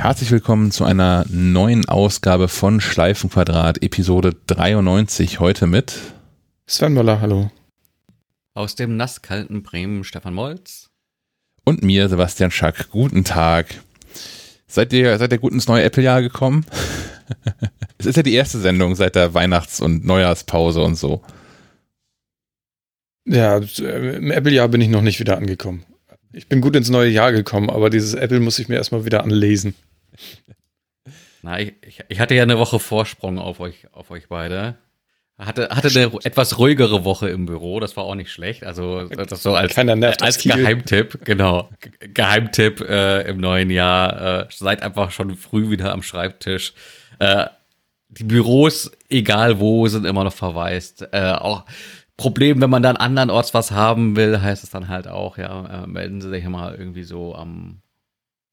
Herzlich willkommen zu einer neuen Ausgabe von Schleifenquadrat, Episode 93, heute mit Sven Möller, hallo. Aus dem nasskalten Bremen Stefan Molz. Und mir, Sebastian Schack. Guten Tag. Seid ihr, seid ihr gut ins neue Apple-Jahr gekommen? es ist ja die erste Sendung seit der Weihnachts- und Neujahrspause und so. Ja, im Apple-Jahr bin ich noch nicht wieder angekommen. Ich bin gut ins neue Jahr gekommen, aber dieses Apple muss ich mir erstmal wieder anlesen. Na, ich, ich, hatte ja eine Woche Vorsprung auf euch, auf euch beide. Hatte, hatte eine etwas ruhigere Woche im Büro, das war auch nicht schlecht. Also das so als, als Geheimtipp, genau. Geheimtipp äh, im neuen Jahr. Äh, seid einfach schon früh wieder am Schreibtisch. Äh, die Büros, egal wo, sind immer noch verwaist. Äh, auch Problem, wenn man dann andernorts was haben will, heißt es dann halt auch, ja, äh, melden Sie sich mal irgendwie so am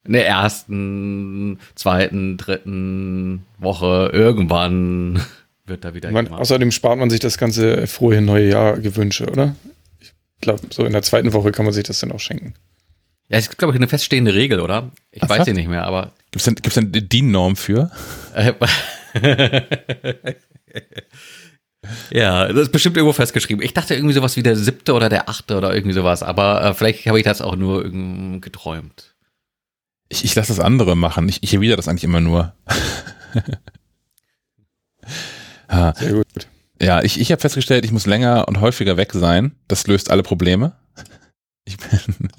in der ersten, zweiten, dritten Woche irgendwann wird da wieder man, Außerdem spart man sich das ganze frohe neue Jahr Gewünsche, oder? Ich glaube, so in der zweiten Woche kann man sich das dann auch schenken. Ja, es gibt, glaube ich, eine feststehende Regel, oder? Ich Ach, weiß sie nicht mehr, aber. Gibt es denn, gibt's denn eine DIN-Norm für? Ja, das ist bestimmt irgendwo festgeschrieben. Ich dachte irgendwie sowas wie der siebte oder der achte oder irgendwie sowas, aber äh, vielleicht habe ich das auch nur geträumt. Ich, ich lasse das andere machen. Ich, ich erwidere das eigentlich immer nur. Sehr gut. Ja, ich, ich habe festgestellt, ich muss länger und häufiger weg sein. Das löst alle Probleme. Ich bin,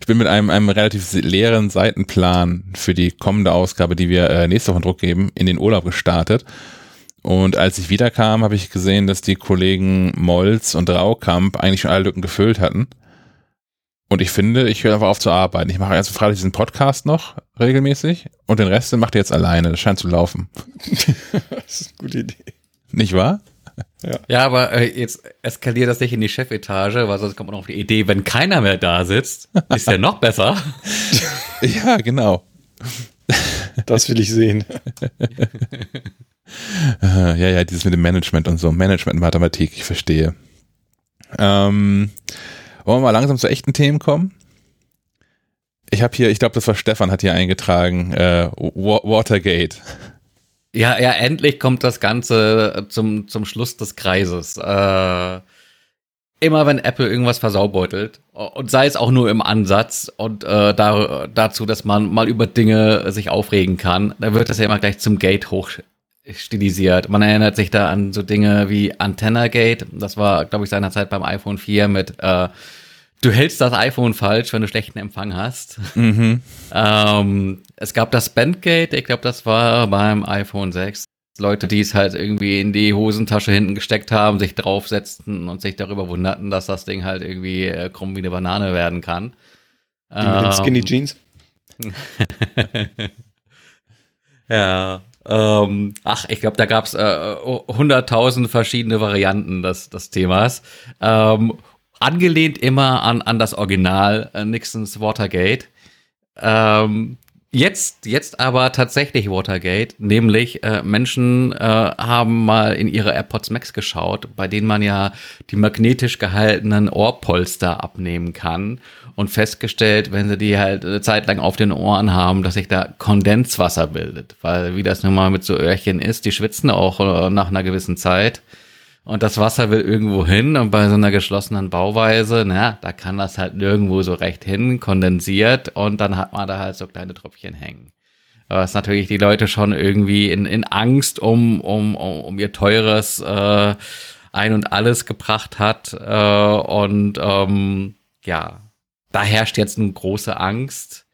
ich bin mit einem, einem relativ leeren Seitenplan für die kommende Ausgabe, die wir äh, nächste Woche in Druck geben, in den Urlaub gestartet und als ich wiederkam, habe ich gesehen, dass die Kollegen Molz und Raukamp eigentlich schon alle Lücken gefüllt hatten. Und ich finde, ich höre einfach auf zu arbeiten. Ich mache erst Freitag diesen Podcast noch regelmäßig und den Rest macht ihr jetzt alleine. Das scheint zu laufen. das ist eine gute Idee. Nicht wahr? Ja, ja aber äh, jetzt eskaliert das nicht in die Chefetage, weil sonst kommt man auf die Idee, wenn keiner mehr da sitzt, ist ja noch besser. ja, genau. Das will ich sehen. ja, ja, dieses mit dem Management und so. Management, Mathematik, ich verstehe. Ähm, wollen wir mal langsam zu echten Themen kommen? Ich habe hier, ich glaube, das war Stefan, hat hier eingetragen, äh, Watergate. Ja, ja, endlich kommt das Ganze zum, zum Schluss des Kreises. Äh, immer wenn Apple irgendwas versaubeutelt und sei es auch nur im Ansatz und äh, da, dazu, dass man mal über Dinge sich aufregen kann, da wird das ja immer gleich zum Gate hoch stilisiert. Man erinnert sich da an so Dinge wie Antenna Gate. Das war, glaube ich, seinerzeit beim iPhone 4 mit äh, Du hältst das iPhone falsch, wenn du schlechten Empfang hast. Mhm. ähm, es gab das Bandgate, ich glaube, das war beim iPhone 6. Leute, die es halt irgendwie in die Hosentasche hinten gesteckt haben, sich draufsetzten und sich darüber wunderten, dass das Ding halt irgendwie äh, krumm wie eine Banane werden kann. Die mit den Skinny ähm, Jeans. ja. Ähm, ach, ich glaube, da gab es äh, hunderttausend äh, verschiedene Varianten des, des Themas. Ähm, angelehnt immer an, an das Original äh, Nixons Watergate. Ähm, Jetzt, jetzt aber tatsächlich Watergate, nämlich äh, Menschen äh, haben mal in ihre AirPods Max geschaut, bei denen man ja die magnetisch gehaltenen Ohrpolster abnehmen kann und festgestellt, wenn sie die halt eine Zeit lang auf den Ohren haben, dass sich da Kondenswasser bildet, weil wie das nun mal mit so Öhrchen ist, die schwitzen auch äh, nach einer gewissen Zeit und das Wasser will irgendwo hin und bei so einer geschlossenen Bauweise, na, da kann das halt nirgendwo so recht hin, kondensiert und dann hat man da halt so kleine Tröpfchen hängen. Was natürlich die Leute schon irgendwie in, in Angst um, um, um ihr teures äh, Ein und Alles gebracht hat. Äh, und ähm, ja, da herrscht jetzt eine große Angst.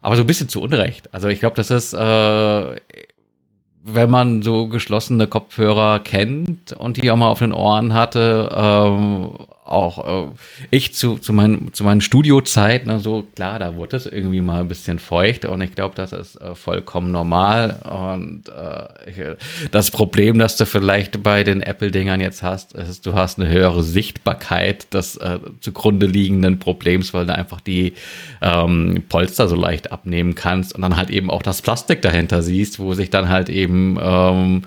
Aber so ein bisschen zu Unrecht. Also ich glaube, das ist äh, wenn man so geschlossene Kopfhörer kennt und die auch mal auf den Ohren hatte, ähm, auch äh, ich zu, zu, meinen, zu meinen Studiozeiten, ne, so klar, da wurde es irgendwie mal ein bisschen feucht und ich glaube, das ist äh, vollkommen normal. Und äh, ich, das Problem, das du vielleicht bei den Apple-Dingern jetzt hast, ist, du hast eine höhere Sichtbarkeit des äh, zugrunde liegenden Problems, weil du einfach die ähm, Polster so leicht abnehmen kannst und dann halt eben auch das Plastik dahinter siehst, wo sich dann halt eben ähm,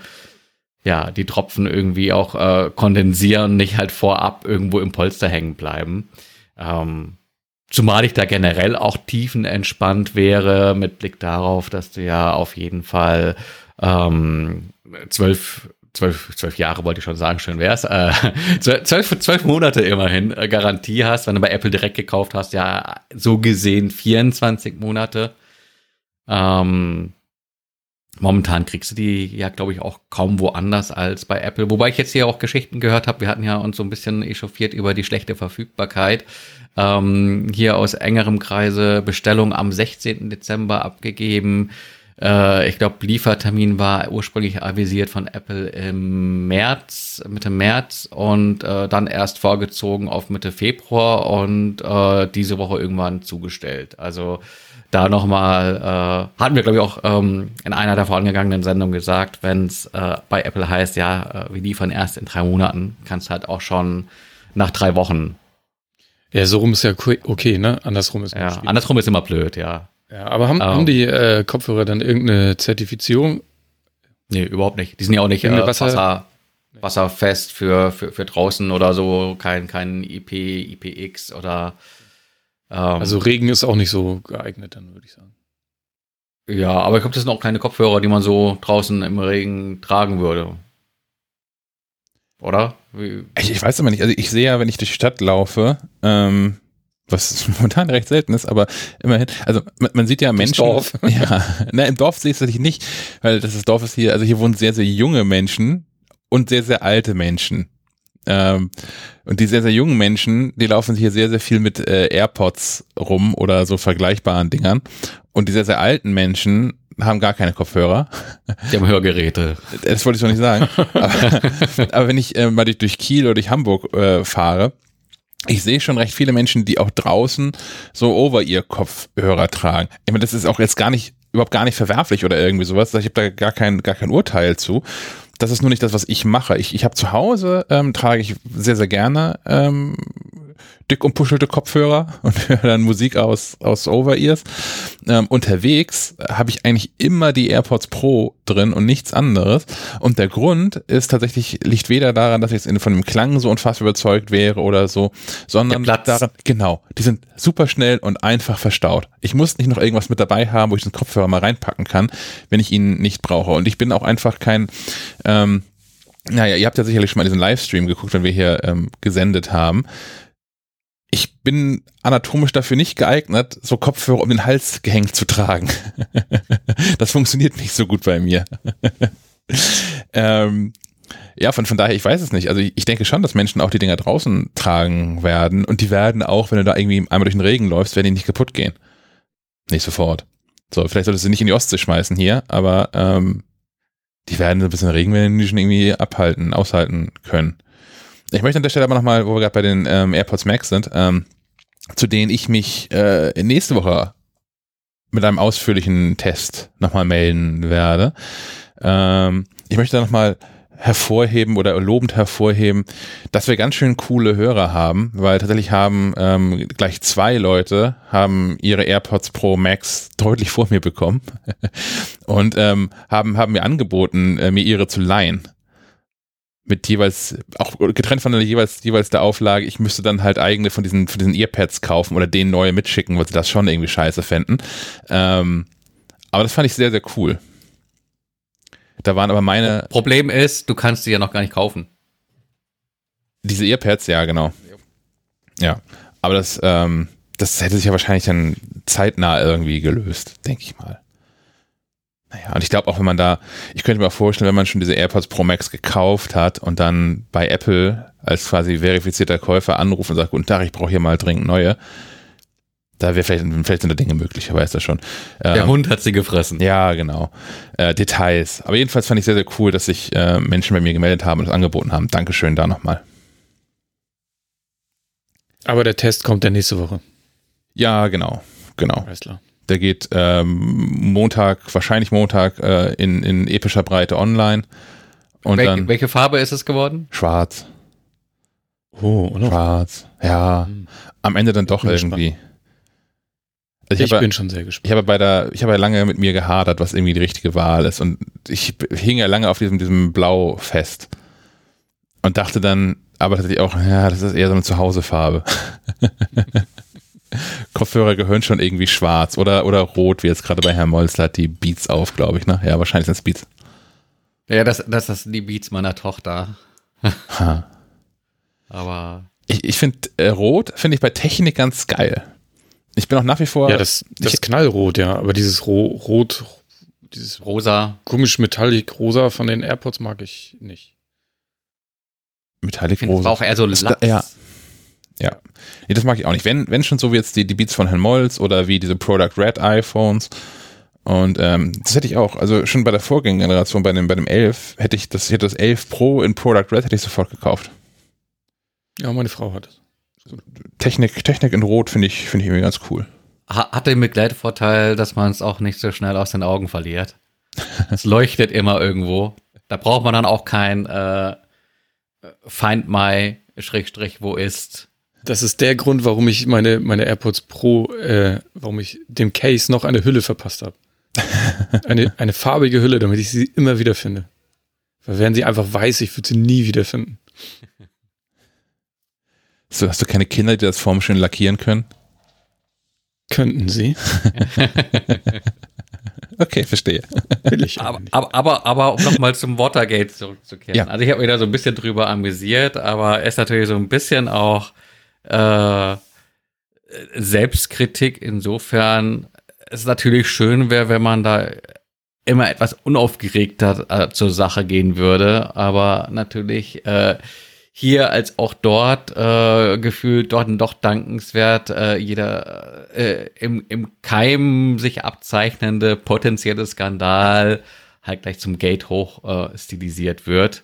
ja, die Tropfen irgendwie auch äh, kondensieren, nicht halt vorab irgendwo im Polster hängen bleiben. Ähm, Zumal ich da generell auch tiefenentspannt wäre, mit Blick darauf, dass du ja auf jeden Fall ähm, zwölf, zwölf, zwölf Jahre wollte ich schon sagen, schön wär's, äh, zwölf, zwölf Monate immerhin äh, Garantie hast, wenn du bei Apple direkt gekauft hast, ja, so gesehen 24 Monate. Ähm, momentan kriegst du die ja, glaube ich, auch kaum woanders als bei Apple. Wobei ich jetzt hier auch Geschichten gehört habe. Wir hatten ja uns so ein bisschen echauffiert über die schlechte Verfügbarkeit. Ähm, hier aus engerem Kreise Bestellung am 16. Dezember abgegeben. Äh, ich glaube, Liefertermin war ursprünglich avisiert von Apple im März, Mitte März und äh, dann erst vorgezogen auf Mitte Februar und äh, diese Woche irgendwann zugestellt. Also da nochmal, äh, hatten wir, glaube ich, auch ähm, in einer der vorangegangenen Sendungen gesagt, wenn es äh, bei Apple heißt, ja, äh, wir liefern erst in drei Monaten, kannst halt auch schon nach drei Wochen. Ja, so rum ist ja okay, ne? Andersrum ist Ja, andersrum ist immer blöd, ja. Ja, aber haben, um. haben die äh, Kopfhörer dann irgendeine Zertifizierung? Nee, überhaupt nicht. Die sind ja auch nicht äh, Wasser, Wasser, wasserfest für, für, für draußen oder so, kein, kein IP, IPX oder ähm, also Regen ist auch nicht so geeignet, dann würde ich sagen. Ja, aber ich glaube, das sind auch keine Kopfhörer, die man so draußen im Regen tragen würde. Oder? Ich, ich weiß aber nicht. Also ich sehe ja, wenn ich durch die Stadt laufe, ähm, was momentan recht selten ist, aber immerhin, also man, man sieht ja Menschen. Im Dorf. Ja, na, im Dorf sehe ich es natürlich nicht, weil das, das Dorf ist hier, also hier wohnen sehr, sehr junge Menschen und sehr, sehr alte Menschen. Ähm, und die sehr, sehr jungen Menschen, die laufen hier sehr, sehr viel mit äh, AirPods rum oder so vergleichbaren Dingern. Und die sehr, sehr alten Menschen haben gar keine Kopfhörer. Die haben Hörgeräte. Das wollte ich doch nicht sagen. aber, aber wenn ich äh, mal durch, durch Kiel oder durch Hamburg äh, fahre, ich sehe schon recht viele Menschen, die auch draußen so over ihr Kopfhörer tragen. Ich meine, das ist auch jetzt gar nicht überhaupt gar nicht verwerflich oder irgendwie sowas. Ich habe da gar kein, gar kein Urteil zu das ist nur nicht das, was ich mache. Ich, ich habe zu Hause, ähm, trage ich sehr, sehr gerne ähm, dick umpuschelte Kopfhörer und höre dann Musik aus, aus Over-Ears. Ähm, unterwegs habe ich eigentlich immer die AirPods Pro drin und nichts anderes. Und der Grund ist tatsächlich, liegt weder daran, dass ich jetzt von dem Klang so unfassbar überzeugt wäre oder so, sondern daran, genau, die sind super schnell und einfach verstaut. Ich muss nicht noch irgendwas mit dabei haben, wo ich den Kopfhörer mal reinpacken kann, wenn ich ihn nicht brauche. Und ich bin auch einfach kein, ähm, naja, ihr habt ja sicherlich schon mal diesen Livestream geguckt, wenn wir hier ähm, gesendet haben ich bin anatomisch dafür nicht geeignet, so Kopfhörer um den Hals gehängt zu tragen. das funktioniert nicht so gut bei mir. ähm, ja, von, von daher, ich weiß es nicht. Also ich, denke schon, dass Menschen auch die Dinger draußen tragen werden und die werden auch, wenn du da irgendwie einmal durch den Regen läufst, werden die nicht kaputt gehen. Nicht sofort. So, vielleicht solltest du nicht in die Ostsee schmeißen hier, aber ähm, die werden so ein bisschen Regenwellen schon irgendwie abhalten, aushalten können. Ich möchte an der Stelle aber nochmal, wo wir gerade bei den ähm, AirPods Max sind, ähm, zu denen ich mich äh, nächste Woche mit einem ausführlichen Test nochmal melden werde. Ähm, ich möchte da nochmal hervorheben oder lobend hervorheben, dass wir ganz schön coole Hörer haben, weil tatsächlich haben ähm, gleich zwei Leute haben ihre AirPods Pro Max deutlich vor mir bekommen und ähm, haben haben mir angeboten, äh, mir ihre zu leihen mit jeweils, auch getrennt von der jeweils, jeweils der Auflage, ich müsste dann halt eigene von diesen, von diesen Earpads kaufen oder den neue mitschicken, weil sie das schon irgendwie scheiße fänden. Ähm, aber das fand ich sehr, sehr cool. Da waren aber meine. Problem ist, du kannst sie ja noch gar nicht kaufen. Diese Earpads, ja, genau. Ja. Aber das, ähm, das hätte sich ja wahrscheinlich dann zeitnah irgendwie gelöst, denke ich mal. Naja, und ich glaube auch, wenn man da, ich könnte mir auch vorstellen, wenn man schon diese AirPods Pro Max gekauft hat und dann bei Apple als quasi verifizierter Käufer anruft und sagt, guten Tag, ich brauche hier mal dringend neue. Da wäre vielleicht, vielleicht sind da Dinge möglich, wer weiß das schon. Der ähm, Hund hat sie gefressen. Ja, genau. Äh, Details. Aber jedenfalls fand ich sehr, sehr cool, dass sich äh, Menschen bei mir gemeldet haben und das angeboten haben. Dankeschön da nochmal. Aber der Test kommt dann nächste Woche. Ja, genau. Genau. Alles klar. Der geht ähm, Montag, wahrscheinlich Montag, äh, in, in epischer Breite online. Und Wel dann welche Farbe ist es geworden? Schwarz. Oh, oder? Schwarz. Ja. Hm. Am Ende dann doch irgendwie. Also ich, ich bin schon sehr gespannt. Ich habe bei der, ich habe ja lange mit mir gehadert, was irgendwie die richtige Wahl ist. Und ich hing ja lange auf diesem, diesem Blau fest. Und dachte dann, aber tatsächlich auch, ja, das ist eher so eine Zuhausefarbe. Kopfhörer gehören schon irgendwie schwarz oder, oder rot, wie jetzt gerade bei Herrn Molzler die Beats auf, glaube ich, ne? Ja, wahrscheinlich sind es Beats. Ja, das, das, das sind die Beats meiner Tochter. Ha. Aber Ich, ich finde äh, Rot finde ich bei Technik ganz geil. Ich bin auch nach wie vor. Ja, das, das ich, Knallrot, ja. Aber dieses Ro Rot, dieses rosa, komisch metallic rosa von den AirPods mag ich nicht. Metallic ich es Rose. auch eher so Lachs. ja. Ja. Nee, das mag ich auch nicht. Wenn, wenn schon so wie jetzt die, die Beats von Herrn Molz oder wie diese Product Red iPhones. Und ähm, das hätte ich auch, also schon bei der Vorgängergeneration, bei dem, bei dem 11, hätte ich das, hätte das 11 Pro in Product Red hätte ich sofort gekauft. Ja, meine Frau hat es. Technik, Technik in Rot finde ich, finde ich irgendwie ganz cool. Ha- Hat den Begleitvorteil, dass man es auch nicht so schnell aus den Augen verliert. es leuchtet immer irgendwo. Da braucht man dann auch kein äh, Find My Schrägstrich wo ist. Das ist der Grund, warum ich meine, meine AirPods Pro, äh, warum ich dem Case noch eine Hülle verpasst habe. Eine, eine farbige Hülle, damit ich sie immer wieder finde. Weil wären sie einfach weiß, ich würde sie nie wiederfinden. So, hast du keine Kinder, die das Form schön lackieren können? Könnten sie. Okay, verstehe. Will ich aber aber, aber, aber um nochmal zum Watergate zurückzukehren. Ja. Also ich habe mich da so ein bisschen drüber amüsiert, aber es ist natürlich so ein bisschen auch äh, Selbstkritik insofern es natürlich schön wäre, wenn man da immer etwas unaufgeregter äh, zur Sache gehen würde, aber natürlich äh, hier als auch dort äh, gefühlt dort doch dankenswert äh, jeder äh, im, im Keim sich abzeichnende potenzielle Skandal halt gleich zum Gate hoch äh, stilisiert wird.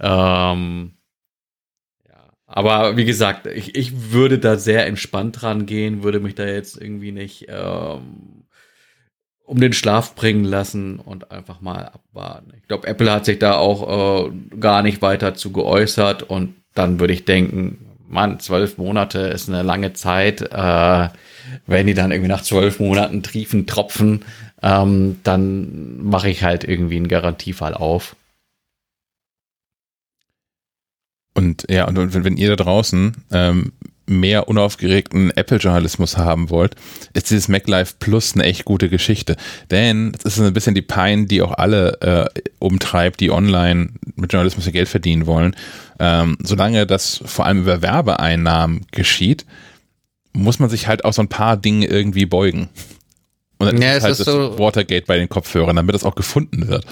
Ähm, aber wie gesagt, ich, ich würde da sehr entspannt dran gehen, würde mich da jetzt irgendwie nicht ähm, um den Schlaf bringen lassen und einfach mal abwarten. Ich glaube, Apple hat sich da auch äh, gar nicht weiter zu geäußert und dann würde ich denken, Mann, zwölf Monate ist eine lange Zeit. Äh, wenn die dann irgendwie nach zwölf Monaten triefen, tropfen, ähm, dann mache ich halt irgendwie einen Garantiefall auf. Und ja, und, und wenn, ihr da draußen ähm, mehr unaufgeregten Apple-Journalismus haben wollt, ist dieses MacLife Plus eine echt gute Geschichte. Denn es ist ein bisschen die Pein, die auch alle äh, umtreibt, die online mit Journalismus ihr Geld verdienen wollen. Ähm, solange das vor allem über Werbeeinnahmen geschieht, muss man sich halt auch so ein paar Dinge irgendwie beugen. Und dann Ja, ist es halt ist das so- Watergate bei den Kopfhörern, damit das auch gefunden wird.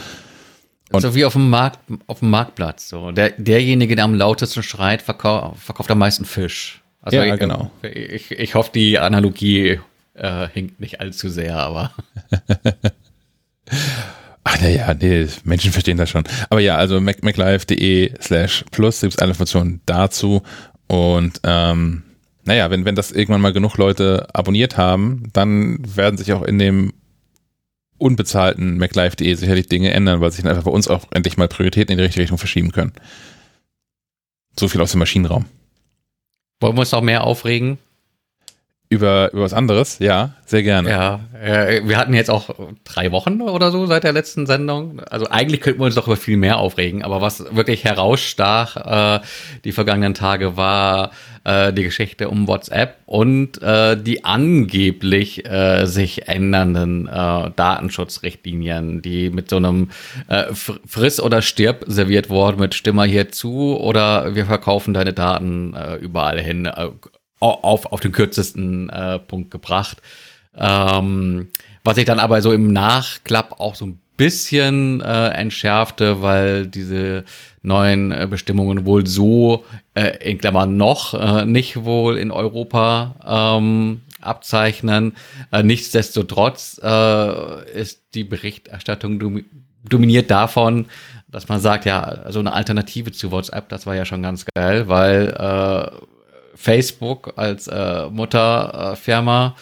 Und- so wie auf dem Markt, auf dem Marktplatz. So. Der, derjenige, der am lautesten schreit, verkau verkauft am meisten Fisch. Also Ja, ich, genau. Ich, ich hoffe, die Analogie äh, hinkt nicht allzu sehr, aber Ach naja, nee, Menschen verstehen das schon. Aber ja, also mac, maclife.de slash plus gibt es alle Informationen dazu. Und ähm, naja, wenn, wenn das irgendwann mal genug Leute abonniert haben, dann werden sich auch in dem unbezahlten maclife.de sicherlich Dinge ändern, weil sich dann einfach bei uns auch endlich mal Prioritäten in die richtige Richtung verschieben können. So viel aus dem Maschinenraum. wollen wir uns noch mehr aufregen? Über, über was anderes? Ja, sehr gerne. Ja, äh, wir hatten jetzt auch drei Wochen oder so seit der letzten Sendung. Also eigentlich könnten wir uns doch über viel mehr aufregen, aber was wirklich herausstach äh, die vergangenen Tage war äh, die Geschichte um WhatsApp und äh, die angeblich äh, sich ändernden äh, Datenschutzrichtlinien, die mit so einem äh, Fr- Friss oder stirb serviert wurden mit Stimme hier zu oder wir verkaufen deine Daten äh, überall hin. Äh, auf, auf den kürzesten äh, Punkt gebracht. Ähm, was sich dann aber so im Nachklapp auch so ein bisschen äh, entschärfte, weil diese neuen äh, Bestimmungen wohl so äh, in Klammern noch äh, nicht wohl in Europa ähm, abzeichnen. Äh, nichtsdestotrotz äh, ist die Berichterstattung dom dominiert davon, dass man sagt, ja, so eine Alternative zu WhatsApp, das war ja schon ganz geil, weil äh, Facebook als äh, Mutterfirma,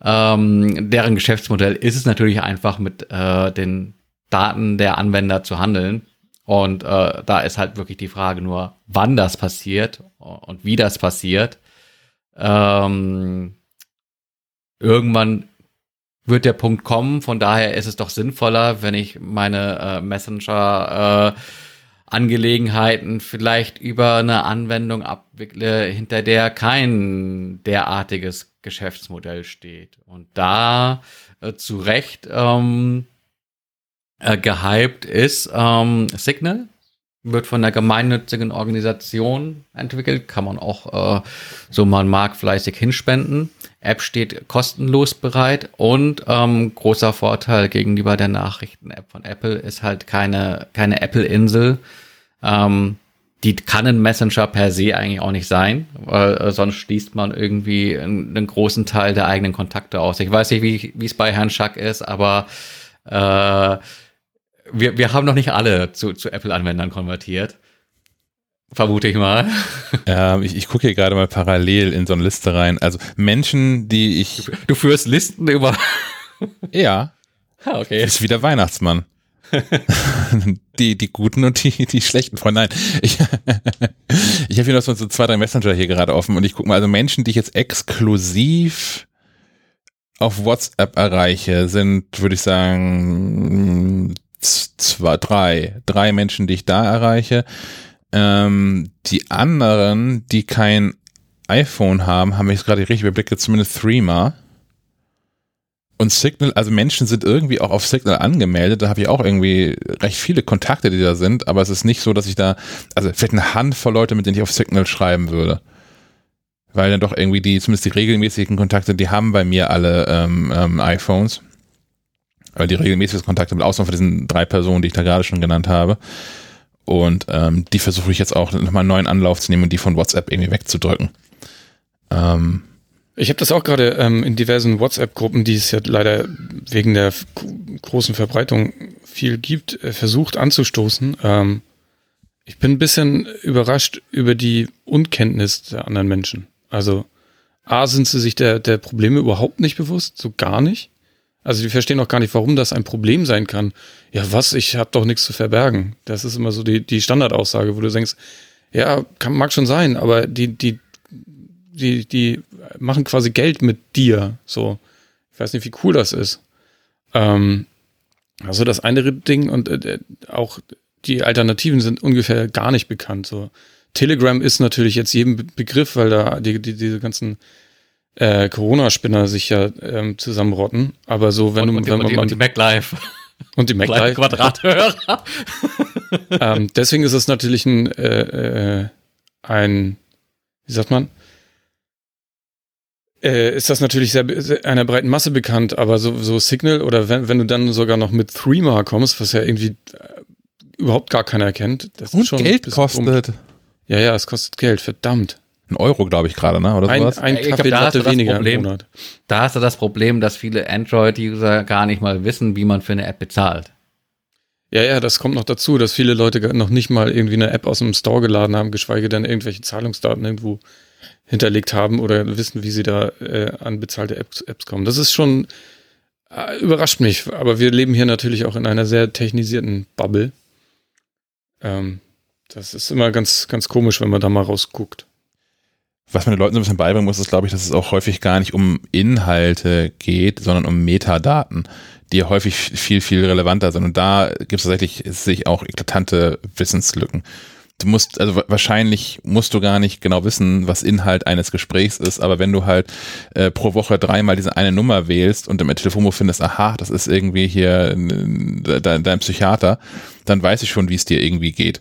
ähm, deren Geschäftsmodell ist es natürlich einfach mit äh, den Daten der Anwender zu handeln. Und äh, da ist halt wirklich die Frage nur, wann das passiert und wie das passiert. Ähm, irgendwann wird der Punkt kommen. Von daher ist es doch sinnvoller, wenn ich meine äh, Messenger äh, Angelegenheiten vielleicht über eine Anwendung abwickle, hinter der kein derartiges Geschäftsmodell steht. Und da äh, zu Recht ähm, äh, gehypt ist ähm, Signal, wird von der gemeinnützigen Organisation entwickelt, kann man auch, äh, so man mag, fleißig hinspenden. App steht kostenlos bereit und ähm, großer Vorteil gegenüber der Nachrichten-App von Apple ist halt keine, keine Apple-Insel. Ähm, die kann ein Messenger per se eigentlich auch nicht sein, weil äh, sonst schließt man irgendwie einen, einen, großen Teil der eigenen Kontakte aus. Ich weiß nicht, wie es bei Herrn Schack ist, aber äh, wir, wir haben noch nicht alle zu, zu Apple-Anwendern konvertiert. Vermute ich mal. Ja, ich, ich gucke hier gerade mal parallel in so eine Liste rein. Also Menschen, die ich. Du, du führst Listen über. ja. Ah, okay. Ist wieder Weihnachtsmann. die, die guten und die, die schlechten Freunde. Nein, ich, ich habe hier noch so, zwei, drei Messenger hier gerade offen und ich gucke mal, also Menschen, die ich jetzt exklusiv auf WhatsApp erreiche, sind, würde ich sagen, zwei, drei, drei Menschen, die ich da erreiche. Ähm, die anderen, die kein iPhone haben, haben ich gerade richtig überblickt, zumindest Threema. Und Signal, also Menschen sind irgendwie auch auf Signal angemeldet. Da habe ich auch irgendwie recht viele Kontakte, die da sind. Aber es ist nicht so, dass ich da, also vielleicht eine Handvoll Leute, mit denen ich auf Signal schreiben würde. Weil dann doch irgendwie die, zumindest die regelmäßigen Kontakte, die haben bei mir alle ähm, ähm, iPhones. Weil die regelmäßigen Kontakte, mit Ausnahme von diesen drei Personen, die ich da gerade schon genannt habe. Und ähm, die versuche ich jetzt auch nochmal einen neuen Anlauf zu nehmen und die von WhatsApp irgendwie wegzudrücken. Ähm, ich habe das auch gerade ähm, in diversen WhatsApp-Gruppen, die es ja leider wegen der großen Verbreitung viel gibt, äh, versucht anzustoßen. Ähm, ich bin ein bisschen überrascht über die Unkenntnis der anderen Menschen. Also, A, sind sie sich der, der Probleme überhaupt nicht bewusst, so gar nicht. Also die verstehen auch gar nicht, warum das ein Problem sein kann. Ja, was? Ich habe doch nichts zu verbergen. Das ist immer so die, die Standardaussage, wo du denkst, ja, kann, mag schon sein, aber die, die, die, die machen quasi Geld mit dir. So, ich weiß nicht, wie cool das ist. Ähm, also das eine Ding und äh, auch die Alternativen sind ungefähr gar nicht bekannt. So Telegram ist natürlich jetzt jedem Begriff, weil da die, die, diese ganzen äh, Corona-Spinner sich ja ähm, zusammenrotten. Aber so, wenn und, du, wenn und, man, und die MacLife. Und die MacLife. Quadrathörer. ähm, deswegen ist es natürlich ein, äh, äh, ein, wie sagt man, äh, ist das natürlich sehr, sehr, einer breiten Masse bekannt, aber so, so Signal oder wenn, wenn du dann sogar noch mit Threema kommst, was ja irgendwie äh, überhaupt gar keiner kennt, das Und ist schon Geld kostet. Um, ja, ja, es kostet Geld, verdammt. Ein Euro, glaube ich, gerade, ne? Oder ein, sowas? Ein Kaffee glaub, da weniger Problem, im Monat. Da hast du das Problem, dass viele Android-User gar nicht mal wissen, wie man für eine App bezahlt. Ja, ja, das kommt noch dazu, dass viele Leute noch nicht mal irgendwie eine App aus dem Store geladen haben, geschweige denn irgendwelche Zahlungsdaten irgendwo hinterlegt haben oder wissen, wie sie da äh, an bezahlte Apps, Apps kommen. Das ist schon äh, überrascht mich, aber wir leben hier natürlich auch in einer sehr technisierten Bubble. Ähm, das ist immer ganz, ganz komisch, wenn man da mal rausguckt. Was man den Leuten so ein bisschen beibringen muss, ist, glaube ich, dass es auch häufig gar nicht um Inhalte geht, sondern um Metadaten, die häufig viel, viel relevanter sind. Und da gibt es tatsächlich, sich auch eklatante Wissenslücken du musst, also wahrscheinlich musst du gar nicht genau wissen, was Inhalt eines Gesprächs ist, aber wenn du halt äh, pro Woche dreimal diese eine Nummer wählst und im Telefonbuch findest, aha, das ist irgendwie hier dein, dein Psychiater, dann weiß ich schon, wie es dir irgendwie geht.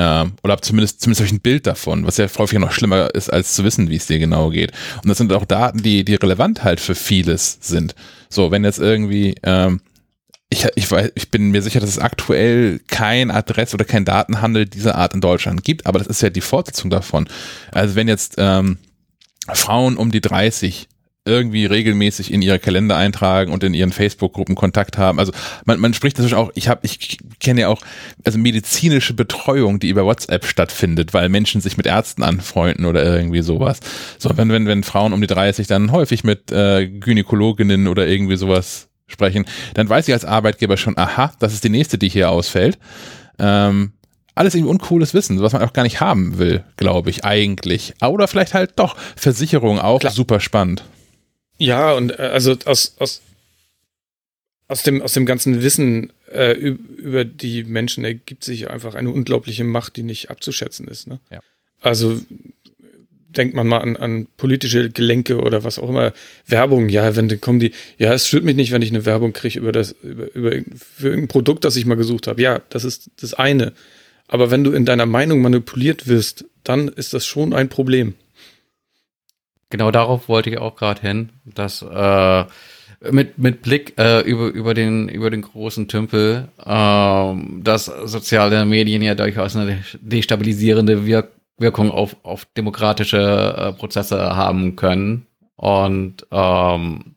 Ähm, oder hab zumindest, zumindest habe ich ein Bild davon, was ja häufig noch schlimmer ist, als zu wissen, wie es dir genau geht. Und das sind auch Daten, die, die relevant halt für vieles sind. So, wenn jetzt irgendwie ähm, ich, ich, weiß, ich bin mir sicher, dass es aktuell kein Adress- oder kein Datenhandel dieser Art in Deutschland gibt, aber das ist ja die Fortsetzung davon. Also wenn jetzt ähm, Frauen um die 30 irgendwie regelmäßig in ihre Kalender eintragen und in ihren Facebook-Gruppen Kontakt haben. Also man, man spricht natürlich auch, ich habe, ich kenne ja auch also medizinische Betreuung, die über WhatsApp stattfindet, weil Menschen sich mit Ärzten anfreunden oder irgendwie sowas. So, wenn, wenn, wenn Frauen um die 30 dann häufig mit äh, Gynäkologinnen oder irgendwie sowas sprechen, dann weiß ich als Arbeitgeber schon, aha, das ist die nächste, die hier ausfällt. Ähm, alles irgendwie uncooles Wissen, was man auch gar nicht haben will, glaube ich, eigentlich. Oder vielleicht halt doch Versicherung auch Klar. super spannend. Ja, und äh, also aus, aus aus dem, aus dem ganzen Wissen äh, über die Menschen ergibt sich einfach eine unglaubliche Macht, die nicht abzuschätzen ist. Ne? Ja. Also denkt man mal an, an politische Gelenke oder was auch immer. Werbung, ja, wenn dann kommen die, ja, es stört mich nicht, wenn ich eine Werbung kriege über das, über, über für irgendein Produkt, das ich mal gesucht habe. Ja, das ist das eine. Aber wenn du in deiner Meinung manipuliert wirst, dann ist das schon ein Problem. Genau darauf wollte ich auch gerade hin, dass äh, mit, mit Blick äh, über, über, den, über den großen Tümpel, äh, dass soziale Medien ja durchaus eine destabilisierende Wirk Wirkung auf, auf demokratische äh, Prozesse haben können. Und ähm,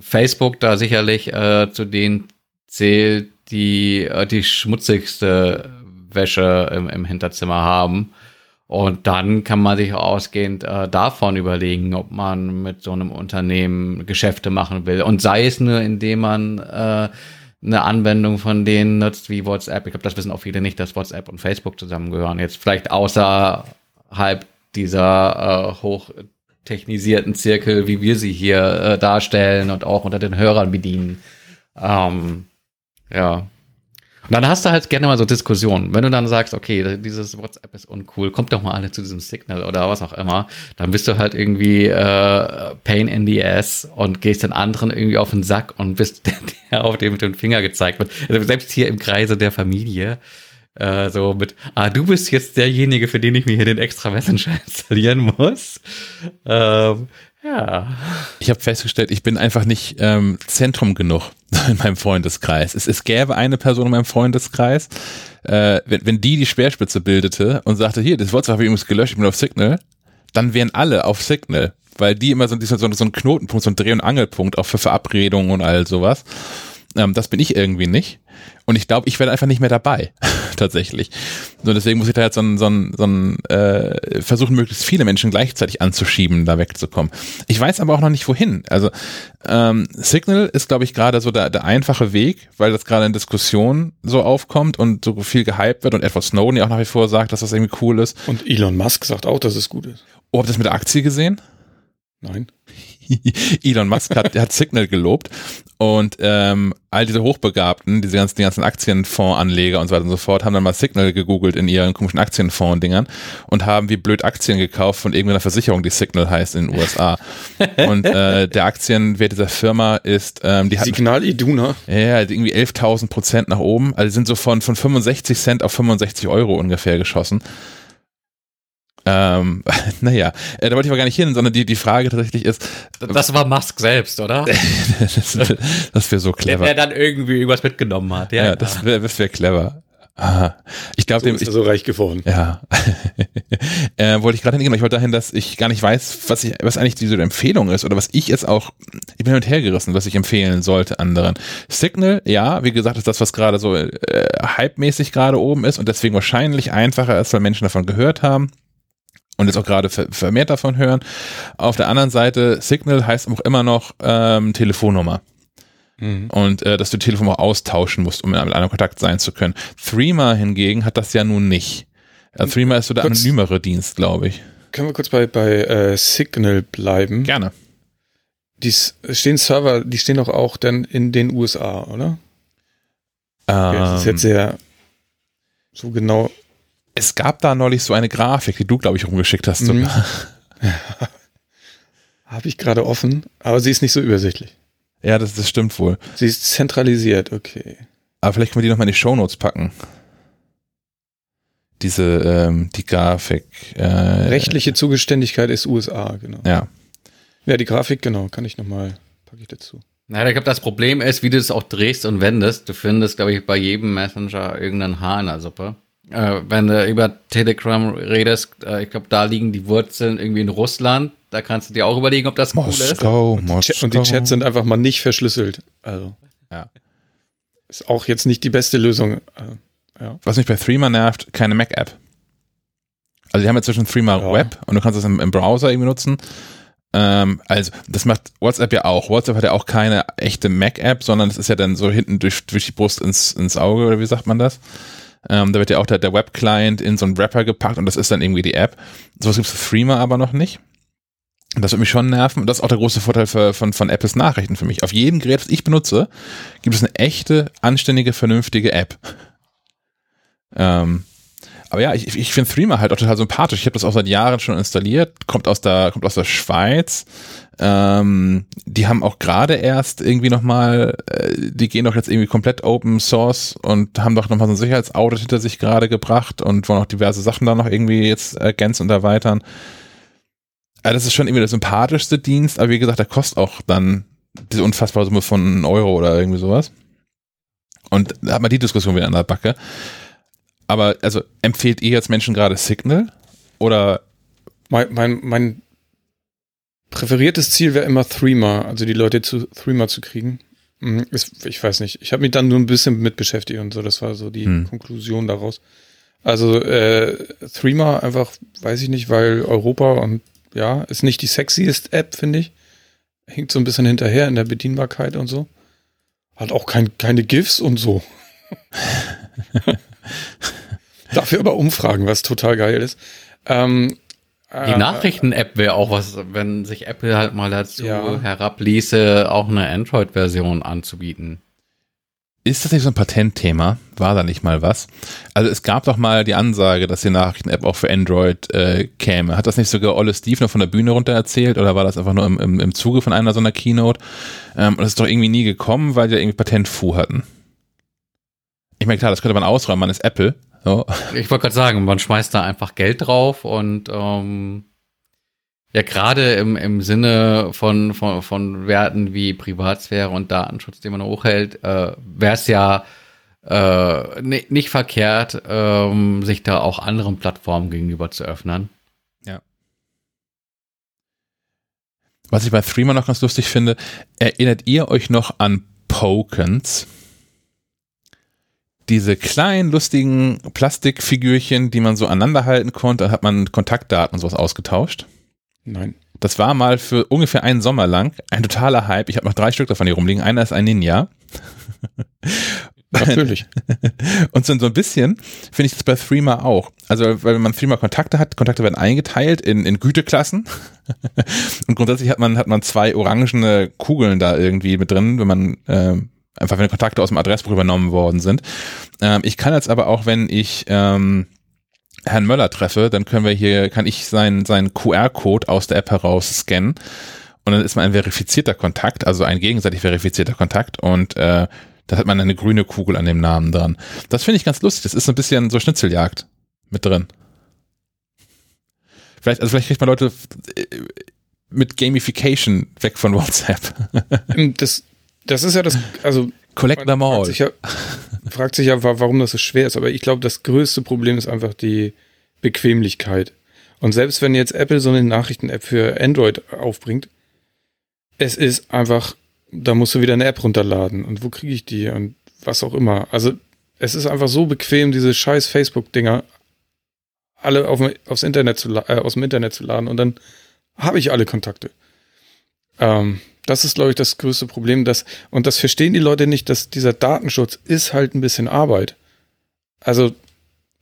Facebook da sicherlich äh, zu denen zählt, die äh, die schmutzigste Wäsche im, im Hinterzimmer haben. Und dann kann man sich ausgehend äh, davon überlegen, ob man mit so einem Unternehmen Geschäfte machen will. Und sei es nur, indem man äh, eine Anwendung von denen nutzt wie WhatsApp. Ich glaube, das wissen auch viele nicht, dass WhatsApp und Facebook zusammengehören. Jetzt vielleicht außerhalb dieser äh, hochtechnisierten Zirkel, wie wir sie hier äh, darstellen und auch unter den Hörern bedienen. Ähm, ja, und dann hast du halt gerne mal so Diskussionen. Wenn du dann sagst, okay, dieses WhatsApp ist uncool, kommt doch mal alle zu diesem Signal oder was auch immer, dann bist du halt irgendwie äh, Pain in the Ass und gehst den anderen irgendwie auf den Sack und bist der, der auf dem mit dem Finger gezeigt wird. Also selbst hier im Kreise der Familie, äh, so mit, ah, du bist jetzt derjenige, für den ich mir hier den extra Messenger installieren muss. Ähm, ja. Ich habe festgestellt, ich bin einfach nicht ähm, Zentrum genug in meinem Freundeskreis. Es, es gäbe eine Person in meinem Freundeskreis, äh, wenn, wenn die die Speerspitze bildete und sagte, hier, das WhatsApp habe ich übrigens gelöscht, ich bin auf Signal, dann wären alle auf Signal, weil die immer so, so, so ein Knotenpunkt, so ein Dreh- und Angelpunkt auch für Verabredungen und all sowas. Ähm, das bin ich irgendwie nicht. Und ich glaube, ich werde einfach nicht mehr dabei, tatsächlich. So, deswegen muss ich da jetzt so ein, so ein, so ein äh, versuchen, möglichst viele Menschen gleichzeitig anzuschieben, da wegzukommen. Ich weiß aber auch noch nicht, wohin. Also ähm, Signal ist, glaube ich, gerade so der, der einfache Weg, weil das gerade in Diskussionen so aufkommt und so viel gehypt wird und Edward Snowden ja auch nach wie vor sagt, dass das irgendwie cool ist. Und Elon Musk sagt auch, dass es gut ist. Oh, habt ihr das mit der Aktie gesehen? Nein. Elon Musk hat, hat Signal gelobt und ähm, all diese Hochbegabten, diese ganzen, die ganzen Aktienfondsanleger und so weiter und so fort, haben dann mal Signal gegoogelt in ihren komischen Aktienfonds-Dingern und haben wie blöd Aktien gekauft von irgendeiner Versicherung, die Signal heißt in den USA. und äh, der Aktienwert dieser Firma ist ähm, die Signal Iduna. Ja, irgendwie 11.000 Prozent nach oben. Also sind so von, von 65 Cent auf 65 Euro ungefähr geschossen. Ähm, naja, äh, da wollte ich aber gar nicht hin, sondern die, die Frage tatsächlich ist. Das war Musk selbst, oder? das, das wäre so clever. Der, der dann irgendwie irgendwas mitgenommen hat, ja. Ja, das wäre das wär clever. Aha. Ich glaube, so dem ist er so reich geworden. Ja. äh, wollte ich gerade hingehen, ich wollte dahin, dass ich gar nicht weiß, was ich, was eigentlich diese Empfehlung ist oder was ich jetzt auch, ich bin hin und her gerissen, was ich empfehlen sollte anderen. Signal, ja, wie gesagt, ist das, was gerade so äh, hype-mäßig gerade oben ist und deswegen wahrscheinlich einfacher ist, weil Menschen davon gehört haben und jetzt auch gerade vermehrt davon hören. Auf der anderen Seite, Signal heißt auch immer noch ähm, Telefonnummer. Mhm. Und äh, dass du die Telefonnummer austauschen musst, um mit einem Kontakt sein zu können. Threema hingegen hat das ja nun nicht. Also Threema ist so der kurz, anonymere Dienst, glaube ich. Können wir kurz bei, bei äh, Signal bleiben? Gerne. Die stehen Server, die stehen doch auch dann in den USA, oder? Ähm, okay, das ist jetzt sehr so genau es gab da neulich so eine Grafik, die du, glaube ich, rumgeschickt hast. Mhm. Habe ich gerade offen, aber sie ist nicht so übersichtlich. Ja, das, das stimmt wohl. Sie ist zentralisiert, okay. Aber vielleicht können wir die nochmal in die Shownotes packen. Diese, ähm, die Grafik. Äh, Rechtliche Zugeständigkeit ist USA, genau. Ja. Ja, die Grafik, genau, kann ich nochmal, packe ich dazu. Na, ich glaube, das Problem ist, wie du es auch drehst und wendest. Du findest, glaube ich, bei jedem Messenger irgendeinen Haar in der Suppe. Äh, wenn du über Telegram redest, äh, ich glaube, da liegen die Wurzeln irgendwie in Russland. Da kannst du dir auch überlegen, ob das Moskau, cool ist. Und die, Moskau. und die Chats sind einfach mal nicht verschlüsselt. Also. Ja. Ist auch jetzt nicht die beste Lösung. Also, ja. Was mich bei Threema nervt, keine Mac-App. Also die haben inzwischen Threema ja. Web und du kannst das im, im Browser irgendwie nutzen. Ähm, also, das macht WhatsApp ja auch. WhatsApp hat ja auch keine echte Mac-App, sondern das ist ja dann so hinten durch, durch die Brust ins, ins Auge, oder wie sagt man das? Ähm, da wird ja auch der, der Web-Client in so einen Wrapper gepackt und das ist dann irgendwie die App. Sowas gibt es für Threema aber noch nicht. Das wird mich schon nerven. Und das ist auch der große Vorteil für, von, von Apples Nachrichten für mich. Auf jedem Gerät, was ich benutze, gibt es eine echte, anständige, vernünftige App. Ähm, aber ja, ich, ich finde Threema halt auch total sympathisch. Ich habe das auch seit Jahren schon installiert, kommt aus der, kommt aus der Schweiz. Ähm, die haben auch gerade erst irgendwie nochmal, äh, die gehen doch jetzt irgendwie komplett Open Source und haben doch nochmal so ein Sicherheitsaudit hinter sich gerade gebracht und wollen auch diverse Sachen da noch irgendwie jetzt ergänzen und erweitern. Also das ist schon irgendwie der sympathischste Dienst, aber wie gesagt, der kostet auch dann diese unfassbare Summe von einem Euro oder irgendwie sowas. Und da hat man die Diskussion wieder an der Backe. Aber also empfehlt ihr jetzt Menschen gerade Signal oder mein, mein, mein präferiertes Ziel wäre immer Threema, also die Leute zu Threema zu kriegen. Hm, ich weiß nicht. Ich habe mich dann nur ein bisschen mit beschäftigt und so. Das war so die hm. Konklusion daraus. Also äh, Threema einfach, weiß ich nicht, weil Europa und ja, ist nicht die sexiest App, finde ich. Hinkt so ein bisschen hinterher in der Bedienbarkeit und so. Hat auch kein, keine GIFs und so. Dafür aber Umfragen, was total geil ist. Ähm, die äh, Nachrichten-App wäre auch was, wenn sich Apple halt mal dazu ja. herabließe, auch eine Android-Version anzubieten. Ist das nicht so ein Patentthema? War da nicht mal was? Also es gab doch mal die Ansage, dass die Nachrichten-App auch für Android äh, käme. Hat das nicht sogar Olle Steve noch von der Bühne runter erzählt oder war das einfach nur im, im, im Zuge von einer so einer Keynote? Ähm, und das ist doch irgendwie nie gekommen, weil die irgendwie Patentfu hatten. Ich meine, klar, das könnte man ausräumen, man ist Apple. So. Ich wollte gerade sagen, man schmeißt da einfach Geld drauf und ähm, ja, gerade im, im Sinne von, von, von Werten wie Privatsphäre und Datenschutz, den man hochhält, äh, wäre es ja äh, nicht verkehrt, ähm, sich da auch anderen Plattformen gegenüber zu öffnen. Ja. Was ich bei Threema noch ganz lustig finde, erinnert ihr euch noch an Pokens? Diese kleinen, lustigen Plastikfigürchen, die man so aneinander halten konnte, da hat man Kontaktdaten und sowas ausgetauscht. Nein. Das war mal für ungefähr einen Sommer lang ein totaler Hype. Ich habe noch drei Stück davon hier rumliegen. Einer ist ein Ninja. Natürlich. und so, so ein bisschen finde ich das bei Threema auch. Also, weil man Threema Kontakte hat, Kontakte werden eingeteilt in, in Güteklassen. und grundsätzlich hat man, hat man zwei orangene Kugeln da irgendwie mit drin, wenn man äh, einfach wenn Kontakte aus dem Adressbuch übernommen worden sind. Ähm, ich kann jetzt aber auch, wenn ich ähm, Herrn Möller treffe, dann können wir hier, kann ich seinen, seinen QR-Code aus der App heraus scannen und dann ist man ein verifizierter Kontakt, also ein gegenseitig verifizierter Kontakt und äh, da hat man eine grüne Kugel an dem Namen dran. Das finde ich ganz lustig. Das ist so ein bisschen so Schnitzeljagd mit drin. Vielleicht, also vielleicht kriegt man Leute äh, mit Gamification weg von WhatsApp. Das, das ist ja das, also. Collect them all. Fragt sich, ja, fragt sich ja, warum das so schwer ist. Aber ich glaube, das größte Problem ist einfach die Bequemlichkeit. Und selbst wenn jetzt Apple so eine Nachrichten-App für Android aufbringt, es ist einfach, da musst du wieder eine App runterladen. Und wo kriege ich die? Und was auch immer. Also, es ist einfach so bequem, diese scheiß Facebook-Dinger alle auf, aufs Internet zu, äh, aus dem Internet zu laden. Und dann habe ich alle Kontakte. Ähm, das ist, glaube ich, das größte Problem. Dass, und das verstehen die Leute nicht, dass dieser Datenschutz ist halt ein bisschen Arbeit. Also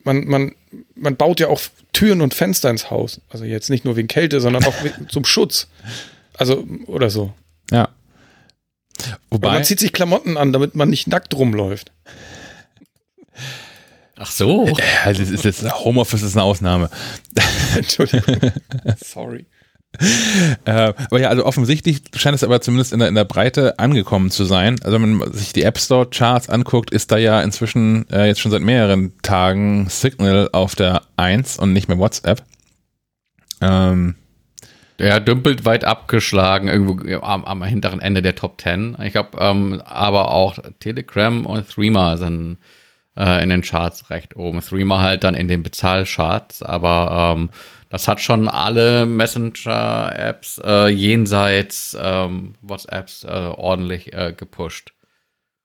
man, man, man baut ja auch Türen und Fenster ins Haus. Also jetzt nicht nur wegen Kälte, sondern auch zum Schutz. Also, oder so. Ja. Wobei. man zieht sich Klamotten an, damit man nicht nackt rumläuft. Ach so. Ja, das ist jetzt, Homeoffice ist eine Ausnahme. Entschuldigung. Sorry. Äh, aber ja, also offensichtlich scheint es aber zumindest in der, in der Breite angekommen zu sein. Also wenn man sich die App Store Charts anguckt, ist da ja inzwischen äh, jetzt schon seit mehreren Tagen Signal auf der 1 und nicht mehr WhatsApp. Ähm, der dümpelt weit abgeschlagen, irgendwo am, am hinteren Ende der Top 10. Ich glaube, ähm, aber auch Telegram und Threema sind äh, in den Charts recht oben. Threema halt dann in den Bezahlcharts, aber ähm, das hat schon alle Messenger-Apps äh, jenseits ähm, WhatsApps äh, ordentlich äh, gepusht.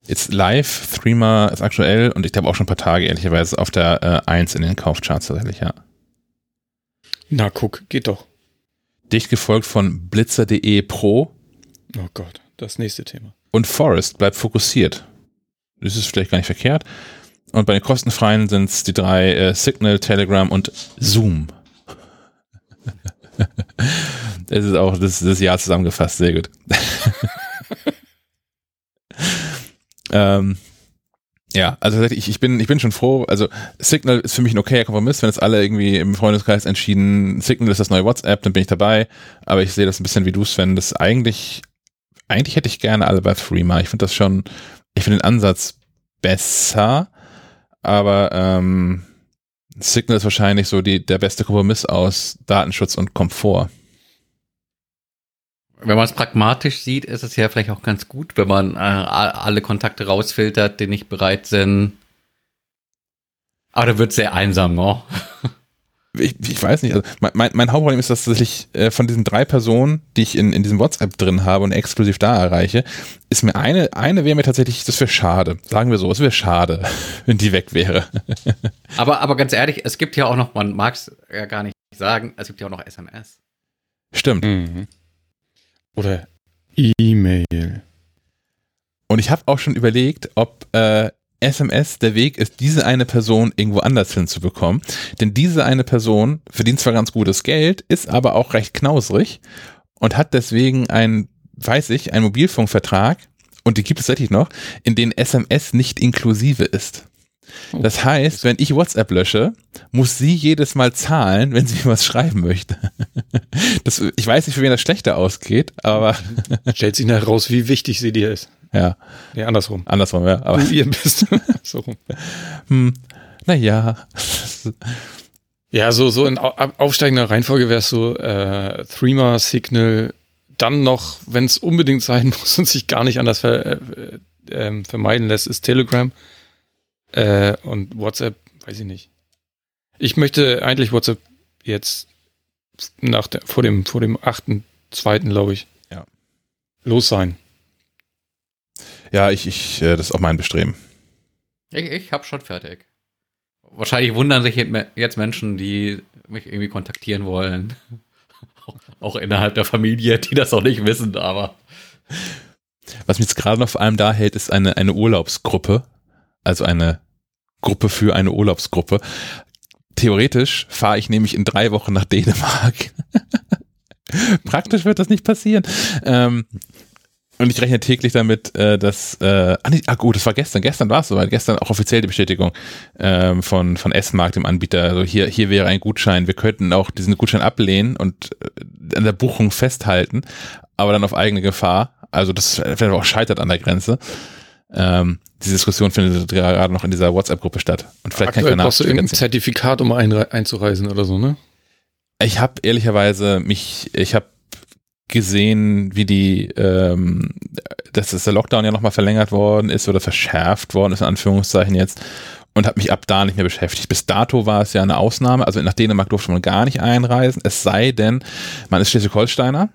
Jetzt live, Threema ist aktuell und ich glaube auch schon ein paar Tage ehrlicherweise auf der äh, 1 in den Kaufcharts tatsächlich, ja. Na guck, geht doch. Dicht gefolgt von Blitzer.de Pro. Oh Gott, das nächste Thema. Und Forest bleibt fokussiert. Das ist vielleicht gar nicht verkehrt. Und bei den kostenfreien sind es die drei äh, Signal, Telegram und Zoom. Das ist auch das, das Jahr zusammengefasst, sehr gut. ähm, ja, also ich, ich bin ich bin schon froh. Also Signal ist für mich ein okayer Kompromiss, wenn jetzt alle irgendwie im Freundeskreis entschieden, Signal ist das neue WhatsApp, dann bin ich dabei. Aber ich sehe das ein bisschen wie du, Sven. Das eigentlich eigentlich hätte ich gerne alle bei Threema. Ich finde das schon, ich finde den Ansatz besser, aber ähm, Signal ist wahrscheinlich so die, der beste Kompromiss aus Datenschutz und Komfort. Wenn man es pragmatisch sieht, ist es ja vielleicht auch ganz gut, wenn man äh, alle Kontakte rausfiltert, die nicht bereit sind. Aber da wird sehr einsam, ne? ich, ich weiß nicht, also mein, mein Hauptproblem ist, dass ich äh, von diesen drei Personen, die ich in, in diesem WhatsApp drin habe und exklusiv da erreiche, ist mir eine, eine wäre mir tatsächlich, das wäre schade. Sagen wir so, es wäre schade, wenn die weg wäre. aber, aber ganz ehrlich, es gibt ja auch noch, man mag es ja gar nicht sagen, es gibt ja auch noch SMS. Stimmt. Mhm. Oder E-Mail. Und ich habe auch schon überlegt, ob äh, SMS der Weg ist, diese eine Person irgendwo anders hinzubekommen. Denn diese eine Person verdient zwar ganz gutes Geld, ist aber auch recht knausrig und hat deswegen einen, weiß ich, einen Mobilfunkvertrag, und die gibt es tatsächlich noch, in den SMS nicht inklusive ist. Oh. Das heißt, wenn ich WhatsApp lösche, muss sie jedes Mal zahlen, wenn sie was schreiben möchte. Das, ich weiß nicht, für wen das schlechter ausgeht, aber. Stellt sich heraus, wie wichtig sie dir ist. Ja. Nee, andersrum. Andersrum, ja. Aber du ihr bist. so rum. Hm, naja. Ja, so, so in aufsteigender Reihenfolge wäre es so äh, Threema, Signal, dann noch, wenn es unbedingt sein muss und sich gar nicht anders ver, äh, äh, vermeiden lässt, ist Telegram. Äh, und WhatsApp, weiß ich nicht. Ich möchte eigentlich WhatsApp jetzt nach der, vor dem, vor dem 8.2., glaube ich, ja. los sein. Ja, ich, ich, äh, das ist auch mein Bestreben. Ich, ich hab schon fertig. Wahrscheinlich wundern sich jetzt Menschen, die mich irgendwie kontaktieren wollen. Auch innerhalb der Familie, die das noch nicht wissen, aber. Was mich jetzt gerade noch vor allem da hält, ist eine, eine Urlaubsgruppe. Also eine Gruppe für eine Urlaubsgruppe. Theoretisch fahre ich nämlich in drei Wochen nach Dänemark. Praktisch wird das nicht passieren. Ähm, und ich rechne täglich damit, äh, dass, äh, ah, ah gut, das war gestern, gestern war es soweit, gestern auch offiziell die Bestätigung ähm, von, von S-Markt, dem Anbieter, also hier, hier wäre ein Gutschein, wir könnten auch diesen Gutschein ablehnen und äh, an der Buchung festhalten, aber dann auf eigene Gefahr, also das vielleicht auch scheitert an der Grenze. Ähm, diese Diskussion findet gerade noch in dieser WhatsApp-Gruppe statt. Und vielleicht Aktuell kann ich brauchst du irgendein Zertifikat, um einzureisen oder so, ne? Ich habe ehrlicherweise mich, ich habe gesehen, wie die, ähm, dass das der Lockdown ja nochmal verlängert worden ist oder verschärft worden ist, in Anführungszeichen jetzt, und habe mich ab da nicht mehr beschäftigt. Bis dato war es ja eine Ausnahme, also nach Dänemark durfte man gar nicht einreisen, es sei denn, man ist Schleswig-Holsteiner,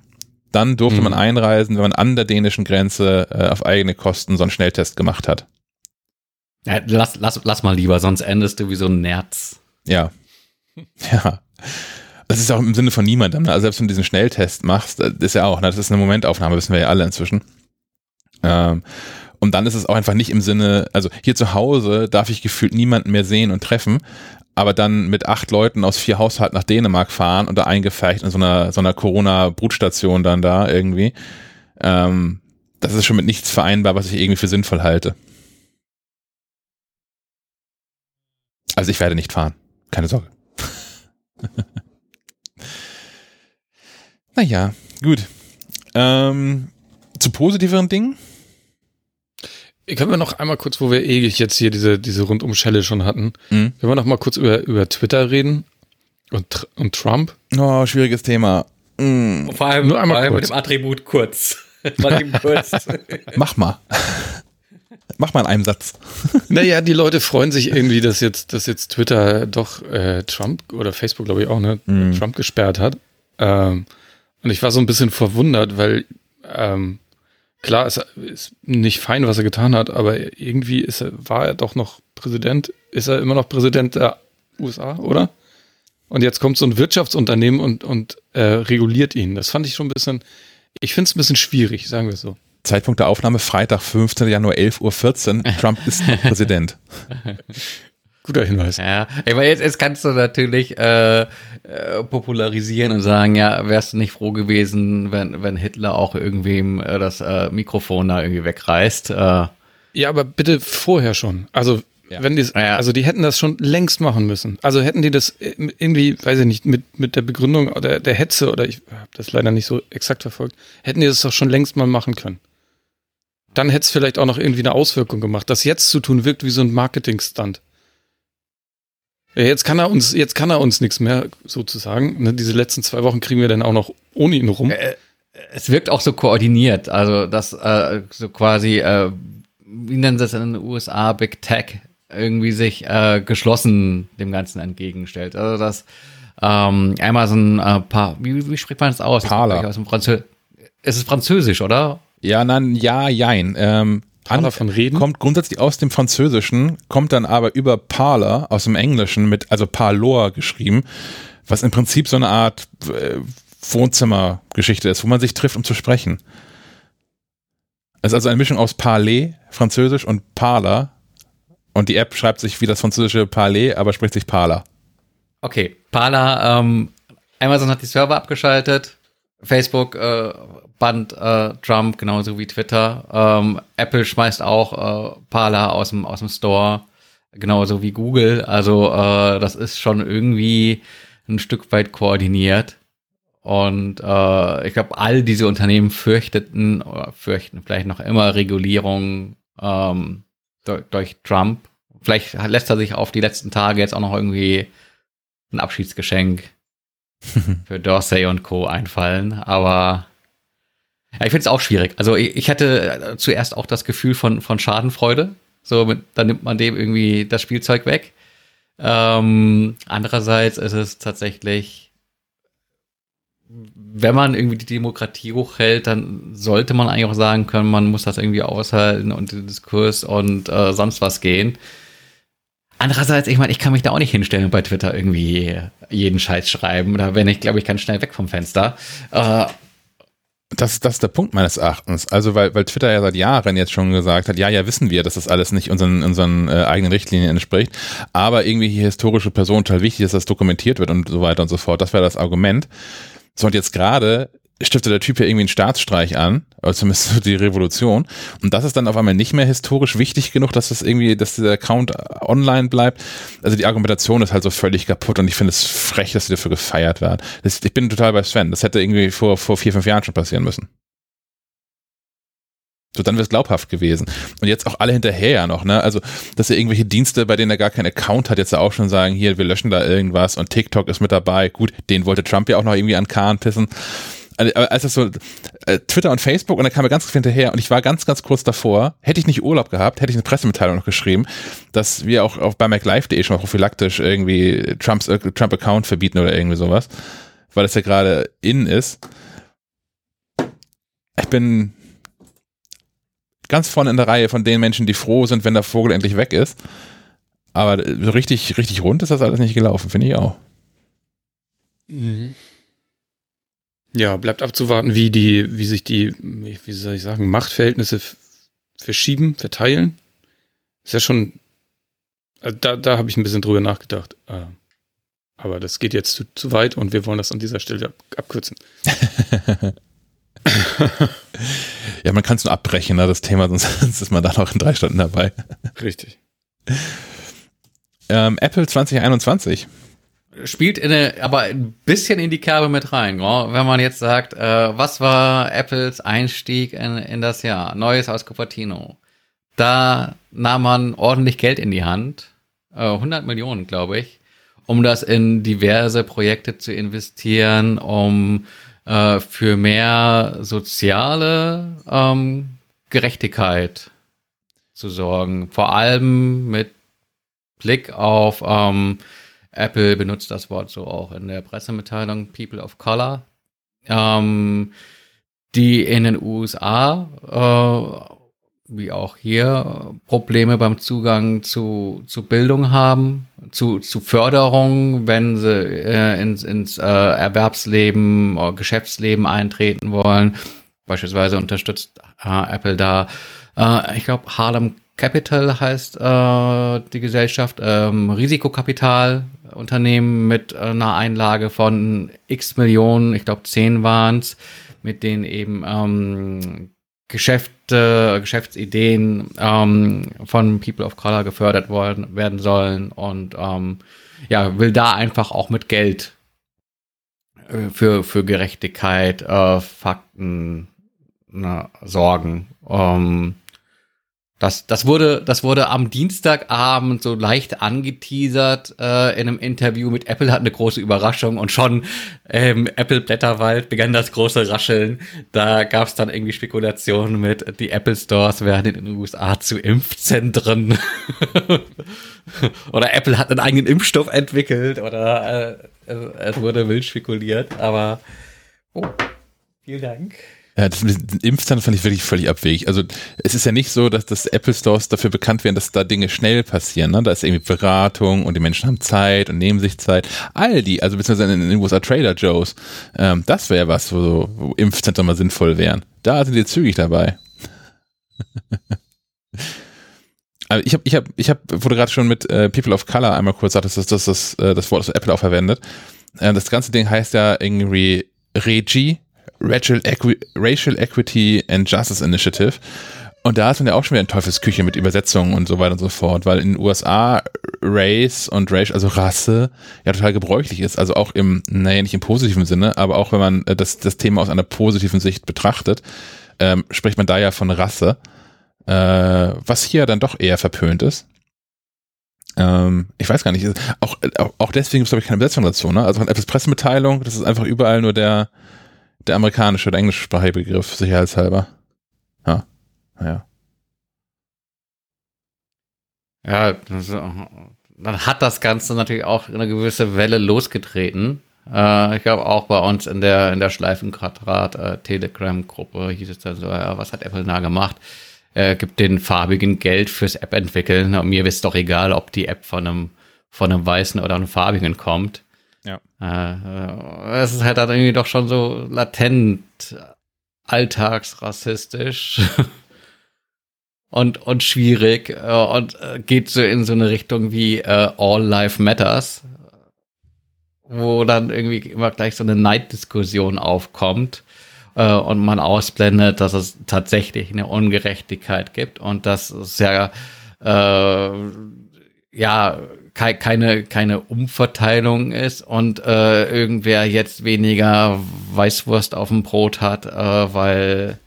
dann durfte mhm. man einreisen, wenn man an der dänischen Grenze äh, auf eigene Kosten so einen Schnelltest gemacht hat. Ja, lass, lass, lass mal lieber, sonst endest du wie so ein Nerz. Ja. Ja. Das ist auch im Sinne von niemandem. Ne? Also selbst wenn du diesen Schnelltest machst, das ist ja auch, ne? das ist eine Momentaufnahme, wissen wir ja alle inzwischen. Ähm, und dann ist es auch einfach nicht im Sinne, also hier zu Hause darf ich gefühlt niemanden mehr sehen und treffen, aber dann mit acht Leuten aus vier Haushalten nach Dänemark fahren und da eingefercht in so einer, so einer Corona-Brutstation dann da irgendwie. Ähm, das ist schon mit nichts vereinbar, was ich irgendwie für sinnvoll halte. Also ich werde nicht fahren. Keine Sorge. Naja, gut. Ähm, zu positiveren Dingen? Können wir noch einmal kurz, wo wir eh jetzt hier diese, diese Rundumschelle schon hatten, mhm. können wir noch mal kurz über, über Twitter reden und, und Trump? Oh, schwieriges Thema. Mhm. Vor allem, Nur einmal vor allem kurz. mit dem Attribut kurz. kurz. Mach mal. Mach mal in einem Satz. Naja, die Leute freuen sich irgendwie, dass jetzt, dass jetzt Twitter doch äh, Trump oder Facebook, glaube ich, auch, ne, mhm. Trump gesperrt hat. Ähm, und ich war so ein bisschen verwundert, weil ähm, klar, es ist nicht fein, was er getan hat, aber irgendwie ist er, war er doch noch Präsident, ist er immer noch Präsident der USA, oder? Und jetzt kommt so ein Wirtschaftsunternehmen und, und äh, reguliert ihn. Das fand ich schon ein bisschen, ich finde es ein bisschen schwierig, sagen wir es so. Zeitpunkt der Aufnahme Freitag, 15. Januar, 11.14 Uhr. Trump ist Präsident. Guter Hinweis. Ja, ich meine, jetzt, jetzt kannst du natürlich äh, äh, popularisieren und sagen, ja, wärst du nicht froh gewesen, wenn, wenn Hitler auch irgendwem äh, das äh, Mikrofon da irgendwie wegreißt. Äh. Ja, aber bitte vorher schon. Also ja. wenn die, also die hätten das schon längst machen müssen. Also hätten die das äh, irgendwie, weiß ich nicht, mit mit der Begründung oder der Hetze oder ich habe das leider nicht so exakt verfolgt, hätten die das doch schon längst mal machen können. Dann hätte es vielleicht auch noch irgendwie eine Auswirkung gemacht. Das jetzt zu tun wirkt wie so ein Marketing-Stunt. Jetzt kann er uns, jetzt kann er uns nichts mehr sozusagen. Ne, diese letzten zwei Wochen kriegen wir dann auch noch ohne ihn rum. Äh, es wirkt auch so koordiniert, also das äh, so quasi, äh, wie nennen sie das in den USA, Big Tech irgendwie sich äh, geschlossen dem Ganzen entgegenstellt. Also das ähm, Amazon, äh, pa wie, wie spricht man das aus? Parler. Aus dem es ist Französisch, oder? Ja, nein, ja, jein. Ähm, Parler von Reden? Kommt grundsätzlich aus dem Französischen, kommt dann aber über Parler aus dem Englischen mit, also Parlor geschrieben, was im Prinzip so eine Art äh, Wohnzimmergeschichte ist, wo man sich trifft, um zu sprechen. Es ist also eine Mischung aus Parler, Französisch und Parler. Und die App schreibt sich wie das französische Parler, aber spricht sich Parler. Okay, Parler, ähm, Amazon hat die Server abgeschaltet, Facebook äh, band äh, Trump, genauso wie Twitter. Ähm, Apple schmeißt auch äh, Parler aus dem, aus dem Store, genauso wie Google. Also äh, das ist schon irgendwie ein Stück weit koordiniert. Und äh, ich glaube, all diese Unternehmen fürchteten oder fürchten vielleicht noch immer Regulierung ähm, durch, durch Trump. Vielleicht lässt er sich auf die letzten Tage jetzt auch noch irgendwie ein Abschiedsgeschenk für Dorsey und Co. einfallen. Aber ja, ich finde es auch schwierig. Also ich, ich hatte äh, zuerst auch das Gefühl von, von Schadenfreude. So, mit, dann nimmt man dem irgendwie das Spielzeug weg. Ähm, andererseits ist es tatsächlich, wenn man irgendwie die Demokratie hochhält, dann sollte man eigentlich auch sagen können, man muss das irgendwie aushalten und den Diskurs und äh, sonst was gehen. Andererseits, ich meine, ich kann mich da auch nicht hinstellen und bei Twitter irgendwie jeden Scheiß schreiben. Da bin ich, glaube ich, ganz schnell weg vom Fenster. Äh, das, das ist der Punkt meines Erachtens. Also, weil, weil Twitter ja seit Jahren jetzt schon gesagt hat, ja, ja, wissen wir, dass das alles nicht unseren, unseren äh, eigenen Richtlinien entspricht, aber irgendwie hier historische Personen total wichtig, dass das dokumentiert wird und so weiter und so fort. Das wäre das Argument. So, und jetzt gerade stiftet der Typ ja irgendwie einen Staatsstreich an, oder zumindest die Revolution. Und das ist dann auf einmal nicht mehr historisch wichtig genug, dass das irgendwie, dass dieser Account online bleibt. Also die Argumentation ist halt so völlig kaputt und ich finde es frech, dass sie dafür gefeiert werden. Das, ich bin total bei Sven. Das hätte irgendwie vor, vor vier, fünf Jahren schon passieren müssen. So, dann wäre es glaubhaft gewesen. Und jetzt auch alle hinterher ja noch, ne? Also, dass er irgendwelche Dienste, bei denen er gar keinen Account hat, jetzt auch schon sagen, hier, wir löschen da irgendwas und TikTok ist mit dabei. Gut, den wollte Trump ja auch noch irgendwie an Kahn pissen. Also, als das so äh, Twitter und Facebook und dann kam er ganz hinterher und ich war ganz, ganz kurz davor, hätte ich nicht Urlaub gehabt, hätte ich eine Pressemitteilung noch geschrieben, dass wir auch, auch bei MacLive.de schon mal prophylaktisch irgendwie Trumps äh, Trump-Account verbieten oder irgendwie sowas, weil das ja gerade in ist. Ich bin ganz vorne in der Reihe von den Menschen, die froh sind, wenn der Vogel endlich weg ist. Aber so richtig, richtig rund ist das alles nicht gelaufen, finde ich auch. Mhm. Ja, bleibt abzuwarten, wie die, wie sich die, wie soll ich sagen, Machtverhältnisse verschieben, verteilen. Ist ja schon, also da, da habe ich ein bisschen drüber nachgedacht. Äh, aber das geht jetzt zu, zu weit und wir wollen das an dieser Stelle ab, abkürzen. ja, man kann es nur abbrechen, ne, das Thema, sonst ist man da noch in drei Stunden dabei. Richtig. Ähm, Apple 2021 spielt in eine, aber ein bisschen in die Kerbe mit rein. Wenn man jetzt sagt, äh, was war Apples Einstieg in, in das Jahr? Neues aus Cupertino. Da nahm man ordentlich Geld in die Hand, äh, 100 Millionen, glaube ich, um das in diverse Projekte zu investieren, um äh, für mehr soziale ähm, Gerechtigkeit zu sorgen. Vor allem mit Blick auf ähm, Apple benutzt das Wort so auch in der Pressemitteilung People of Color, ähm, die in den USA, äh, wie auch hier, Probleme beim Zugang zu, zu Bildung haben, zu, zu Förderung, wenn sie äh, ins, ins äh, Erwerbsleben oder Geschäftsleben eintreten wollen. Beispielsweise unterstützt äh, Apple da, äh, ich glaube, Harlem Capital heißt äh, die Gesellschaft, ähm, Risikokapitalunternehmen mit äh, einer Einlage von x Millionen, ich glaube 10 waren es, mit denen eben ähm, Geschäfte, Geschäftsideen ähm, von People of Color gefördert worden, werden sollen und ähm, ja, will da einfach auch mit Geld äh, für, für Gerechtigkeit, äh, Fakten na, sorgen. Ähm, das, das, wurde, das wurde am Dienstagabend so leicht angeteasert äh, in einem Interview mit Apple, hat eine große Überraschung und schon ähm, Apple Blätterwald begann das große Rascheln. Da gab es dann irgendwie Spekulationen mit, die Apple Stores werden in den USA zu Impfzentren. oder Apple hat einen eigenen Impfstoff entwickelt oder äh, es wurde wild spekuliert, aber oh, vielen Dank. Ja, das mit den Impfzahlen fand ich wirklich völlig abwegig. Also es ist ja nicht so, dass das Apple Stores dafür bekannt werden, dass da Dinge schnell passieren. Ne? Da ist irgendwie Beratung und die Menschen haben Zeit und nehmen sich Zeit. All die, also beziehungsweise in den USA Trader Joe's, ähm, das wäre was, wo, wo Impfzentren mal sinnvoll wären. Da sind die zügig dabei. Also ich habe, ich habe, ich habe, wurde gerade schon mit äh, People of Color einmal kurz gesagt, dass das, das, das, äh, das Wort, das Apple auch verwendet. Äh, das ganze Ding heißt ja irgendwie Regi, Racial, Equi Racial Equity and Justice Initiative. Und da ist man ja auch schon wieder in Teufelsküche mit Übersetzungen und so weiter und so fort, weil in den USA Race und Race, also Rasse, ja total gebräuchlich ist. Also auch im, naja, nicht im positiven Sinne, aber auch wenn man äh, das, das Thema aus einer positiven Sicht betrachtet, ähm, spricht man da ja von Rasse, äh, was hier dann doch eher verpönt ist. Ähm, ich weiß gar nicht, auch, auch, auch deswegen gibt es, glaube ich, keine Übersetzung dazu. Ne? Also von Apples Pressemitteilung, das ist einfach überall nur der, der amerikanische oder englischsprachige Begriff, sicherheitshalber. Ja, naja. Ja, dann hat das Ganze natürlich auch eine gewisse Welle losgetreten. Äh, ich glaube auch bei uns in der in der Schleifenquadrat äh, hieß es dann so, ja, was hat Apple da gemacht? Äh, gibt den farbigen Geld fürs App entwickeln und mir ist doch egal, ob die App von einem von einem weißen oder einem farbigen kommt. Ja. Äh, es ist halt dann irgendwie doch schon so latent alltagsrassistisch und, und schwierig äh, und äh, geht so in so eine Richtung wie äh, All Life Matters, wo dann irgendwie immer gleich so eine Neiddiskussion aufkommt äh, und man ausblendet, dass es tatsächlich eine Ungerechtigkeit gibt und dass es ja äh, ja keine, keine Umverteilung ist und äh, irgendwer jetzt weniger Weißwurst auf dem Brot hat, äh, weil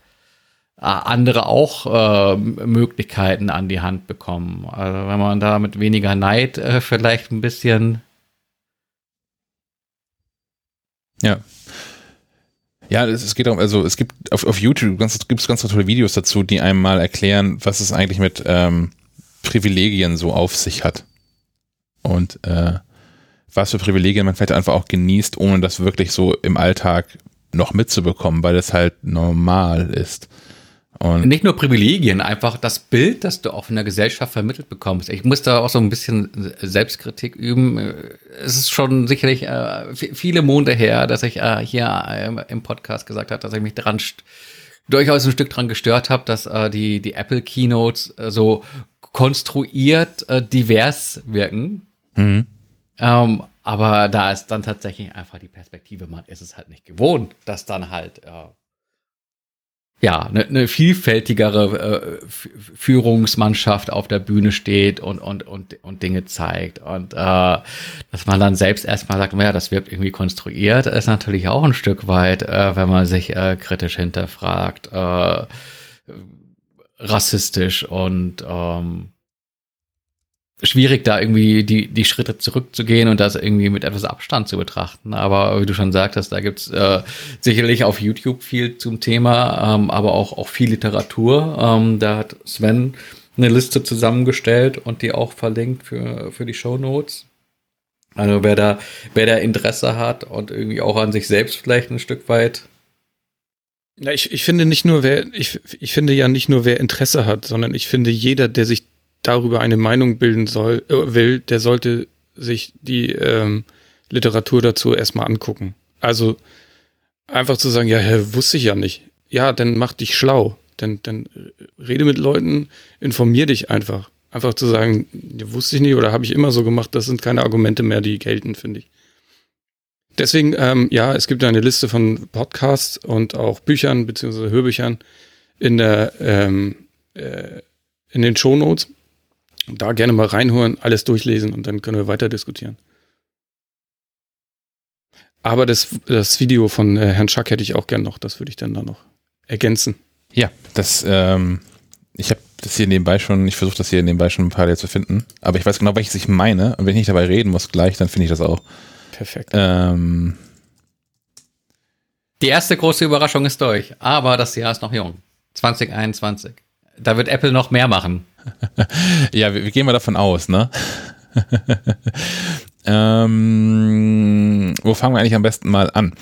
äh, andere auch äh, Möglichkeiten an die Hand bekommen. Also wenn man da mit weniger Neid äh, vielleicht ein bisschen. Ja. Ja, es, geht darum, also es gibt auf, auf YouTube ganz, gibt es ganz tolle Videos dazu, die einem mal erklären, was es eigentlich mit ähm, Privilegien so auf sich hat und äh, was für Privilegien man vielleicht einfach auch genießt, ohne das wirklich so im Alltag noch mitzubekommen, weil es halt normal ist. Und nicht nur Privilegien, einfach das Bild, das du auch von der Gesellschaft vermittelt bekommst. Ich muss da auch so ein bisschen Selbstkritik üben. Es ist schon sicherlich äh, viele Monate her, dass ich äh, hier äh, im Podcast gesagt habe, dass ich mich dran durchaus ein Stück dran gestört habe, dass äh, die, die Apple Keynotes äh, so konstruiert äh, divers wirken. Mhm. Ähm, aber da ist dann tatsächlich einfach die Perspektive, man ist es halt nicht gewohnt, dass dann halt äh, ja eine, eine vielfältigere äh, Führungsmannschaft auf der Bühne steht und und und und Dinge zeigt und äh, dass man dann selbst erstmal sagt, naja, das wirkt irgendwie konstruiert, ist natürlich auch ein Stück weit, äh, wenn man sich äh, kritisch hinterfragt, äh, rassistisch und ähm, schwierig, da irgendwie die, die Schritte zurückzugehen und das irgendwie mit etwas Abstand zu betrachten. Aber wie du schon sagtest, da gibt's äh, sicherlich auf YouTube viel zum Thema, ähm, aber auch, auch viel Literatur. Ähm, da hat Sven eine Liste zusammengestellt und die auch verlinkt für, für die Show Notes. Also wer da, wer da Interesse hat und irgendwie auch an sich selbst vielleicht ein Stück weit ja, ich, ich finde nicht nur, wer, ich, ich finde ja nicht nur, wer Interesse hat, sondern ich finde jeder, der sich darüber eine Meinung bilden soll, äh, will, der sollte sich die ähm, Literatur dazu erstmal angucken. Also einfach zu sagen, ja, hä, wusste ich ja nicht. Ja, dann mach dich schlau. dann, dann rede mit Leuten, informier dich einfach. Einfach zu sagen, wusste ich nicht oder habe ich immer so gemacht, das sind keine Argumente mehr, die gelten, finde ich. Deswegen, ähm, ja, es gibt eine Liste von Podcasts und auch Büchern beziehungsweise Hörbüchern in der ähm, äh, in den Shownotes. Da gerne mal reinhören, alles durchlesen und dann können wir weiter diskutieren. Aber das, das Video von äh, Herrn Schack hätte ich auch gern noch, das würde ich dann da noch ergänzen. Ja, das, ähm, ich habe das hier nebenbei schon, ich versuche das hier nebenbei schon ein paar zu finden, aber ich weiß genau, welches ich meine und wenn ich nicht dabei reden muss gleich, dann finde ich das auch. Perfekt. Ähm, Die erste große Überraschung ist durch, aber das Jahr ist noch jung. 2021. Da wird Apple noch mehr machen. Ja, wir, wir gehen mal davon aus, ne? ähm, wo fangen wir eigentlich am besten mal an?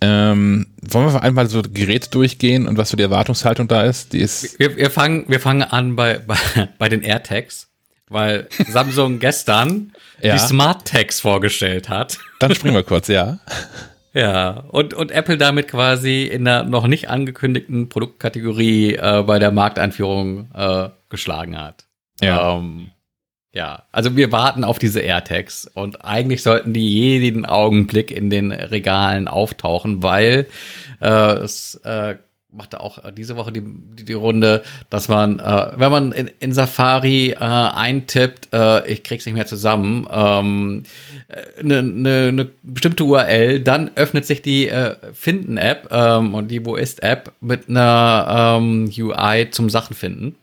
Ähm, wollen wir einmal so Geräte durchgehen und was für die Erwartungshaltung da ist? Die ist Wir, wir, fangen, wir fangen an bei, bei, bei den AirTags, weil Samsung gestern Ja. die Smart Tags vorgestellt hat. dann springen wir kurz, ja. Ja, und, und Apple damit quasi in der noch nicht angekündigten Produktkategorie äh, bei der Markteinführung äh, geschlagen hat. Ja. Ähm, ja, also wir warten auf diese AirTags und eigentlich sollten die jeden Augenblick in den Regalen auftauchen, weil äh, es äh, machte auch äh, diese Woche die, die, die Runde, dass man, äh, wenn man in, in Safari äh, eintippt, äh, ich krieg's nicht mehr zusammen, ähm, eine ne, ne bestimmte URL, dann öffnet sich die äh, Finden-App ähm, und die Wo ist-App mit einer ähm, UI zum Sachen finden.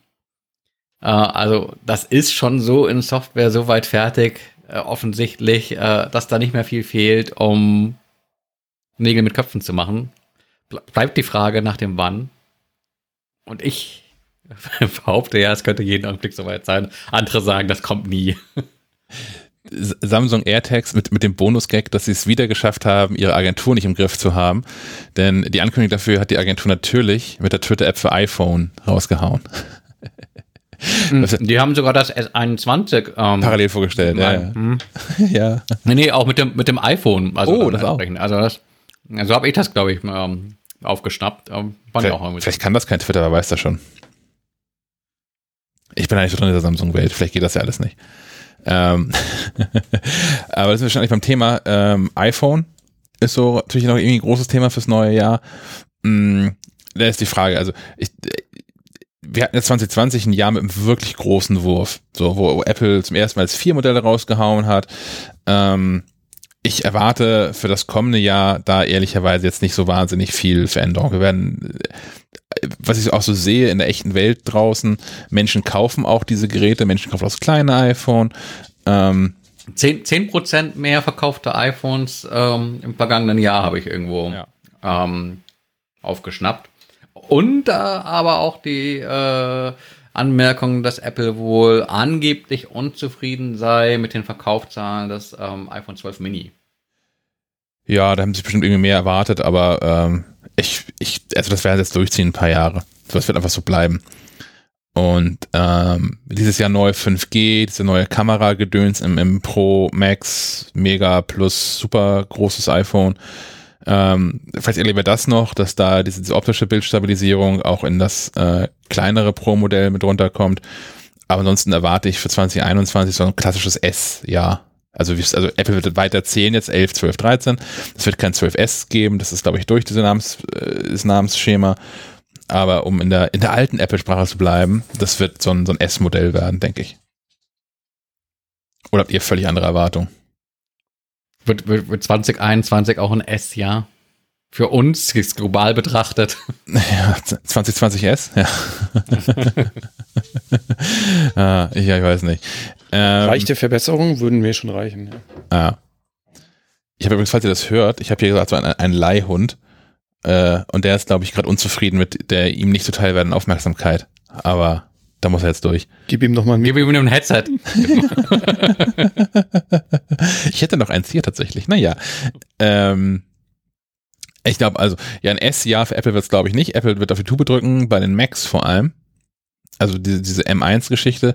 Äh, also das ist schon so in Software so weit fertig, äh, offensichtlich, äh, dass da nicht mehr viel fehlt, um Nägel mit Köpfen zu machen. Ble bleibt die Frage nach dem Wann. Und ich behaupte ja, es könnte jeden Augenblick soweit sein. Andere sagen, das kommt nie. Samsung AirTags mit, mit dem Bonus-Gag, dass sie es wieder geschafft haben, ihre Agentur nicht im Griff zu haben. Denn die Ankündigung dafür hat die Agentur natürlich mit der Twitter-App für iPhone rausgehauen. Die haben sogar das S21 ähm, Parallel vorgestellt, ja. Ja. Hm. ja. Nee, nee, auch mit dem, mit dem iPhone. Also Oh, das auch. Also, das, also habe ich das, glaube ich, ähm, aufgeschnappt. Ähm, ich auch Vielleicht, vielleicht kann das kein Twitter, wer weiß das schon. Ich bin eigentlich so drin in der Samsung-Welt, vielleicht geht das ja alles nicht. Ähm Aber das ist wahrscheinlich beim Thema ähm, iPhone. Ist so natürlich noch irgendwie ein großes Thema fürs neue Jahr. Mm, da ist die Frage, also ich, wir hatten jetzt 2020 ein Jahr mit einem wirklich großen Wurf, so wo Apple zum ersten Mal jetzt vier Modelle rausgehauen hat. Ähm, ich erwarte für das kommende Jahr da ehrlicherweise jetzt nicht so wahnsinnig viel Veränderung. Wir werden, äh, was ich auch so sehe in der echten Welt draußen, Menschen kaufen auch diese Geräte, Menschen kaufen auch das kleine iPhone. Ähm, 10%, 10 mehr verkaufte iPhones ähm, im vergangenen Jahr habe ich irgendwo Ja. ähm, aufgeschnappt. Und äh, aber auch die äh, Anmerkung, dass Apple wohl angeblich unzufrieden sei mit den Verkaufszahlen des ähm, iPhone 12 Mini. ja, da haben sich bestimmt irgendwie mehr erwartet, aber ähm, ich, ich, also das werden jetzt durchziehen ein paar Jahre. Das wird einfach so bleiben. Und ähm, dieses Jahr neue 5G, diese neue Kameragedöns im, im Pro Max Mega Plus super großes iPhone. Ähm, vielleicht erleben wir das noch, dass da diese, diese optische Bildstabilisierung auch in das äh, kleinere Pro-Modell mit runterkommt. Aber ansonsten erwarte ich für 2021 so ein klassisches S-Jahr. Also, wie- also Apple wird weiter zählen jetzt 11, 12, 13. Es wird kein 12S geben, das ist glaube ich durch diese Namens, äh, Namensschema. Aber um in der in der alten Apple-Sprache zu bleiben, das wird so ein, so ein S-Modell werden, denke ich. Oder habt ihr völlig andere Erwartungen? Wird, wird, wird 2021 auch ein S-Jahr? Für uns, jetzt global betrachtet. Ja, 2020S? Ja. ah, ich, ja, ich weiß nicht. Ähm, Leichte Verbesserungen würden mir schon reichen. Ja. Ja. Ich habe übrigens, falls ihr das hört, ich habe hier gesagt, so einen, einen Leihhund. Äh, und der ist, glaube ich, gerade unzufrieden mit der ihm nicht zuteil werdenden Aufmerksamkeit. Aber da muss er jetzt durch. Gib ihm doch mal ein Gib ihm ein Headset. ich hätte noch eins hier tatsächlich. Naja. Ähm, ich glaube, also, ja, ein S-Jahr für Apple wird es, glaube ich, nicht. Apple wird auf die Tube drücken, bei den Macs vor allem. Also diese, diese M1-Geschichte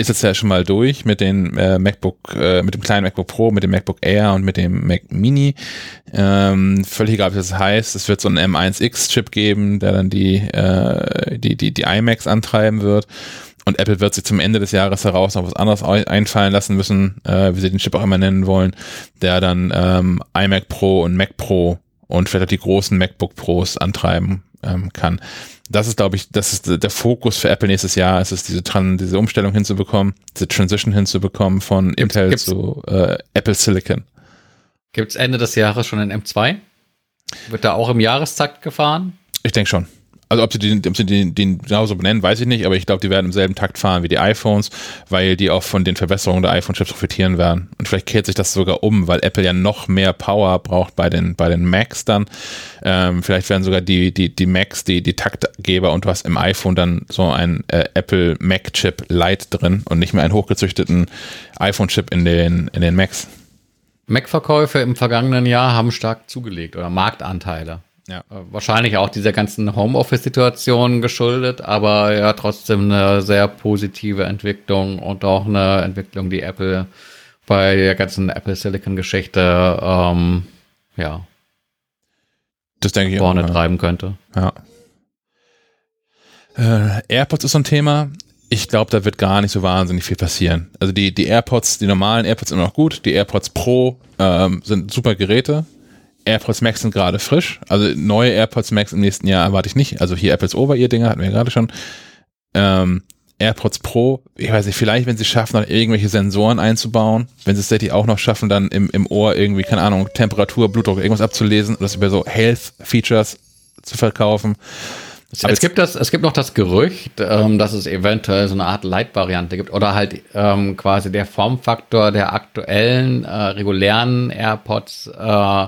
ist jetzt ja schon mal durch mit den äh, MacBook, äh, mit dem kleinen MacBook Pro, mit dem MacBook Air und mit dem Mac Mini. Ähm, völlig egal, wie das heißt. Es wird so einen M1X-Chip geben, der dann die, äh, die, die, die iMacs antreiben wird. Und Apple wird sich zum Ende des Jahres heraus noch was anderes einfallen lassen müssen, äh, wie sie den Chip auch immer nennen wollen, der dann ähm, iMac Pro und Mac Pro und vielleicht auch die großen MacBook Pros antreiben ähm, kann. Das ist, glaube ich, das ist der Fokus für Apple nächstes Jahr. Es ist diese, Tran diese Umstellung hinzubekommen, diese Transition hinzubekommen von gibt's, Intel gibt's, zu äh, Apple Silicon. Gibt es Ende des Jahres schon ein M2? Wird da auch im Jahrestakt gefahren? Ich denke schon. Also ob sie den, ob sie den, den genauso benennen, weiß ich nicht, aber ich glaube, die werden im selben Takt fahren wie die iPhones, weil die auch von den Verbesserungen der iPhone-Chips profitieren werden. Und vielleicht kehrt sich das sogar um, weil Apple ja noch mehr Power braucht bei den, bei den Macs dann. Ähm, vielleicht werden sogar die, die, die Macs die, die Taktgeber und du hast im iPhone dann so ein äh, Apple Mac-Chip Lite drin und nicht mehr einen hochgezüchteten iPhone-Chip in den, in den Macs. Mac-Verkäufe im vergangenen Jahr haben stark zugelegt oder Marktanteile. Ja. Wahrscheinlich auch dieser ganzen Homeoffice-Situation geschuldet, aber ja trotzdem eine sehr positive Entwicklung und auch eine Entwicklung, die Apple bei der ganzen Apple Silicon-Geschichte ähm, ja das denke ich vorne auch, treiben könnte. Ja. Äh, AirPods ist so ein Thema. Ich glaube, da wird gar nicht so wahnsinnig viel passieren. Also die, die AirPods, die normalen AirPods sind noch gut. Die AirPods Pro ähm, sind super Geräte. AirPods Max sind gerade frisch. Also neue AirPods Max im nächsten Jahr erwarte ich nicht. Also hier Apples Over-Ear-Dinger hatten wir gerade schon. Ähm, AirPods Pro, ich weiß nicht, vielleicht, wenn sie schaffen, noch irgendwelche Sensoren einzubauen, wenn sie es tatsächlich auch noch schaffen, dann im, im Ohr irgendwie, keine Ahnung, Temperatur, Blutdruck, irgendwas abzulesen oder das über so Health-Features zu verkaufen. Aber es gibt das, es gibt noch das Gerücht, ähm, dass es eventuell so eine Art Light-Variante gibt oder halt ähm, quasi der Formfaktor der aktuellen äh, regulären AirPods äh,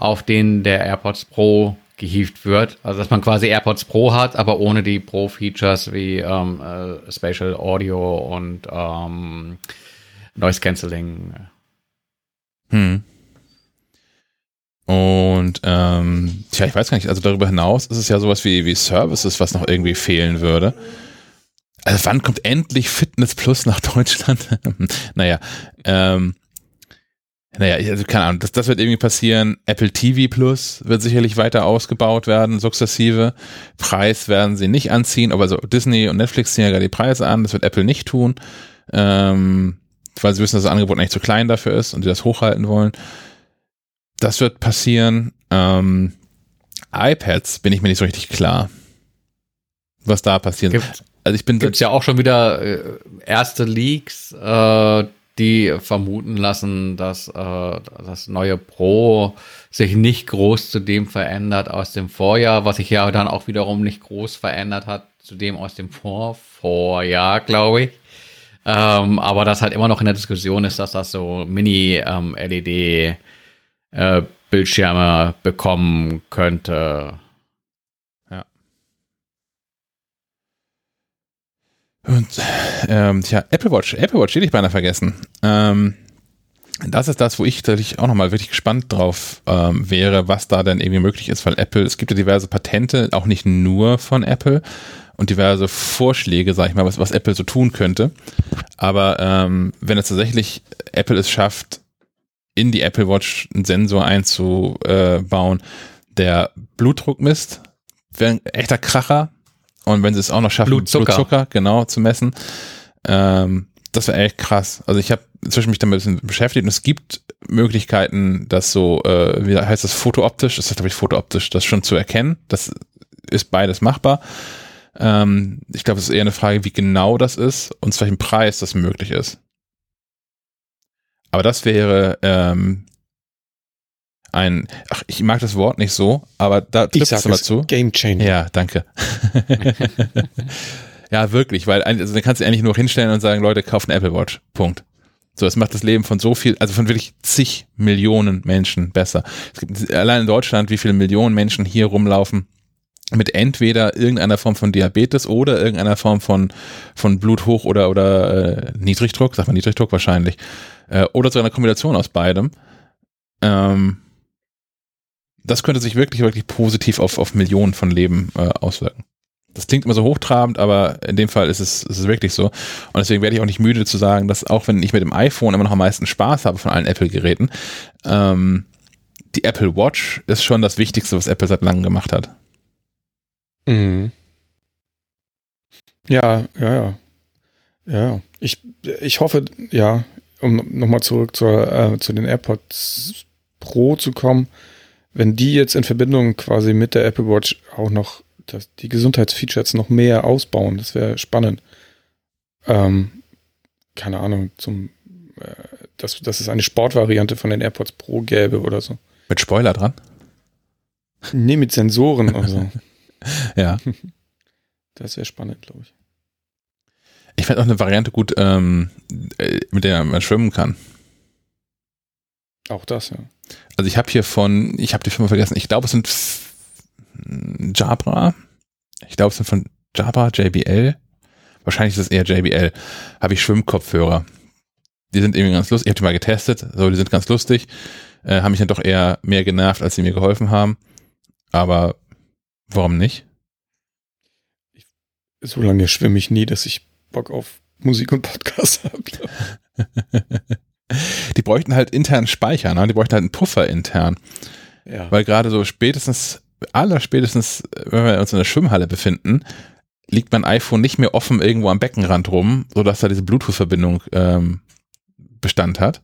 auf denen der AirPods Pro gehievt wird. Also dass man quasi AirPods Pro hat, aber ohne die Pro-Features wie ähm, äh, Spatial Audio und ähm, Noise Cancelling. Hm. Und ähm, tja, ich weiß gar nicht, also darüber hinaus ist es ja sowas wie, wie Services, was noch irgendwie fehlen würde. Also wann kommt endlich Fitness Plus nach Deutschland? naja, ähm, naja, also keine Ahnung, das, das wird irgendwie passieren. Apple TV Plus wird sicherlich weiter ausgebaut werden, sukzessive. Preis werden sie nicht anziehen, aber so Disney und Netflix ziehen ja gerade die Preise an, das wird Apple nicht tun, ähm, weil sie wissen, dass das Angebot eigentlich zu klein dafür ist und sie das hochhalten wollen. Das wird passieren. Ähm, iPads bin ich mir nicht so richtig klar, was da passiert. Gibt, also ich bin gibt's ja auch schon wieder äh, erste Leaks. Äh, die vermuten lassen, dass äh, das neue Pro sich nicht groß zu dem verändert aus dem Vorjahr, was sich ja dann auch wiederum nicht groß verändert hat zu dem aus dem Vorvorjahr, glaube ich. Ähm, aber das halt immer noch in der Diskussion ist, dass das so Mini-LED-Bildschirme ähm, äh, bekommen könnte. Und ähm, tja, Apple Watch, Apple Watch hätte ich beinahe vergessen. Ähm, das ist das, wo ich tatsächlich auch nochmal wirklich gespannt drauf ähm, wäre, was da denn irgendwie möglich ist, weil Apple, es gibt ja diverse Patente, auch nicht nur von Apple und diverse Vorschläge, sag ich mal, was, was Apple so tun könnte. Aber ähm, wenn es tatsächlich Apple es schafft, in die Apple Watch einen Sensor einzubauen, der Blutdruck misst, wäre ein echter Kracher, und wenn sie es auch noch schaffen, Blutzucker, Blutzucker genau zu messen, ähm, das wäre echt krass. Also ich habe inzwischen mich damit ein bisschen beschäftigt und es gibt Möglichkeiten, das so, äh, wie heißt das, fotooptisch, das ist glaube ich fotooptisch, das schon zu erkennen. Das ist beides machbar. Ähm, ich glaube, es ist eher eine Frage, wie genau das ist und zu welchem Preis das möglich ist. Aber das wäre ähm, ein, ach, ich mag das Wort nicht so, aber da trifft es mal zu. Game Changer. Ja, danke. ja, wirklich, weil also dann kannst du eigentlich nur hinstellen und sagen, Leute, kauft eine Apple Watch. Punkt. So, es macht das Leben von so viel, also von wirklich zig Millionen Menschen besser. Es gibt allein in Deutschland, wie viele Millionen Menschen hier rumlaufen mit entweder irgendeiner Form von Diabetes oder irgendeiner Form von, von Bluthoch oder, oder äh, Niedrigdruck, sagt man Niedrigdruck wahrscheinlich, äh, oder so eine Kombination aus beidem. Ähm, das könnte sich wirklich, wirklich positiv auf, auf Millionen von Leben äh, auswirken. Das klingt immer so hochtrabend, aber in dem Fall ist es, ist es wirklich so. Und deswegen werde ich auch nicht müde zu sagen, dass auch wenn ich mit dem iPhone immer noch am meisten Spaß habe von allen Apple-Geräten, ähm, die Apple Watch ist schon das Wichtigste, was Apple seit langem gemacht hat. Mhm. Ja, ja, ja. Ja, ich, ich hoffe, ja, um nochmal zurück zur, äh, zu den AirPods Pro zu kommen, wenn die jetzt in Verbindung quasi mit der Apple Watch auch noch das, die Gesundheitsfeatures noch mehr ausbauen, das wäre spannend. Ähm, keine Ahnung, zum, äh, dass, dass es eine Sportvariante von den AirPods Pro gäbe oder so. Mit Spoiler dran? Nee, mit Sensoren oder so. ja. Das wäre spannend, glaube ich. Ich fände auch eine Variante gut, ähm, äh, mit der man schwimmen kann. Auch das, ja. Also ich habe hier von, ich habe die Firma vergessen, ich glaube es sind Jabra. Ich glaube es sind von Jabra, JBL. Wahrscheinlich ist es eher JBL. Habe ich Schwimmkopfhörer. Die sind irgendwie ganz lustig. Ich habe die mal getestet. So, die sind ganz lustig. Äh, haben mich dann doch eher mehr genervt, als sie mir geholfen haben. Aber warum nicht? So lange schwimme ich nie, dass ich Bock auf Musik und Podcast habe. die bräuchten halt intern Speicher, ne? Die bräuchten halt einen Puffer intern. Ja. Weil gerade so spätestens, aller spätestens, wenn wir uns in der Schwimmhalle befinden, liegt mein iPhone nicht mehr offen irgendwo am Beckenrand rum, sodass da diese Bluetooth-Verbindung ähm, Bestand hat.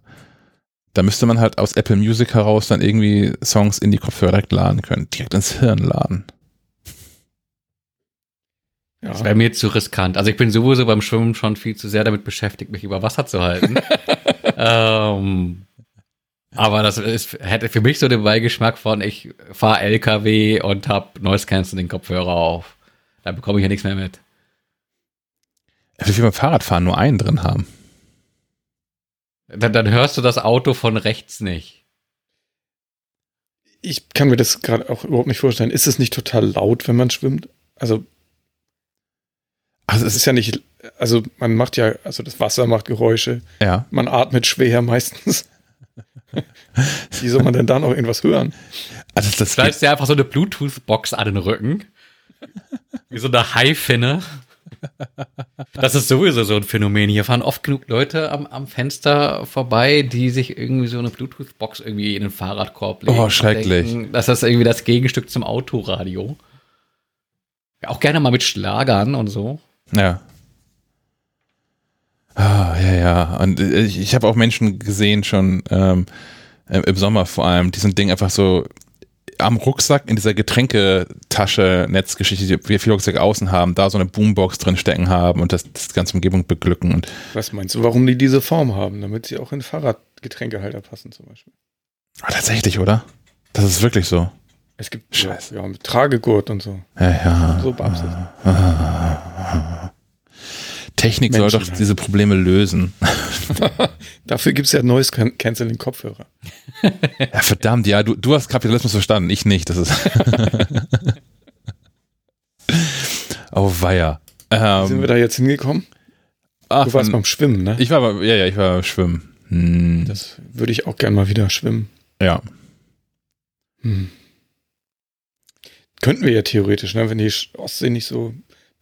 Da müsste man halt aus Apple Music heraus dann irgendwie Songs in die Kopfhörer direkt laden können, direkt ins Hirn laden. Ja. Das wäre mir zu riskant. Also ich bin sowieso beim Schwimmen schon viel zu sehr damit beschäftigt, mich über Wasser zu halten. ähm, aber das ist, hätte für mich so den Beigeschmack von, ich fahre LKW und habe Noise Cancelling Kopfhörer auf. Da bekomme ich ja nichts mehr mit. Wie wir beim Fahrradfahren nur einen drin haben. Dann, dann hörst du das Auto von rechts nicht. Ich kann mir das gerade auch überhaupt nicht vorstellen. Ist es nicht total laut, wenn man schwimmt? Also also es ist ja nicht, also man macht ja, also das Wasser macht Geräusche. Ja. Man atmet schwer meistens. Wie soll man denn da noch irgendwas hören? Also das Vielleicht dir einfach so eine Bluetooth-Box an den Rücken. Wie so eine Haifinne. Das ist sowieso so ein Phänomen. Hier fahren oft genug Leute am, am Fenster vorbei, die sich irgendwie so eine Bluetooth-Box irgendwie in den Fahrradkorb legen. Oh, schrecklich. Denken, das ist irgendwie das Gegenstück zum Autoradio. Auch gerne mal mit Schlagern und so. Ja. Ah, ja, ja. Und äh, ich, ich habe auch Menschen gesehen, schon ähm, im Sommer vor allem, die so ein Ding einfach so am Rucksack in dieser Getränketasche, Netzgeschichte, die wir viele Rucksäcke außen haben, da so eine Boombox drin stecken haben und das, das ganze Umgebung beglücken. Und Was meinst du, warum die diese Form haben? Damit sie auch in Fahrradgetränkehalter passen zum Beispiel. Ah, tatsächlich, oder? Das ist wirklich so. Es gibt Scheiße. Ja, mit Tragegurt und so. Ja, ja. So beabsichtigt. Technik Menschen soll doch halt. diese Probleme lösen. Dafür gibt es ja neues Canceling Kopfhörer. ja, verdammt, ja, du, du hast Kapitalismus verstanden, ich nicht. Das ist. oh, weia. Ähm, sind wir da jetzt hingekommen? Ach, du warst beim Schwimmen, ne? Ich war, ja, ja, ich war beim Schwimmen. Hm. Das würde ich auch gern mal wieder schwimmen. Ja. Hm. Könnten wir ja theoretisch, ne, wenn die Ostsee nicht so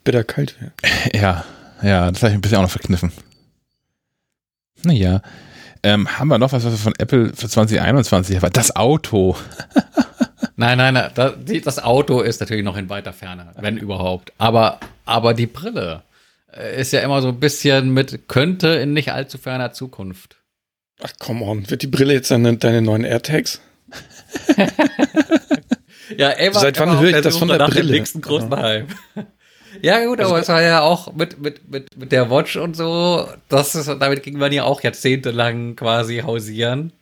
bitterkalt wäre. Ja, ja, das habe ich ein bisschen auch noch verkniffen. Naja. Ähm, haben wir noch was, was von Apple für 2021 war? Das Auto. nein, nein, nein. Das, das, Auto ist natürlich noch in weiter Ferne, wenn überhaupt. Aber, aber die Brille äh, ist ja immer so ein bisschen mit könnte in nicht allzu ferner Zukunft. Ach, come on. Wird die Brille jetzt deine, deine neuen AirTags? Ja, Emma, Seit wann höre ich das von der nach Brille? Dem nächsten großen ja. Hype. Ja, gut, aber also, es war ja auch mit, mit, mit, mit der Watch und so, das ist, damit ging man ja auch jahrzehntelang quasi hausieren.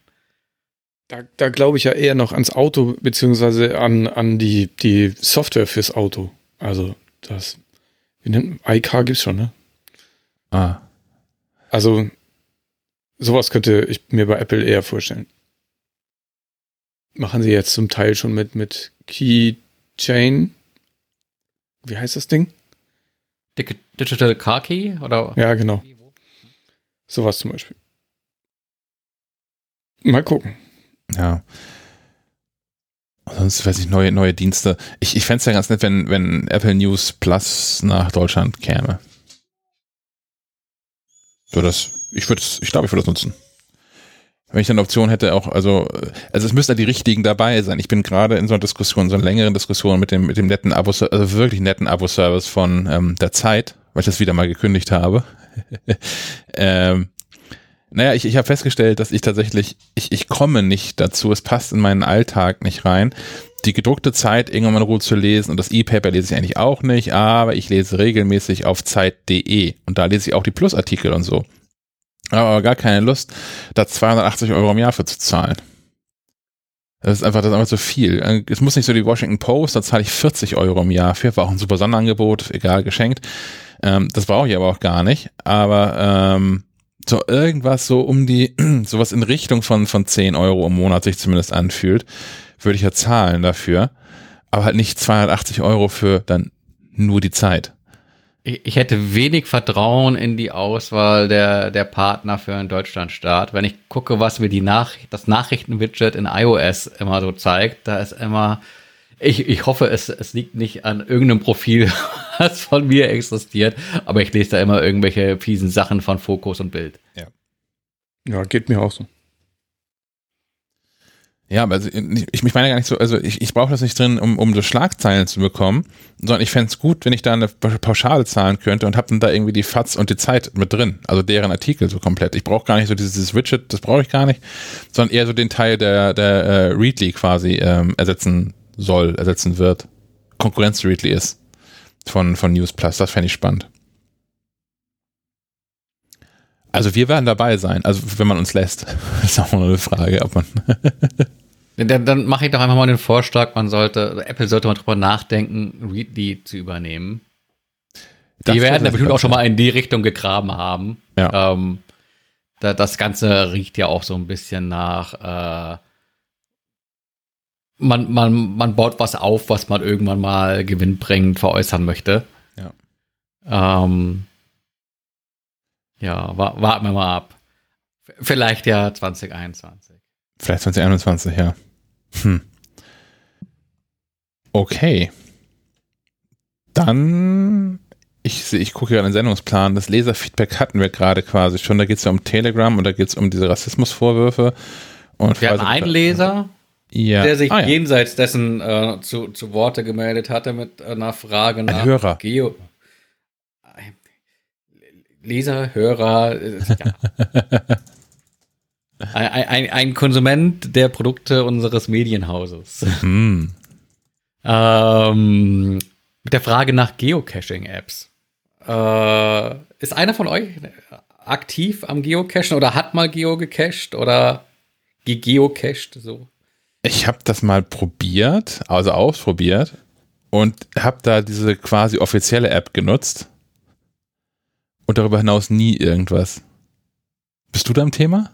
Da, da glaube ich ja eher noch ans Auto, beziehungsweise an, an die, die Software fürs Auto. Also, das, wie nennt man, iCar gibt's schon, ne? Ah. Also, sowas könnte ich mir bei Apple eher vorstellen. Machen sie jetzt zum Teil schon mit, mit Keychain. Wie heißt das Ding? Digital Car Key? Oder? Ja, genau. Sowas zum Beispiel. Mal gucken. Ja. Sonst weiß ich, neue, neue Dienste. Ich, ich fände es ja ganz nett, wenn, wenn Apple News Plus nach Deutschland käme. So, das, ich würde ich glaube, ich würde das nutzen. Wenn ich dann eine Option hätte, auch, also, also es müssten ja die richtigen dabei sein. Ich bin gerade in so einer Diskussion, so einer längeren Diskussion mit dem, mit dem netten Abo, also wirklich netten Abo-Service von ähm, der Zeit, weil ich das wieder mal gekündigt habe. ähm, naja, ich, ich habe festgestellt, dass ich tatsächlich, ich, ich komme nicht dazu, es passt in meinen Alltag nicht rein, die gedruckte Zeit irgendwann in Ruhe zu lesen und das E-Paper lese ich eigentlich auch nicht, aber ich lese regelmäßig auf Zeit.de und da lese ich auch die Plusartikel und so. Aber gar keine Lust, da 280 Euro im Jahr für zu zahlen. Das ist einfach, das ist einfach zu viel. Es muss nicht so die Washington Post, da zahle ich 40 Euro im Jahr für, war auch ein super Sonderangebot, egal, geschenkt. Ähm, das brauche ich aber auch gar nicht. Aber ähm, so irgendwas so um die, sowas in Richtung von, von 10 Euro im Monat sich zumindest anfühlt, würde ich ja zahlen dafür. Aber halt nicht 280 Euro für dann nur die Zeit. Ich, hätte wenig Vertrauen in die Auswahl der, der Partner für einen Deutschlandstart. Wenn ich gucke, was mir die Nach das Nachrichtenwidget in iOS immer so zeigt, da ist immer, ich, ich hoffe, es, es liegt nicht an irgendeinem Profil, was von mir existiert, aber ich lese da immer irgendwelche fiesen Sachen von Fokus und Bild. Ja. Ja, geht mir auch so. Ja, aber also ich, ich meine gar nicht so, also ich, ich brauche das nicht drin, um, um so Schlagzeilen zu bekommen, sondern ich fände es gut, wenn ich da eine Pauschale zahlen könnte und habe dann da irgendwie die FATS und die Zeit mit drin, also deren Artikel so komplett. Ich brauche gar nicht so dieses Widget, das brauche ich gar nicht, sondern eher so den Teil, der, der äh, Readly quasi ähm, ersetzen soll, ersetzen wird. Konkurrenz zu Readly ist von, von News Plus, das fände ich spannend. Also wir werden dabei sein, also wenn man uns lässt. Das ist auch mal eine Frage, ob man Dann, dann mache ich doch einfach mal den Vorschlag, man sollte, Apple sollte mal drüber nachdenken, Readly zu übernehmen. Die werden da bestimmt auch schon mal in die Richtung gegraben haben. Ja. Ähm, da, das Ganze riecht ja auch so ein bisschen nach, äh, man, man, man baut was auf, was man irgendwann mal gewinnbringend veräußern möchte. Ja. Ähm, ja, wa warten wir mal ab. Vielleicht ja 2021. Vielleicht 2021, ja. Hm. Okay. Dann, ich, ich gucke gerade den Sendungsplan, das Leserfeedback hatten wir gerade quasi schon. Da geht es ja um Telegram und da geht es um diese Rassismusvorwürfe. Und wir hatten einen Leser, ja. der sich ah, ja. jenseits dessen äh, zu, zu Worte gemeldet hatte mit einer Frage Ein nach Hörer. Geo. Leser, Hörer, äh, ja. ein, ein, ein Konsument der Produkte unseres Medienhauses. Hm. Ähm, mit der Frage nach Geocaching-Apps. Äh, ist einer von euch aktiv am Geocachen oder hat mal Geo gecached oder gegeocached so? Ich habe das mal probiert, also ausprobiert und habe da diese quasi offizielle App genutzt und darüber hinaus nie irgendwas. Bist du da im Thema?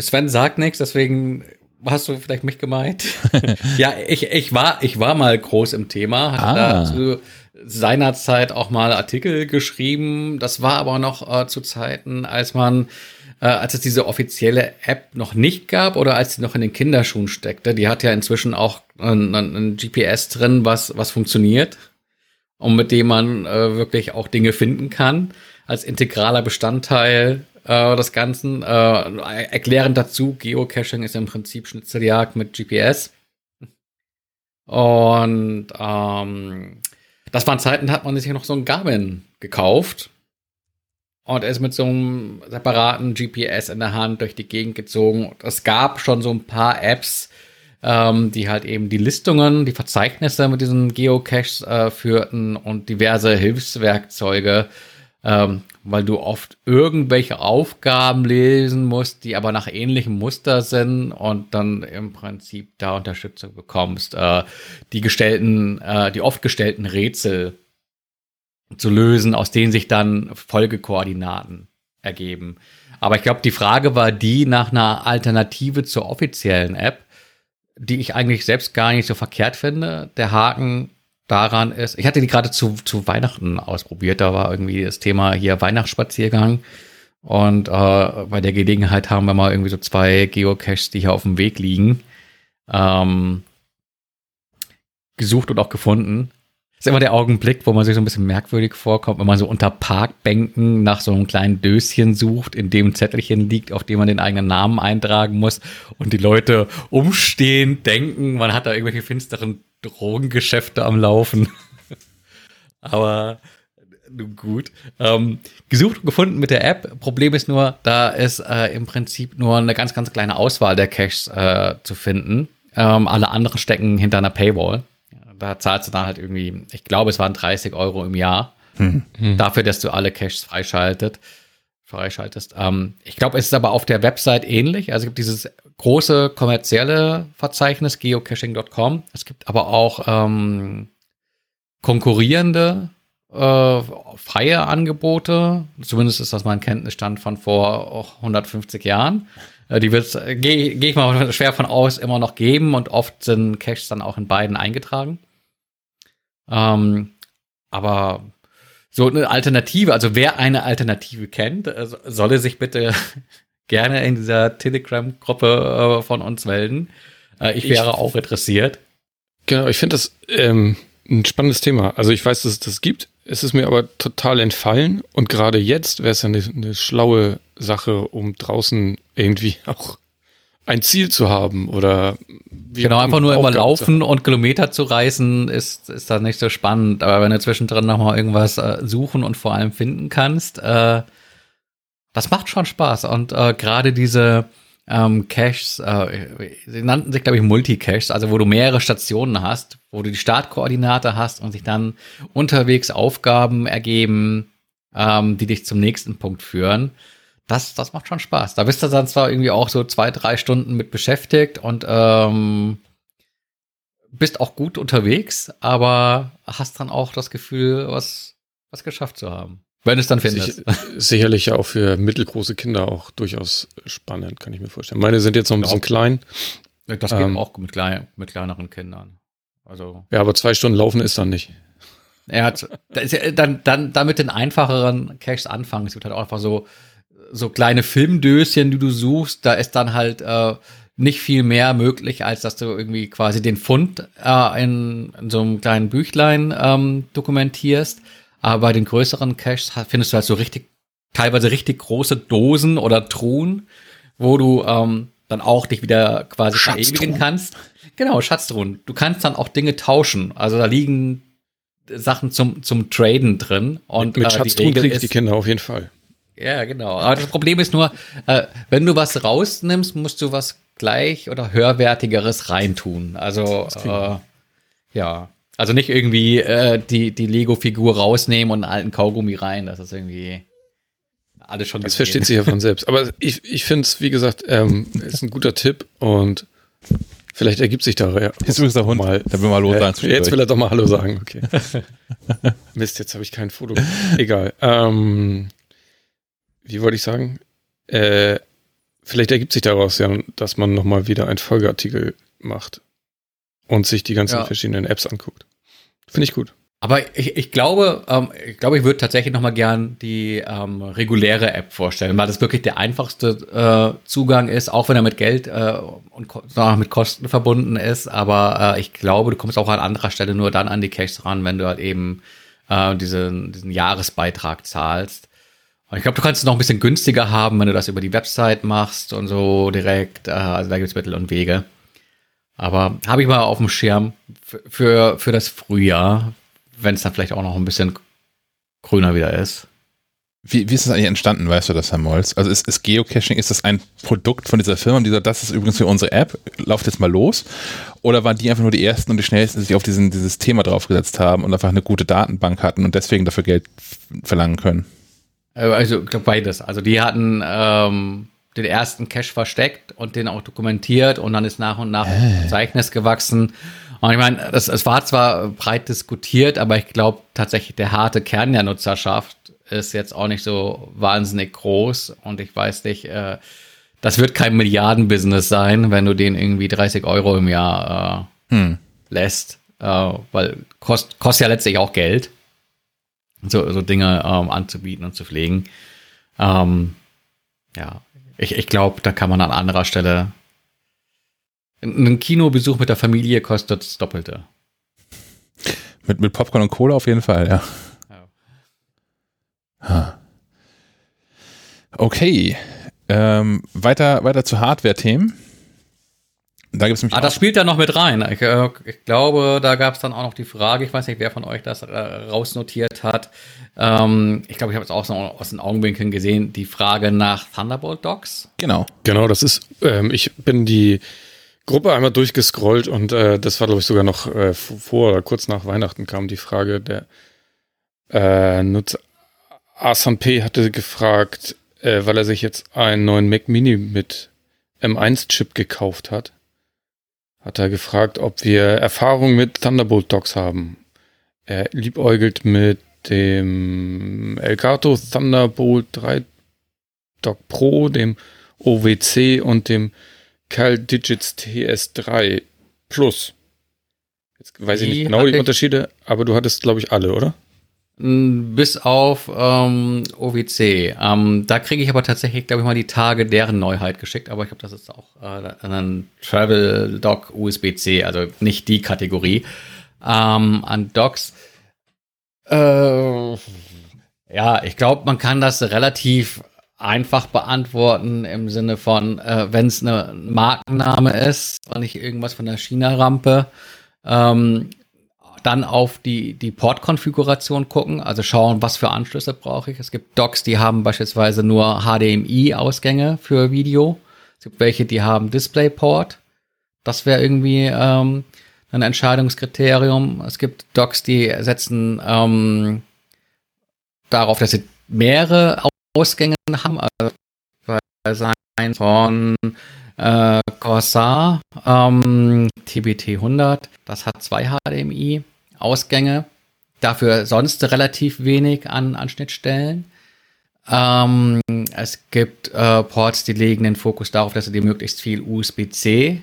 Sven sagt nichts, deswegen hast du vielleicht mich gemeint. ja, ich, ich, war, ich war mal groß im Thema, hatte Ah. da zu seiner Zeit auch mal Artikel geschrieben. Das war aber noch äh, zu Zeiten, als man, äh, als es diese offizielle App noch nicht gab oder als sie noch in den Kinderschuhen steckte. Die hat ja inzwischen auch ein, ein, ein GPS drin, was, was funktioniert und mit dem man äh, wirklich auch Dinge finden kann als integraler Bestandteil äh, des Ganzen. Äh, erklärend dazu, Geocaching ist im Prinzip Schnitzeljagd mit GPS. Und ähm, das waren Zeiten, hat man sich noch so ein Garmin gekauft und ist mit so einem separaten GPS in der Hand durch die Gegend gezogen. Es gab schon so ein paar Apps, ähm, die halt eben die Listungen, die Verzeichnisse mit diesen Geocaches äh, führten und diverse Hilfswerkzeuge, ähm, weil du oft irgendwelche Aufgaben lesen musst, die aber nach ähnlichem Muster sind und dann im Prinzip da Unterstützung bekommst, äh, die gestellten, äh, die oft gestellten Rätsel zu lösen, aus denen sich dann Folgekoordinaten ergeben. Aber ich glaube, die Frage war die nach einer Alternative zur offiziellen App, die ich eigentlich selbst gar nicht so verkehrt finde. Der Haken daran ist, ich hatte die gerade zu, zu Weihnachten ausprobiert, da war irgendwie das Thema hier Weihnachtsspaziergang. Und äh, bei der Gelegenheit haben wir mal irgendwie so zwei Geocaches, die hier auf dem Weg liegen, ähm, gesucht und auch gefunden. Ist immer der Augenblick, wo man sich so ein bisschen merkwürdig vorkommt, wenn man so unter Parkbänken nach so einem kleinen Döschen sucht, in dem ein Zettelchen liegt, auf dem man den eigenen Namen eintragen muss und die Leute umstehen, denken, man hat da irgendwelche finsteren Drogengeschäfte am Laufen. Aber nun gut. Ähm, gesucht und gefunden mit der App. Problem ist nur, da ist äh, im Prinzip nur eine ganz, ganz kleine Auswahl der Caches äh, zu finden. Ähm, alle anderen stecken hinter einer Paywall da zahlst du dann halt irgendwie, ich glaube, es waren 30 Euro im Jahr hm. dafür, dass du alle Caches freischaltet, freischaltest. Ähm, ich glaube, es ist aber auf der Website ähnlich. Also es gibt dieses große kommerzielle Verzeichnis geocaching.com. Es gibt aber auch ähm, konkurrierende äh, freie Angebote. Zumindest ist das mein Kenntnisstand von vor 150 Jahren. Äh, die wird es, äh, gehe geh ich mal schwer von aus, immer noch geben und oft sind Caches dann auch in beiden eingetragen. Ähm, aber so eine Alternative, also wer eine Alternative kennt, äh, solle sich bitte gerne in dieser Telegram-Gruppe äh, von uns melden. Äh, ich wäre ich, auch interessiert. Genau, ich finde das ähm, ein spannendes Thema. Also ich weiß, dass es das gibt. Es ist mir aber total entfallen. Und gerade jetzt wäre es ja eine, eine schlaue Sache, um draußen irgendwie auch ein Ziel zu haben oder genau einfach nur immer laufen und Kilometer zu reisen ist ist da nicht so spannend. Aber wenn du zwischendrin noch mal irgendwas äh, suchen und vor allem finden kannst äh, das macht schon Spaß. Und äh, gerade diese ähm, Caches, äh, sie nannten sich, glaube ich, Multicaches, also wo du mehrere Stationen hast, wo du die Startkoordinate hast und sich dann unterwegs Aufgaben ergeben, ähm, die dich zum nächsten Punkt führen das, das macht schon Spaß. Da bist du dann zwar irgendwie auch so zwei, drei Stunden mit beschäftigt und ähm, bist auch gut unterwegs, aber hast dann auch das Gefühl, was, was geschafft zu haben. Wenn es dann findest. Sicher, sicherlich ja auch für mittelgroße Kinder auch durchaus spannend, kann ich mir vorstellen. Meine sind jetzt noch ein bisschen klein. Das geht ähm, auch mit, klein, mit kleineren Kindern. Also. Ja, aber zwei Stunden laufen ist dann nicht. Er hat, dann, dann, dann mit den einfacheren Caches anfangen. Es wird halt auch einfach so, so kleine Filmdöschen, die du suchst, da ist dann halt äh, nicht viel mehr möglich, als dass du irgendwie quasi den Fund äh, in, in so einem kleinen Büchlein ähm, dokumentierst. Aber bei den größeren Caches findest du halt so richtig, teilweise richtig große Dosen oder Truhen, wo du ähm, dann auch dich wieder quasi verewigen kannst. Genau, Schatztruhen. Du kannst dann auch Dinge tauschen. Also da liegen Sachen zum, zum Traden drin. Und, mit, mit äh, Schatztruhen kriegst die Kinder auf jeden Fall. Ja, genau. Aber das Problem ist nur, äh, wenn du was rausnimmst, musst du was gleich oder höherwertigeres reintun. Also äh, ja, also nicht irgendwie äh, die die Lego-Figur rausnehmen und einen alten Kaugummi rein. Das ist irgendwie alles schon. Das gesehen. versteht sich ja von selbst. Aber ich ich finde es, wie gesagt, ähm, ist ein guter Tipp und vielleicht ergibt sich da ja. Jetzt übrigens der Hund. Mal, da will mal Hallo sagen. Äh, jetzt will er doch mal Hallo sagen. Okay. Mist, jetzt habe ich kein Foto. Egal. Ähm, wie wollte ich sagen? Äh, vielleicht ergibt sich daraus ja, dass man nochmal wieder einen Folgeartikel macht und sich die ganzen ja. verschiedenen Apps anguckt. Finde ich gut. Aber ich, ich glaube, ähm, ich glaube, ich würde tatsächlich noch mal gern die ähm, reguläre App vorstellen, weil das wirklich der einfachste äh, Zugang ist, auch wenn er mit Geld äh, und mit Kosten verbunden ist. Aber äh, ich glaube, du kommst auch an anderer Stelle nur dann an die Caches ran, wenn du halt eben äh, diesen, diesen Jahresbeitrag zahlst. Ich glaube, du kannst es noch ein bisschen günstiger haben, wenn du das über die Website machst und so direkt. Äh, also da gibt es Mittel und Wege. Aber habe ich mal auf dem Schirm für, für das Frühjahr, wenn es dann vielleicht auch noch ein bisschen grüner wieder ist. Wie, wie ist das eigentlich entstanden, weißt du das, Herr Molz? Also ist, ist Geocaching, ist das ein Produkt von dieser Firma, die sagt, das ist übrigens für unsere App, lauft jetzt mal los? Oder waren die einfach nur die ersten und die schnellsten, die sich auf diesen, dieses Thema draufgesetzt haben und einfach eine gute Datenbank hatten und deswegen dafür Geld verlangen können? Äh, also, ich glaube beides. Also, die hatten ähm, den ersten Cache versteckt und den auch dokumentiert und dann ist nach und nach äh. ein Verzeichnis gewachsen. Und ich meine, es war zwar breit diskutiert, aber ich glaube tatsächlich, der harte Kern der Nutzerschaft ist jetzt auch nicht so wahnsinnig groß und ich weiß nicht, äh, das wird kein Milliardenbusiness sein, wenn du den irgendwie 30 Euro im Jahr äh, hm. lässt, äh, weil kost, kostet ja letztlich auch Geld so, so Dinge ähm, anzubieten und zu pflegen. Ähm, Ja, ich, ich glaube, da kann man an anderer Stelle. Ein Kinobesuch mit der Familie kostet das Doppelte. Mit, mit Popcorn und Cola auf jeden Fall, ja. ja. Okay. Ähm, weiter, weiter zu Hardware-Themen. Da gibt's nämlich ah, das spielt da noch mit rein. Ich, äh, ich glaube, da gab es dann auch noch die Frage, ich weiß nicht, wer von euch das äh, rausnotiert hat. Ähm, ich glaube, ich habe es auch so aus den Augenwinkeln gesehen, die Frage nach Thunderbolt Docs. Genau. Genau, das ist, ähm, ich bin die Gruppe einmal durchgescrollt und äh, das war, glaube ich, sogar noch äh, vor oder kurz nach Weihnachten kam die Frage, der äh, Nutzer Asan P hatte gefragt, äh, weil er sich jetzt einen neuen Mac Mini mit M1-Chip gekauft hat hat er gefragt, ob wir Erfahrung mit Thunderbolt Docs haben. Er liebäugelt mit dem Elgato Thunderbolt 3 Dock Pro, dem OWC und dem Cal Digits TS3 Plus. Jetzt weiß die ich nicht genau die Unterschiede, aber du hattest, glaube ich, alle, oder? Bis auf ähm, OWC. Ähm, da kriege ich aber tatsächlich, glaube ich, mal die Tage deren Neuheit geschickt, aber ich glaube, das ist auch äh, ein Travel Dock USB-C, also nicht die Kategorie. Ähm, an Docks. Äh, ja, ich glaube, man kann das relativ einfach beantworten im Sinne von, äh, wenn es eine Markenname ist und nicht irgendwas von der China-Rampe, ähm, dann auf die, die Port-Konfiguration gucken, also schauen, was für Anschlüsse brauche ich. Es gibt Docks, die haben beispielsweise nur HDMI-Ausgänge für Video. Es gibt welche, die haben DisplayPort. Das wäre irgendwie ähm, ein Entscheidungskriterium. Es gibt Docks, die setzen ähm, darauf, dass sie mehrere Ausgänge haben. Also sein von äh, Corsair ähm, TBT 100, das hat zwei HDMI-Ausgänge. Dafür sonst relativ wenig an, an Schnittstellen. Ähm, es gibt äh, Ports, die legen den Fokus darauf, dass sie dir möglichst viel USB-C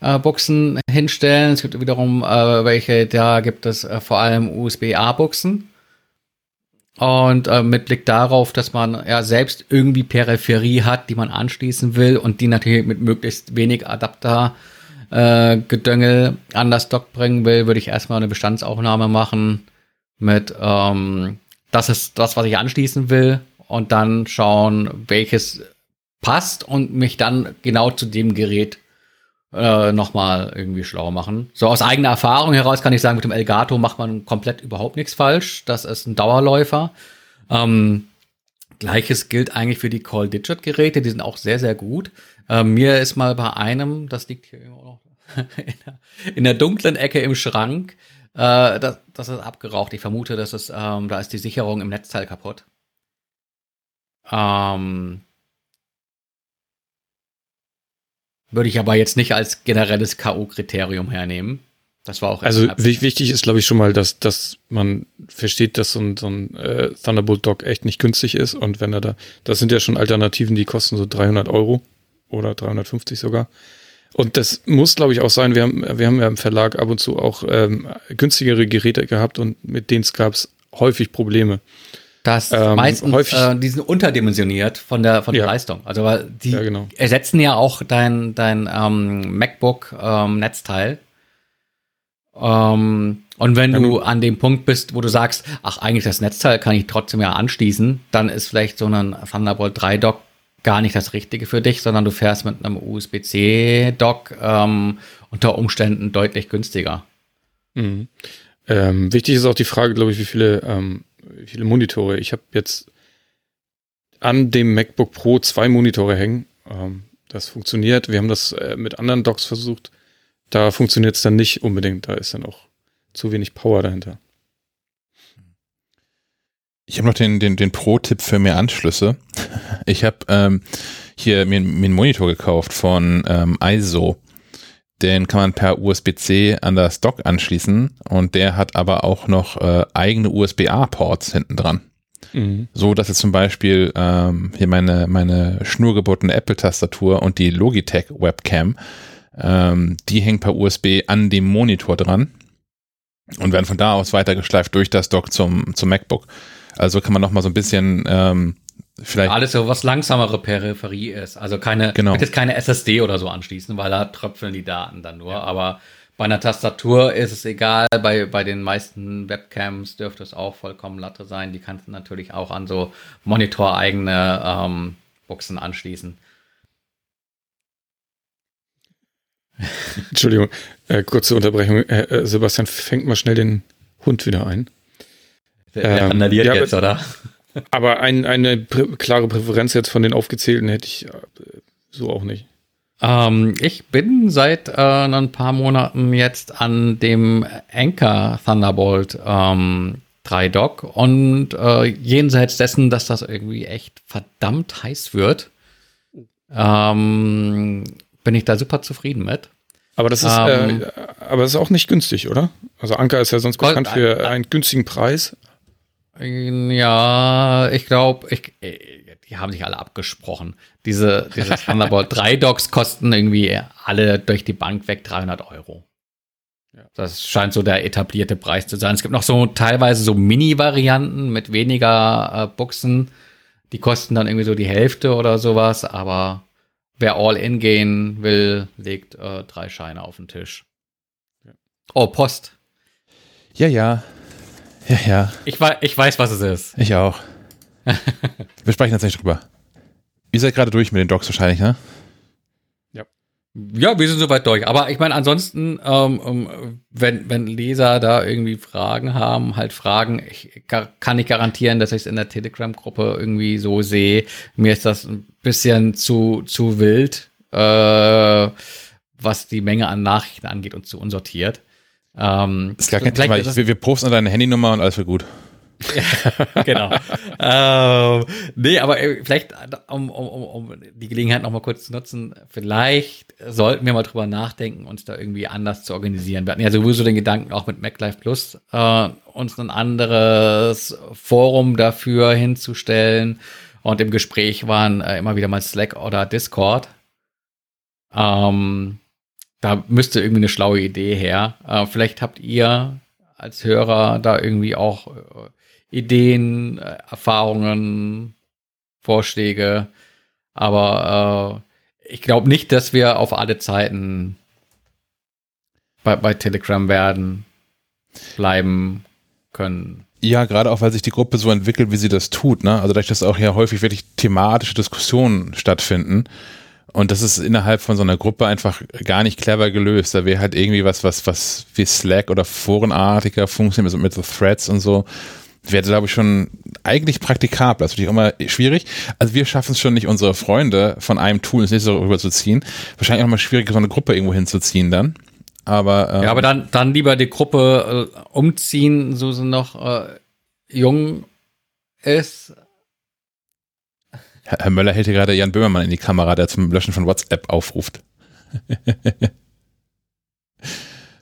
äh, Buchsen hinstellen. Es gibt wiederum äh, welche, da gibt es äh, vor allem USB-A-Buchsen. Und äh, mit Blick darauf, dass man ja selbst irgendwie Peripherie hat, die man anschließen will und die natürlich mit möglichst wenig Adapter äh, Gedöngel an das Dock bringen will, würde ich erstmal eine Bestandsaufnahme machen mit ähm, das ist das, was ich anschließen will und dann schauen, welches passt und mich dann genau zu dem Gerät äh, nochmal irgendwie schlau machen. So aus eigener Erfahrung heraus kann ich sagen, mit dem Elgato macht man komplett überhaupt nichts falsch. Das ist ein Dauerläufer. Ähm, Gleiches gilt eigentlich für die Call Digit Geräte, die sind auch sehr, sehr gut. Ähm, mir ist mal bei einem, das liegt hier immer noch in der, in der dunklen Ecke im Schrank, äh, das, das ist abgeraucht. Ich vermute, dass es, ähm, da ist die Sicherung im Netzteil kaputt. Ähm, Würde ich aber jetzt nicht als generelles K.O.-Kriterium hernehmen. Das war auch. Also wichtig ist, glaube ich, schon mal, dass, dass man versteht, dass so ein, so ein äh, Thunderbolt Dock echt nicht günstig ist. Und wenn er da, das sind ja schon Alternativen, die kosten so 300 Euro oder 350 sogar. Und das muss, glaube ich, auch sein. Wir haben, wir haben ja im Verlag ab und zu auch ähm, günstigere Geräte gehabt und mit denen gab es häufig Probleme. Das ähm, meistens, häufig, äh, die sind unterdimensioniert von der, von der Leistung. Also weil die ja, genau. ersetzen ja auch dein, dein ähm, MacBook ähm, Netzteil. Ähm, und wenn ja, du an dem Punkt bist, wo du sagst, ach, eigentlich das Netzteil kann ich trotzdem ja anschließen, dann ist vielleicht so ein Thunderbolt 3 Dock gar nicht das Richtige für dich, sondern du fährst mit einem USB-C Dock ähm, unter Umständen deutlich günstiger. Mhm. Ähm, wichtig ist auch die Frage, glaube ich, wie viele ähm, viele Monitore. Ich habe jetzt an dem MacBook Pro zwei Monitore hängen. Ähm, das funktioniert. Wir haben das äh, mit anderen Docks versucht. Da funktioniert es dann nicht unbedingt. Da ist dann auch zu wenig Power dahinter. Ich habe noch den, den, den Pro-Tipp für mehr Anschlüsse. Ich habe ähm, hier mir, mir einen Monitor gekauft von ähm, ISO. Den kann man per USB-C an das Dock anschließen und der hat aber auch noch äh, eigene USB-A-Ports hinten dran. Mhm. So dass jetzt zum Beispiel ähm, hier meine, meine schnurgebotene Apple-Tastatur und die Logitech Webcam, ähm, die hängen per USB an dem Monitor dran und werden von da aus weitergeschleift durch das Dock zum, zum MacBook. Also kann man noch mal so ein bisschen ähm, vielleicht. Alles so, was langsamere Peripherie ist. Also keine, Genau. jetzt keine SSD oder so anschließen, weil da tröpfeln die Daten dann nur. Aber bei einer Tastatur ist es egal. Bei, bei den meisten Webcams dürfte es auch vollkommen Latte sein. Die kannst du natürlich auch an so monitoreigene ähm, Buchsen anschließen. Entschuldigung, äh, kurze Unterbrechung. Äh, äh, Sebastian, fängt mal schnell den Hund wieder ein. Der, der Ähm, randaliert ja, jetzt, oder? Aber ein, eine prä klare Präferenz jetzt von den aufgezählten hätte ich äh, so auch nicht. Ähm, ich bin seit äh, ein paar Monaten jetzt an dem Anchor Thunderbolt ähm, 3 Dock und äh, jenseits dessen, dass das irgendwie echt verdammt heiß wird, ähm, bin ich da super zufrieden mit. Aber das ist, Ähm, äh, aber das ist auch nicht günstig, oder? Also Anker ist ja sonst bekannt für äh, einen günstigen Preis. Ja, ich glaube, ich, äh, die haben sich alle abgesprochen. Diese, diese Thunderbolt 3 Docks kosten irgendwie alle durch die Bank weg 300 Euro. Das scheint so der etablierte Preis zu sein. Es gibt noch so teilweise so Mini-Varianten mit weniger äh, Buchsen. Die kosten dann irgendwie so die Hälfte oder sowas. Aber wer All-In gehen will, legt äh, drei Scheine auf den Tisch. Oh, Post. Ja, ja. Ja, ja. Ich, ich weiß, was es ist. Ich auch. Wir sprechen jetzt nicht drüber. Ihr seid gerade durch mit den Docs wahrscheinlich, ne? Ja, wir sind soweit durch. Aber ich meine, ansonsten, ähm, ähm, wenn, wenn Leser da irgendwie Fragen haben, halt Fragen, ich kann nicht garantieren, dass ich es in der Telegram-Gruppe irgendwie so sehe. Mir ist das ein bisschen zu, zu wild, äh, was die Menge an Nachrichten angeht und zu unsortiert. Ähm, Ist gar kein Thema. Ich, wir, wir posten deine Handynummer und alles wird gut. genau. ähm, nee, aber äh, vielleicht, um, um, um, die Gelegenheit noch mal kurz zu nutzen, vielleicht sollten wir mal drüber nachdenken, uns da irgendwie anders zu organisieren. Wir hatten ja sowieso den Gedanken, auch mit MacLife Plus äh, uns ein anderes Forum dafür hinzustellen. Und im Gespräch waren äh, immer wieder mal Slack oder Discord. Ähm, da müsste irgendwie eine schlaue Idee her. Äh, vielleicht habt ihr als Hörer da irgendwie auch äh, Ideen, äh, Erfahrungen, Vorschläge. Aber äh, ich glaube nicht, dass wir auf alle Zeiten bei, bei Telegram werden, bleiben können. Ja, gerade auch, weil sich die Gruppe so entwickelt, wie sie das tut. Ne? Also dadurch, dass auch ja häufig wirklich thematische Diskussionen stattfinden. Und das ist innerhalb von so einer Gruppe einfach gar nicht clever gelöst. Da wäre halt irgendwie was, was, was wie Slack oder Forenartiger funktioniert, also mit so Threads und so, wäre, glaube ich, schon eigentlich praktikabel. Das ist natürlich auch immer schwierig. Also wir schaffen es schon nicht, unsere Freunde von einem Tool ins nächste rüberzuziehen. Wahrscheinlich auch mal schwierig, so eine Gruppe irgendwo hinzuziehen dann. Aber, ähm, Ja, aber dann, dann lieber die Gruppe äh, umziehen, so sie noch äh, jung ist. Herr Möller hält hier gerade Jan Böhmermann in die Kamera, der zum Löschen von WhatsApp aufruft.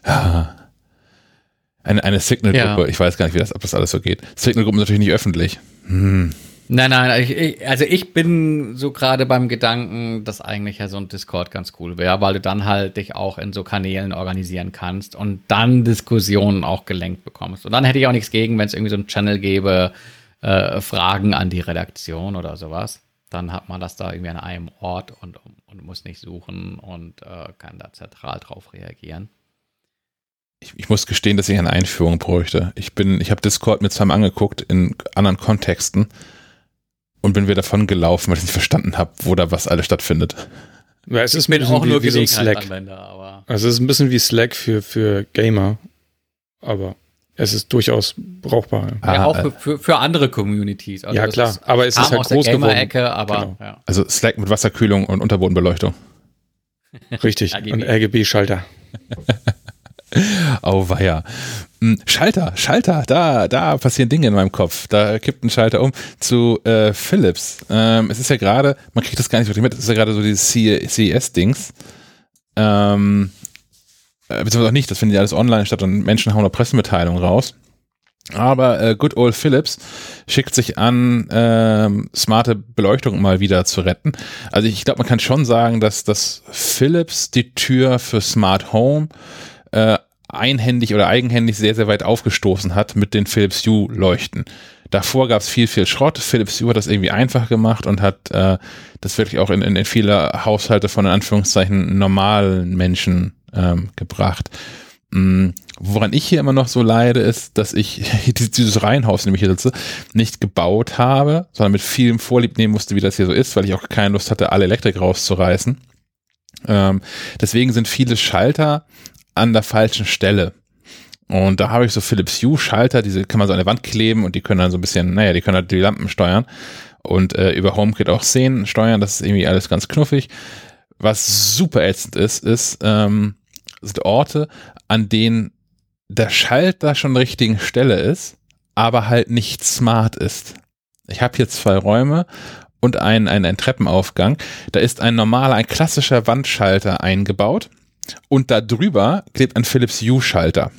Ja. eine eine Signal-Gruppe, Ja. ich weiß gar nicht, wie das, ob das alles so geht. Signal-Gruppen sind natürlich nicht öffentlich. Hm. Nein, nein, ich, ich, also ich bin so gerade beim Gedanken, dass eigentlich ja so ein Discord ganz cool wäre, weil du dann halt dich auch in so Kanälen organisieren kannst und dann Diskussionen auch gelenkt bekommst. Und dann hätte ich auch nichts gegen, wenn es irgendwie so einen Channel gäbe, äh, Fragen an die Redaktion oder sowas. Dann hat man das da irgendwie an einem Ort und, und muss nicht suchen und äh, kann da zentral drauf reagieren. Ich, ich muss gestehen, dass ich eine Einführung bräuchte. Ich bin, ich habe Discord mir zweimal angeguckt in anderen Kontexten und bin wieder davon gelaufen, weil ich nicht verstanden habe, wo da was alles stattfindet. Ja, es ist bisschen auch nur wie, wie so ein Slack. Gelegenheitsanwender, aber Also es ist ein bisschen wie Slack für, für Gamer, aber es ist durchaus brauchbar. Ah, ja, auch äh, für, für, andere Communities. Also ja, klar, ist- aber es ist halt aus der groß geworden. Gamer-Ecke, aber Genau. ja. Also Slack mit Wasserkühlung und Unterbodenbeleuchtung. Richtig. RGB. Und RGB-Schalter. Auweia. Hm, Schalter, Schalter, da, da passieren Dinge in meinem Kopf. Da kippt ein Schalter um zu äh, Philips. Ähm, es ist ja gerade, man kriegt das gar nicht wirklich mit, es ist ja gerade so dieses CES-Dings. Ähm, äh, beziehungsweise auch nicht, das findet ja alles online statt und Menschen hauen da Pressemitteilungen raus. Aber äh, Good Old Philips schickt sich an, ähm, smarte Beleuchtung mal wieder zu retten. Also ich glaube, man kann schon sagen, dass, dass Philips die Tür für Smart Home äh, einhändig oder eigenhändig sehr, sehr weit aufgestoßen hat mit den Philips Hue Leuchten. Davor gab es viel, viel Schrott. Philips Hue hat das irgendwie einfach gemacht und hat äh, das wirklich auch in, in, in viele Haushalte von in Anführungszeichen normalen Menschen ähm, gebracht. Mhm. Woran ich hier immer noch so leide, ist, dass ich dieses Reihenhaus, in dem ich hier sitze, nicht gebaut habe, sondern mit vielem Vorlieb nehmen musste, wie das hier so ist, weil ich auch keine Lust hatte, alle Elektrik rauszureißen. Ähm, deswegen sind viele Schalter an der falschen Stelle. Und da habe ich so Philips Hue Schalter, diese kann man so an der Wand kleben und die können dann so ein bisschen, naja, die können halt die Lampen steuern und äh, über HomeKit auch Szenen steuern. Das ist irgendwie alles ganz knuffig. Was super ätzend ist, ist, ähm, sind Orte, an denen der Schalter schon richtigen Stelle ist, aber halt nicht smart ist. Ich habe hier zwei Räume und einen, einen, einen Treppenaufgang. Da ist ein normaler, ein klassischer Wandschalter eingebaut und da drüber klebt ein Philips Hue-Schalter.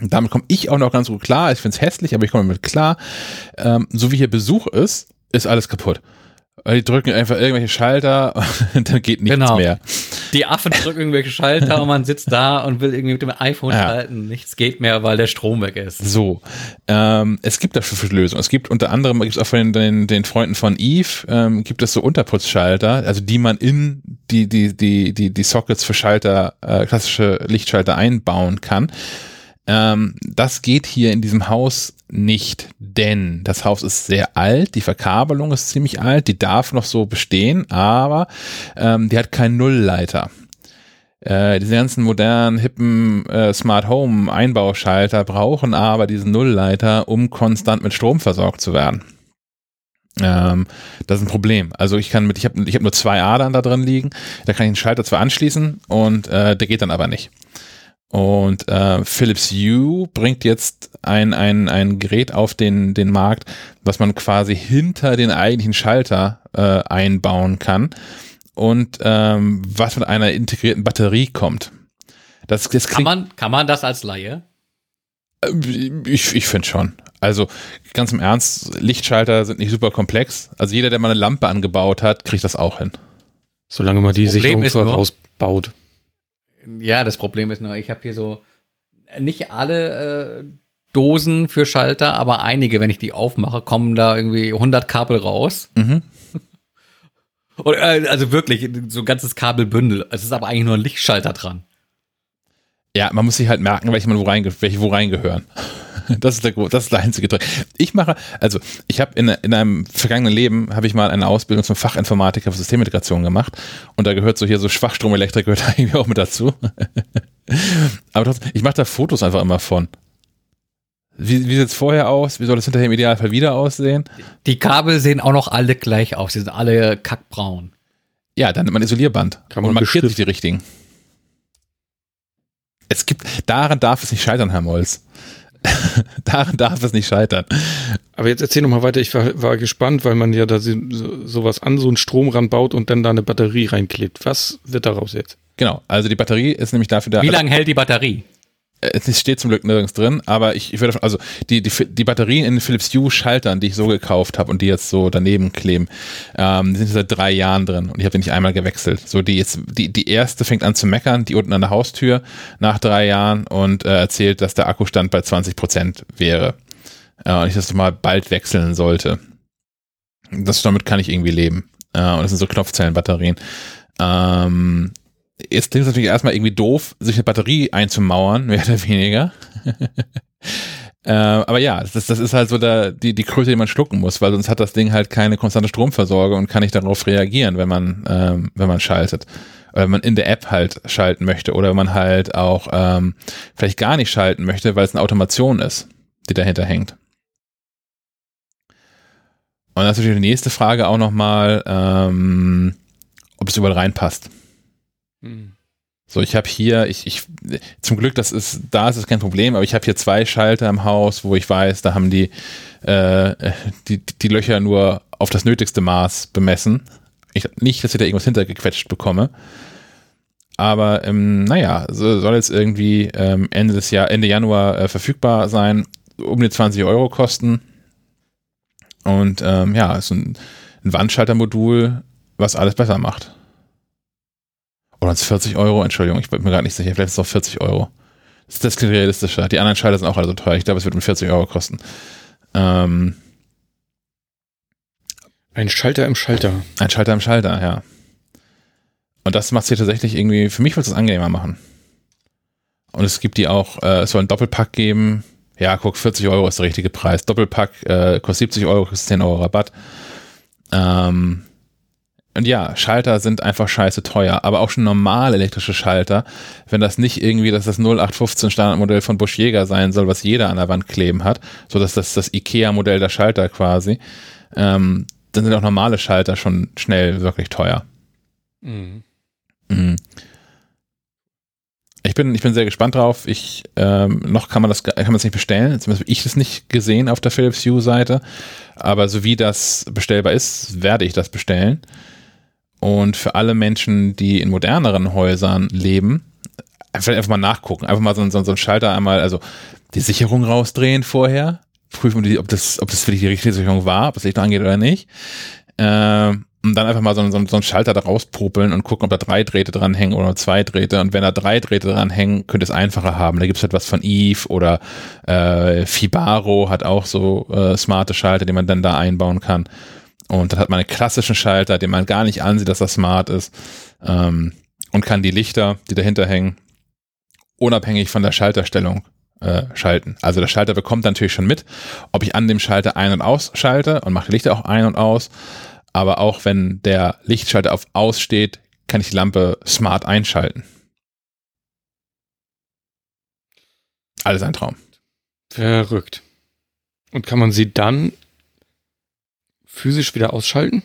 damit komme ich auch noch ganz gut klar. Ich finde es hässlich, aber ich komme damit klar. Ähm, so wie hier Besuch ist, ist alles kaputt. Die drücken einfach irgendwelche Schalter und dann geht nichts genau. mehr. Die Affen drücken irgendwelche Schalter und man sitzt da und will irgendwie mit dem iPhone ja. schalten. Nichts geht mehr, weil der Strom weg ist. So. Ähm, es gibt dafür viele Lösungen. Es gibt unter anderem, gibt es auch von den, den Freunden von Eve, ähm, gibt es so Unterputzschalter, also die man in die, die, die, die, die Sockets für Schalter, äh, klassische Lichtschalter einbauen kann. Ähm, das geht hier in diesem Haus nicht, denn das Haus ist sehr alt, die Verkabelung ist ziemlich alt, die darf noch so bestehen, aber ähm, die hat keinen Nullleiter. Äh, diese ganzen modernen, hippen äh, Smart Home Einbauschalter brauchen aber diesen Nullleiter, um konstant mit Strom versorgt zu werden. Ähm, das ist ein Problem. Also ich kann mit, ich habe ich hab nur zwei Adern da drin liegen, da kann ich den Schalter zwar anschließen und äh, der geht dann aber nicht. Und äh, Philips Hue bringt jetzt ein, ein, ein Gerät auf den, den Markt, was man quasi hinter den eigentlichen Schalter äh, einbauen kann und ähm, was mit einer integrierten Batterie kommt. Das, das kann, man, kann man das als Laie? Äh, ich, ich finde schon. Also ganz im Ernst, Lichtschalter sind nicht super komplex. Also jeder, der mal eine Lampe angebaut hat, kriegt das auch hin. Solange man die Sicherung vorausbaut. Ja, das Problem ist nur, ich habe hier so nicht alle äh, Dosen für Schalter, aber einige, wenn ich die aufmache, kommen da irgendwie 100 Kabel raus. Mhm. Und, äh, also wirklich, so ein ganzes Kabelbündel. Es ist aber eigentlich nur ein Lichtschalter dran. Ja, man muss sich halt merken, welche man wo, reinge welche wo reingehören. Das ist der, das ist der einzige Trick. Ich mache, also ich habe in, in einem vergangenen Leben habe ich mal eine Ausbildung zum Fachinformatiker für Systemintegration gemacht und da gehört so hier so Schwachstromelektrik gehört irgendwie auch mit dazu. Aber trotzdem, ich mache da Fotos einfach immer von. Wie, wie sieht es vorher aus? Wie soll es hinterher im Idealfall wieder aussehen? Die Kabel sehen auch noch alle gleich aus. Die sind alle kackbraun. Ja, dann nimmt man Isolierband Kann man und markiert sich die richtigen. Es gibt, daran darf es nicht scheitern, Herr Molz. Daran darf es nicht scheitern. Aber jetzt erzähl noch mal weiter. Ich war, war gespannt, weil man ja da so, sowas an, so einen Strom ranbaut und dann da eine Batterie reinklebt. Was wird daraus jetzt? Genau, also die Batterie ist nämlich dafür da. Wie lange hält die Batterie? Es steht zum Glück nirgends drin, aber ich, ich würde, also die, die, die Batterien in Philips Hue Schaltern, die ich so gekauft habe und die jetzt so daneben kleben, ähm, die sind seit drei Jahren drin und ich habe die nicht einmal gewechselt. So die jetzt, die, die erste fängt an zu meckern, die unten an der Haustür nach drei Jahren und äh, erzählt, dass der Akkustand bei 20 Prozent wäre äh, und ich das mal bald wechseln sollte. Das damit kann ich irgendwie leben. Äh, und das sind so Knopfzellenbatterien. Ähm, jetzt klingt es natürlich erstmal irgendwie doof, sich eine Batterie einzumauern, mehr oder weniger. äh, aber ja, das, das ist halt so der, die, die Kröte, die man schlucken muss, weil sonst hat das Ding halt keine konstante Stromversorgung und kann nicht darauf reagieren, wenn man, ähm, wenn man schaltet. Oder wenn man in der App halt schalten möchte oder wenn man halt auch ähm, vielleicht gar nicht schalten möchte, weil es eine Automation ist, die dahinter hängt. Und das ist natürlich die nächste Frage auch nochmal, ähm, ob es überall reinpasst. So, ich habe hier, ich, ich, zum Glück, das ist, da ist es kein Problem, aber ich habe hier zwei Schalter im Haus, wo ich weiß, da haben die, äh, die, die Löcher nur auf das nötigste Maß bemessen. Ich, nicht, dass ich da irgendwas hintergequetscht bekomme. Aber ähm, naja, so soll jetzt irgendwie ähm, Ende des Jahr, Ende Januar äh, verfügbar sein, um die 20 Euro kosten. Und ähm, ja, ist ein, ein Wandschaltermodul, was alles besser macht. Oder es 40 Euro? Entschuldigung, ich bin mir gerade nicht sicher. Vielleicht ist es auch 40 Euro. Das, das klingt realistischer. Die anderen Schalter sind auch alle so teuer. Ich glaube, es wird mit 40 Euro kosten. Ähm, ein Schalter im Schalter. Ein Schalter im Schalter, ja. Und das macht es hier tatsächlich irgendwie, für mich wird es angenehmer machen. Und es gibt die auch, äh, es soll einen Doppelpack geben. Ja, guck, 40 Euro ist der richtige Preis. Doppelpack äh, kostet 70 Euro, kostet 10 Euro Rabatt. Ähm, und ja, Schalter sind einfach scheiße teuer, aber auch schon normal elektrische Schalter, wenn das nicht irgendwie, dass das 0815 Standardmodell von Bosch Jäger sein soll, was jeder an der Wand kleben hat, so dass das das IKEA-Modell der Schalter quasi, ähm, dann sind auch normale Schalter schon schnell wirklich teuer. Mhm. Mhm. Ich bin, ich bin sehr gespannt drauf. Ich, ähm, noch kann man das, kann man das nicht bestellen. Zumindest habe ich das nicht gesehen auf der Philips Hue Seite. Aber so wie das bestellbar ist, werde ich das bestellen. Und für alle Menschen, die in moderneren Häusern leben, einfach, einfach mal nachgucken. Einfach mal so, so, so einen Schalter einmal, also die Sicherung rausdrehen vorher. Prüfen, ob das, ob das wirklich die richtige Sicherung war, ob das Licht angeht oder nicht. Ähm, und dann einfach mal so, so, so einen Schalter da rauspopeln und gucken, ob da drei Drähte dran hängen oder zwei Drähte. Und wenn da drei Drähte dran hängen, könnte es einfacher haben. Da gibt es halt was von Eve oder äh, Fibaro hat auch so äh, smarte Schalter, die man dann da einbauen kann. Und dann hat man einen klassischen Schalter, den man gar nicht ansieht, dass er smart ist. Ähm, und kann die Lichter, die dahinter hängen, unabhängig von der Schalterstellung äh, schalten. Also der Schalter bekommt natürlich schon mit, ob ich an dem Schalter ein- und ausschalte und mache die Lichter auch ein und aus aber auch wenn der Lichtschalter auf aus steht, kann ich die Lampe smart einschalten. Alles ein Traum. Verrückt. Und kann man sie dann physisch wieder ausschalten?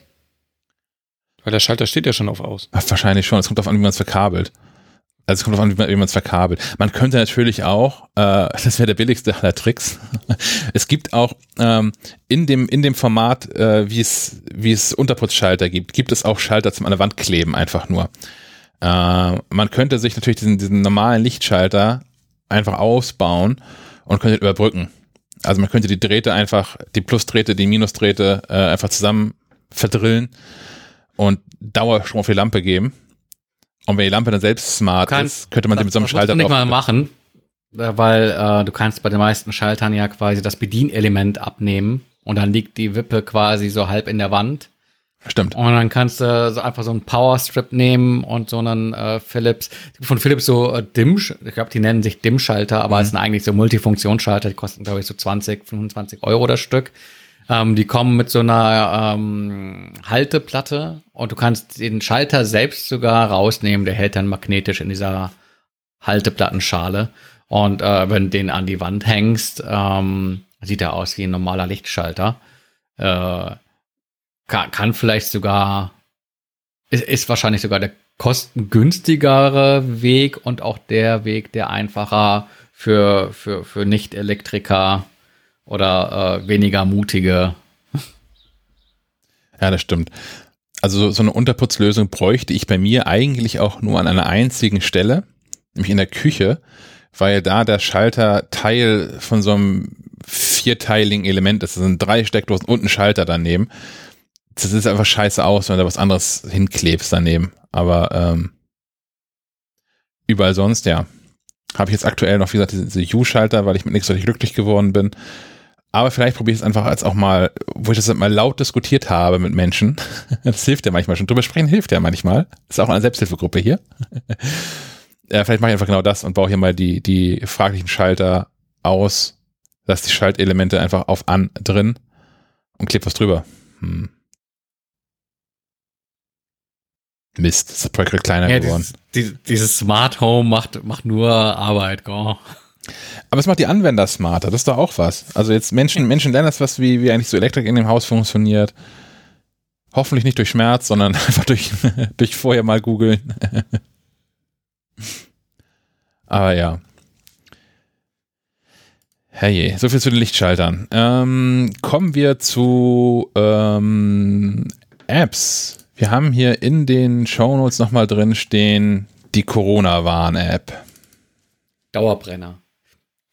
Weil der Schalter steht ja schon auf aus. Ach, wahrscheinlich schon. Es kommt darauf an, wie man es verkabelt. Also es kommt darauf an, wie man es verkabelt. Man könnte natürlich auch, äh, das wäre der billigste aller Tricks. es gibt auch ähm, in dem in dem Format, äh, wie es wie es Unterputzschalter gibt, gibt es auch Schalter zum an der Wand kleben einfach nur. Äh, man könnte sich natürlich diesen diesen normalen Lichtschalter einfach ausbauen und könnte überbrücken. Also man könnte die Drähte einfach, die Plusdrähte, die Minusdrähte äh, einfach zusammen verdrillen und Dauerstrom auf die Lampe geben und wenn die Lampe dann selbst smart kannst, ist, könnte man sie mit so einem Schalter das nicht mal machen, äh, weil äh, du kannst bei den meisten Schaltern ja quasi das Bedienelement abnehmen und dann liegt die Wippe quasi so halb in der Wand. Stimmt. Und dann kannst du so einfach so einen Powerstrip nehmen und so einen äh, Philips, von Philips so äh, Dim, ich glaube, die nennen sich Dim-Schalter, aber mhm. es sind eigentlich so Multifunktionsschalter, die kosten, glaube ich, so 20, 25 Euro das Stück. Ähm, die kommen mit so einer ähm, Halteplatte und du kannst den Schalter selbst sogar rausnehmen. Der hält dann magnetisch in dieser Halteplattenschale. Und äh, wenn du den an die Wand hängst, ähm, sieht er aus wie ein normaler Lichtschalter. Äh, kann, kann vielleicht sogar, ist, ist wahrscheinlich sogar der kostengünstigere Weg und auch der Weg, der einfacher für, für, für Nicht-Elektriker oder äh, weniger mutige. Ja, das stimmt. Also so eine Unterputzlösung bräuchte ich bei mir eigentlich auch nur an einer einzigen Stelle, nämlich in der Küche, weil da der Schalter Teil von so einem vierteiligen Element ist. Das sind drei Steckdosen und ein Schalter daneben. Das ist einfach scheiße aus, wenn du was anderes hinklebst daneben. Aber ähm, überall sonst, ja. Habe ich jetzt aktuell noch, wie gesagt, diese U-Schalter, weil ich mit nichts so glücklich geworden bin. Aber vielleicht probiere ich es einfach als auch mal, wo ich das mal laut diskutiert habe mit Menschen. Das hilft ja manchmal schon. Drüber sprechen hilft ja manchmal. Ist auch eine Selbsthilfegruppe hier. ja, vielleicht mache ich einfach genau das und baue hier mal die, die fraglichen Schalter aus. Lass die Schaltelemente einfach auf an drin und klebe was drüber. Hm. Mist, das Projekt wird kleiner ja, geworden. Dieses, dieses Smart Home macht, macht nur Arbeit, go. Aber es macht die Anwender smarter, das ist doch auch was. Also jetzt Menschen, Menschen lernen das was, wie, wie eigentlich so Elektrik in dem Haus funktioniert. Hoffentlich nicht durch Schmerz, sondern einfach durch, durch vorher mal googeln. Aber ja. Herrje, so viel zu den Lichtschaltern. Ähm, kommen wir zu ähm, Apps. Wir haben hier in den Shownotes nochmal drin stehen die Corona-Warn-App. Dauerbrenner.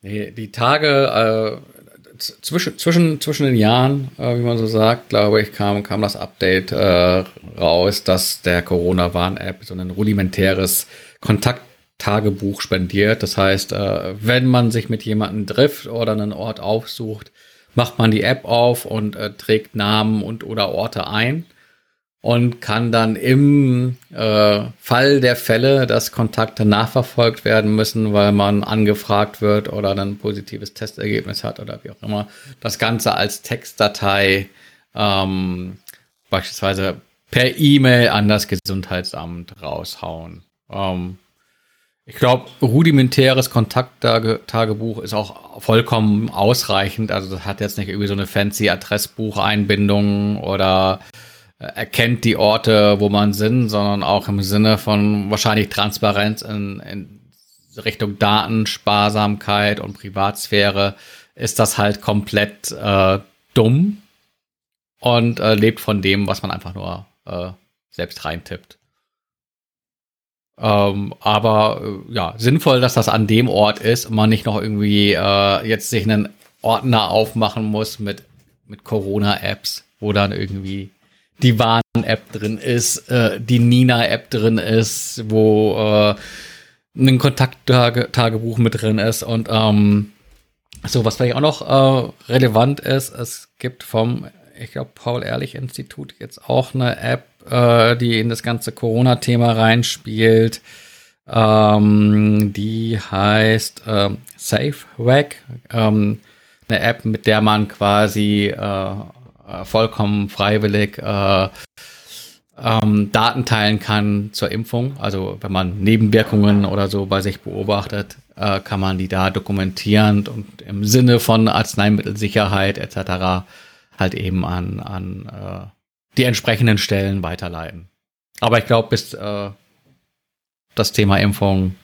Nee, die Tage äh, zwischen, zwischen, zwischen den Jahren, äh, wie man so sagt, glaube ich, kam, kam das Update äh, raus, dass der Corona-Warn-App so ein rudimentäres Kontakttagebuch spendiert. Das heißt, äh, wenn man sich mit jemandem trifft oder einen Ort aufsucht, macht man die App auf und äh, trägt Namen und oder Orte ein und kann dann im äh, Fall der Fälle, dass Kontakte nachverfolgt werden müssen, weil man angefragt wird oder dann ein positives Testergebnis hat oder wie auch immer, das Ganze als Textdatei ähm, beispielsweise per E-Mail an das Gesundheitsamt raushauen. Ähm, ich glaube, rudimentäres Kontakttagebuch ist auch vollkommen ausreichend. Also das hat jetzt nicht irgendwie so eine fancy Adressbucheinbindung oder erkennt die Orte, wo man sind, sondern auch im Sinne von wahrscheinlich Transparenz in, in Richtung Datensparsamkeit und Privatsphäre ist das halt komplett äh, dumm und äh, lebt von dem, was man einfach nur äh, selbst reintippt. Ähm, aber äh, ja, sinnvoll, dass das an dem Ort ist und man nicht noch irgendwie äh, jetzt sich einen Ordner aufmachen muss mit, mit Corona-Apps, wo dann irgendwie die Warn-App drin ist, äh, die Nina-App drin ist, wo äh, ein Kontakttagebuch mit drin ist und ähm, so, was vielleicht auch noch äh, relevant ist, es gibt vom, ich glaube, Paul-Ehrlich-Institut jetzt auch eine App, äh, die in das ganze Corona-Thema reinspielt. Ähm, die heißt ähm, SafeWack, ähm, eine App, mit der man quasi äh, äh, vollkommen freiwillig äh, ähm, Daten teilen kann zur Impfung. Also wenn man Nebenwirkungen oder so bei sich beobachtet, äh, kann man die da dokumentieren und im Sinne von Arzneimittelsicherheit etc. halt eben an, an äh, die entsprechenden Stellen weiterleiten. Aber ich glaube, bis äh, das Thema Impfung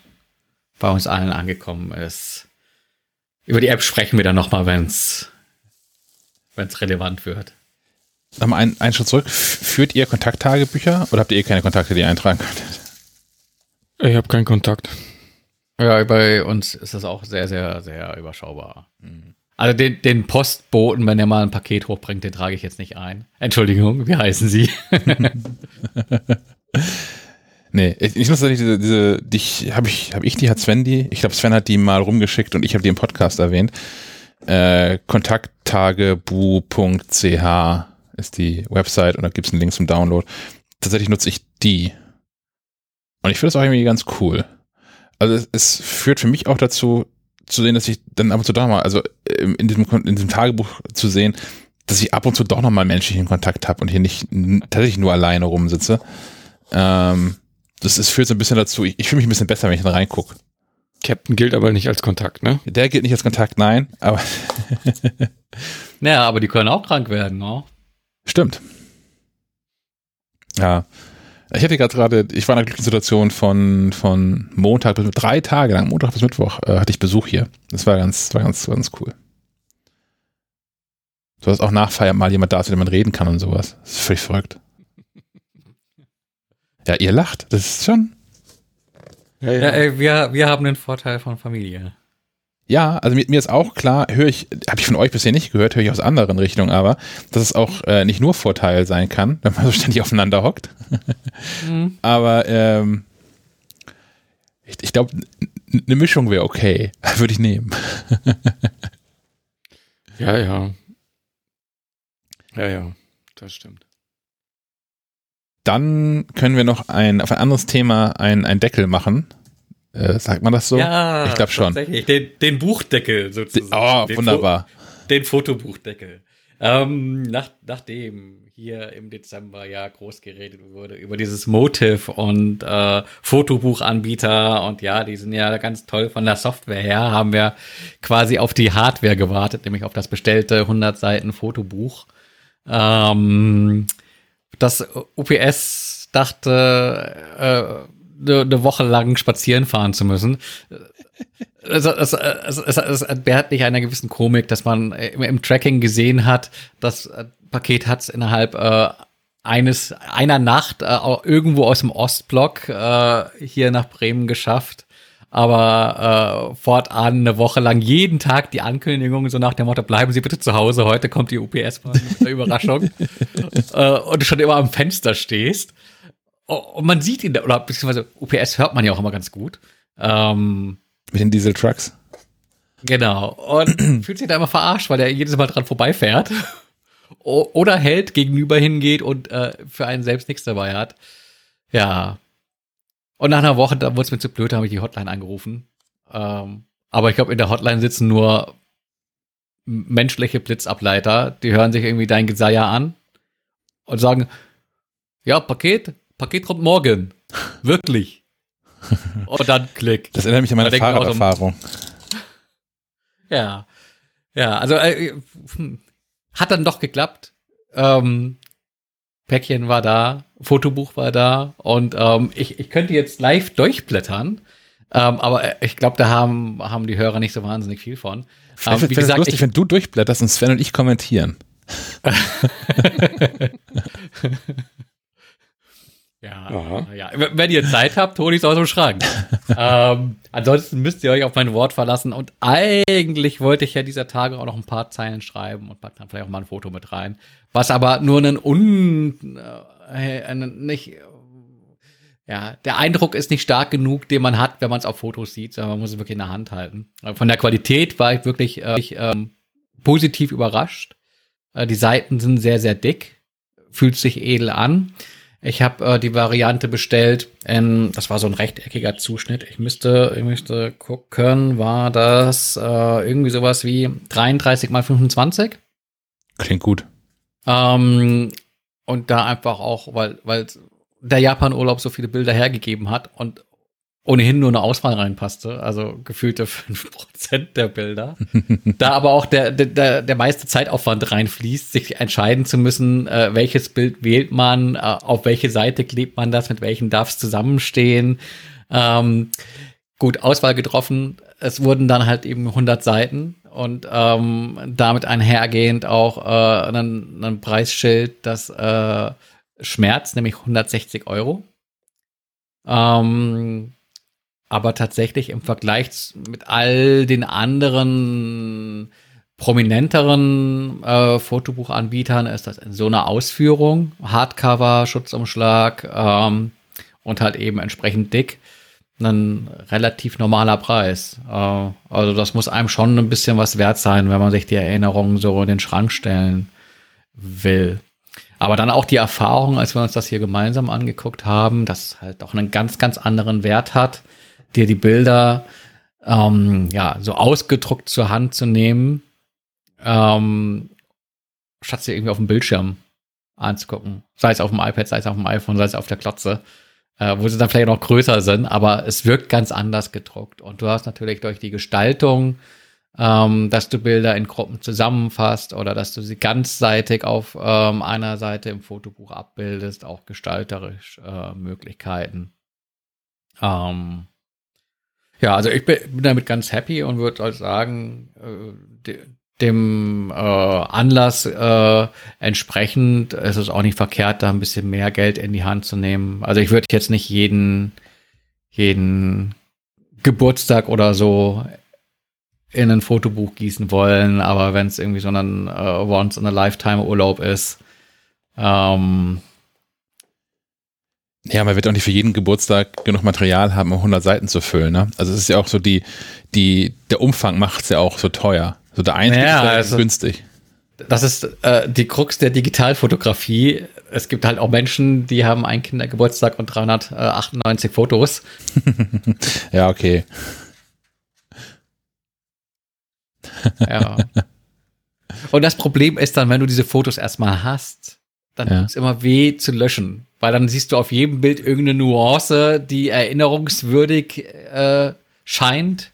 bei uns allen angekommen ist, über die App sprechen wir dann nochmal, wenn es wenn es relevant wird. Nochmal einen, einen Schritt zurück. Führt ihr Kontakttagebücher oder habt ihr eh keine Kontakte, die ihr eintragen könnt? Ich habe keinen Kontakt. Ja, bei uns ist das auch sehr, sehr, sehr überschaubar. Mhm. Also den, den Postboten, wenn er mal ein Paket hochbringt, den trage ich jetzt nicht ein. Entschuldigung, wie heißen Sie? nee, ich, ich muss sagen, diese, diese, dich, habe ich, habe ich die, hat Sven die? Ich glaube, Sven hat die mal rumgeschickt und ich habe die im Podcast erwähnt äh, kontakttagebu.ch ist die Website und da gibt es einen Link zum Download. Tatsächlich nutze ich die. Und ich finde das auch irgendwie ganz cool. Also es, es, führt für mich auch dazu, zu sehen, dass ich dann ab und zu doch mal, also ähm, in diesem, in diesem Tagebuch zu sehen, dass ich ab und zu doch noch mal menschlichen Kontakt habe und hier nicht tatsächlich nur alleine rumsitze. Ähm, das ist, führt so ein bisschen dazu, ich, ich fühle mich ein bisschen besser, wenn ich da reingucke. Captain gilt aber nicht als Kontakt, ne? Der gilt nicht als Kontakt, nein, aber. naja, aber die können auch krank werden, ne? Stimmt. Ja. Ich hatte gerade gerade, ich war in einer glücklichen Situation von, von Montag bis drei Tage lang, Montag bis Mittwoch, äh, hatte ich Besuch hier. Das war ganz, war ganz, ganz cool. Du hast auch nachfeiern mal jemand da, zu dem man reden kann und sowas. Das ist völlig verrückt. Ja, ihr lacht. Das ist schon, ja, ja. ja wir, wir haben den Vorteil von Familie. Ja, also mir, mir ist auch klar, höre ich, habe ich von euch bisher nicht gehört, höre ich aus anderen Richtungen, aber dass es auch äh, nicht nur Vorteil sein kann, wenn man so ständig aufeinander hockt. mhm. Aber ähm, ich, ich glaube, eine Mischung wäre okay, würde ich nehmen. ja, ja. Ja, ja, das stimmt. Dann können wir noch ein, auf ein anderes Thema ein, ein Deckel machen. Äh, sagt man das so? Ja, ich glaube schon. Den, den, Buchdeckel sozusagen. Oh, den wunderbar. Fo den Fotobuchdeckel. Ähm, nach, nachdem hier im Dezember ja groß geredet wurde über dieses Motive und äh, Fotobuchanbieter und ja, die sind ja ganz toll von der Software her, haben wir quasi auf die Hardware gewartet, nämlich auf das bestellte 100 Seiten Fotobuch. Ähm, dass UPS dachte, äh, eine, eine Woche lang spazieren fahren zu müssen. Also, es, es, es, es entbehrt nicht einer gewissen Komik, dass man im, im Tracking gesehen hat, das Paket hat es innerhalb äh, eines einer Nacht äh, irgendwo aus dem Ostblock äh, hier nach Bremen geschafft aber äh, fortan eine Woche lang jeden Tag die Ankündigung so nach dem Motto, bleiben Sie bitte zu Hause, heute kommt die UPS mit einer Überraschung äh, und du schon immer am Fenster stehst. Und man sieht ihn, oder beziehungsweise UPS hört man ja auch immer ganz gut. Ähm, mit den Dieseltrucks? Genau. Und fühlt sich da immer verarscht, weil er jedes Mal dran vorbeifährt. Oder hält gegenüber hingeht und äh, für einen selbst nichts dabei hat. Ja. Und nach einer Woche, da wurde es mir zu blöd, da habe ich die Hotline angerufen. Ähm, aber ich glaube, in der Hotline sitzen nur menschliche Blitzableiter, die hören sich irgendwie dein Geseier an und sagen, ja, Paket, Paket kommt morgen. Wirklich. Und dann klick. Das erinnert mich an meine Fahrraderfahrung. Ja. Ja, also äh, hm, hat dann doch geklappt. Ähm, Päckchen war da, Fotobuch war da und ähm, ich, ich könnte jetzt live durchblättern, ähm, aber äh, ich glaube, da haben, haben die Hörer nicht so wahnsinnig viel von. Ähm, wie gesagt, lustig, ich, wenn du durchblätterst und Sven und ich kommentieren. Ja, ja, wenn ihr Zeit habt, hol ich es aus dem Schrank. ähm, ansonsten müsst ihr euch auf mein Wort verlassen. Und eigentlich wollte ich ja dieser Tage auch noch ein paar Zeilen schreiben und pack dann vielleicht auch mal ein Foto mit rein. Was aber nur ein un, äh, nicht, ja, der Eindruck ist nicht stark genug, den man hat, wenn man es auf Fotos sieht, sondern man muss es wirklich in der Hand halten. Von der Qualität war ich wirklich äh, ich, ähm, positiv überrascht. Äh, die Seiten sind sehr, sehr dick, fühlt sich edel an. Ich habe äh, die Variante bestellt, in, das war so ein rechteckiger Zuschnitt. Ich müsste, ich müsste gucken, war das äh, irgendwie sowas wie 33 mal 25? Klingt gut. Ähm, und da einfach auch, weil, weil der Japan-Urlaub so viele Bilder hergegeben hat und ohnehin nur eine Auswahl reinpasste, also gefühlte fünf Prozent der Bilder. da aber auch der, der, der meiste Zeitaufwand reinfließt, sich entscheiden zu müssen, äh, welches Bild wählt man, äh, auf welche Seite klebt man das, mit welchen darf es zusammenstehen. Ähm, gut, Auswahl getroffen. Es wurden dann halt eben 100 Seiten und ähm, damit einhergehend auch äh, ein, ein Preisschild, das äh, schmerzt, nämlich 160 Euro. Ähm, aber tatsächlich im Vergleich mit all den anderen prominenteren äh, Fotobuchanbietern ist das in so einer Ausführung, Hardcover, Schutzumschlag ähm, und halt eben entsprechend dick, ein relativ normaler Preis. Äh, also das muss einem schon ein bisschen was wert sein, wenn man sich die Erinnerungen so in den Schrank stellen will. Aber dann auch die Erfahrung, als wir uns das hier gemeinsam angeguckt haben, dass es halt auch einen ganz, ganz anderen Wert hat dir die Bilder ähm, ja so ausgedruckt zur Hand zu nehmen, ähm, statt sie irgendwie auf dem Bildschirm anzugucken. Sei es auf dem iPad, sei es auf dem iPhone, sei es auf der Klotze, äh, wo sie dann vielleicht noch größer sind, aber es wirkt ganz anders gedruckt. Und du hast natürlich durch die Gestaltung, ähm, dass du Bilder in Gruppen zusammenfasst oder dass du sie ganzseitig auf ähm, einer Seite im Fotobuch abbildest, auch gestalterisch äh, Möglichkeiten. Ähm, ja, also ich bin, damit ganz happy und würde halt sagen, äh, dem äh, Anlass äh, entsprechend ist es auch nicht verkehrt, da ein bisschen mehr Geld in die Hand zu nehmen. Also ich würde jetzt nicht jeden, jeden Geburtstag oder so in ein Fotobuch gießen wollen, aber wenn es irgendwie so ein äh, Once in a Lifetime Urlaub ist, ähm, ja, man wird auch nicht für jeden Geburtstag genug Material haben, um 100 Seiten zu füllen. Ne? Also es ist ja auch so die, die, der Umfang macht es ja auch so teuer. So der Einstieg ja, ist ja also, günstig. Das ist äh, die Krux der Digitalfotografie. Es gibt halt auch Menschen, die haben einen Kindergeburtstag und 398 Fotos. ja, okay. ja. Und das Problem ist dann, wenn du diese Fotos erstmal hast, dann ja. tut es immer weh zu löschen. Weil dann siehst du auf jedem Bild irgendeine Nuance, die erinnerungswürdig äh, scheint.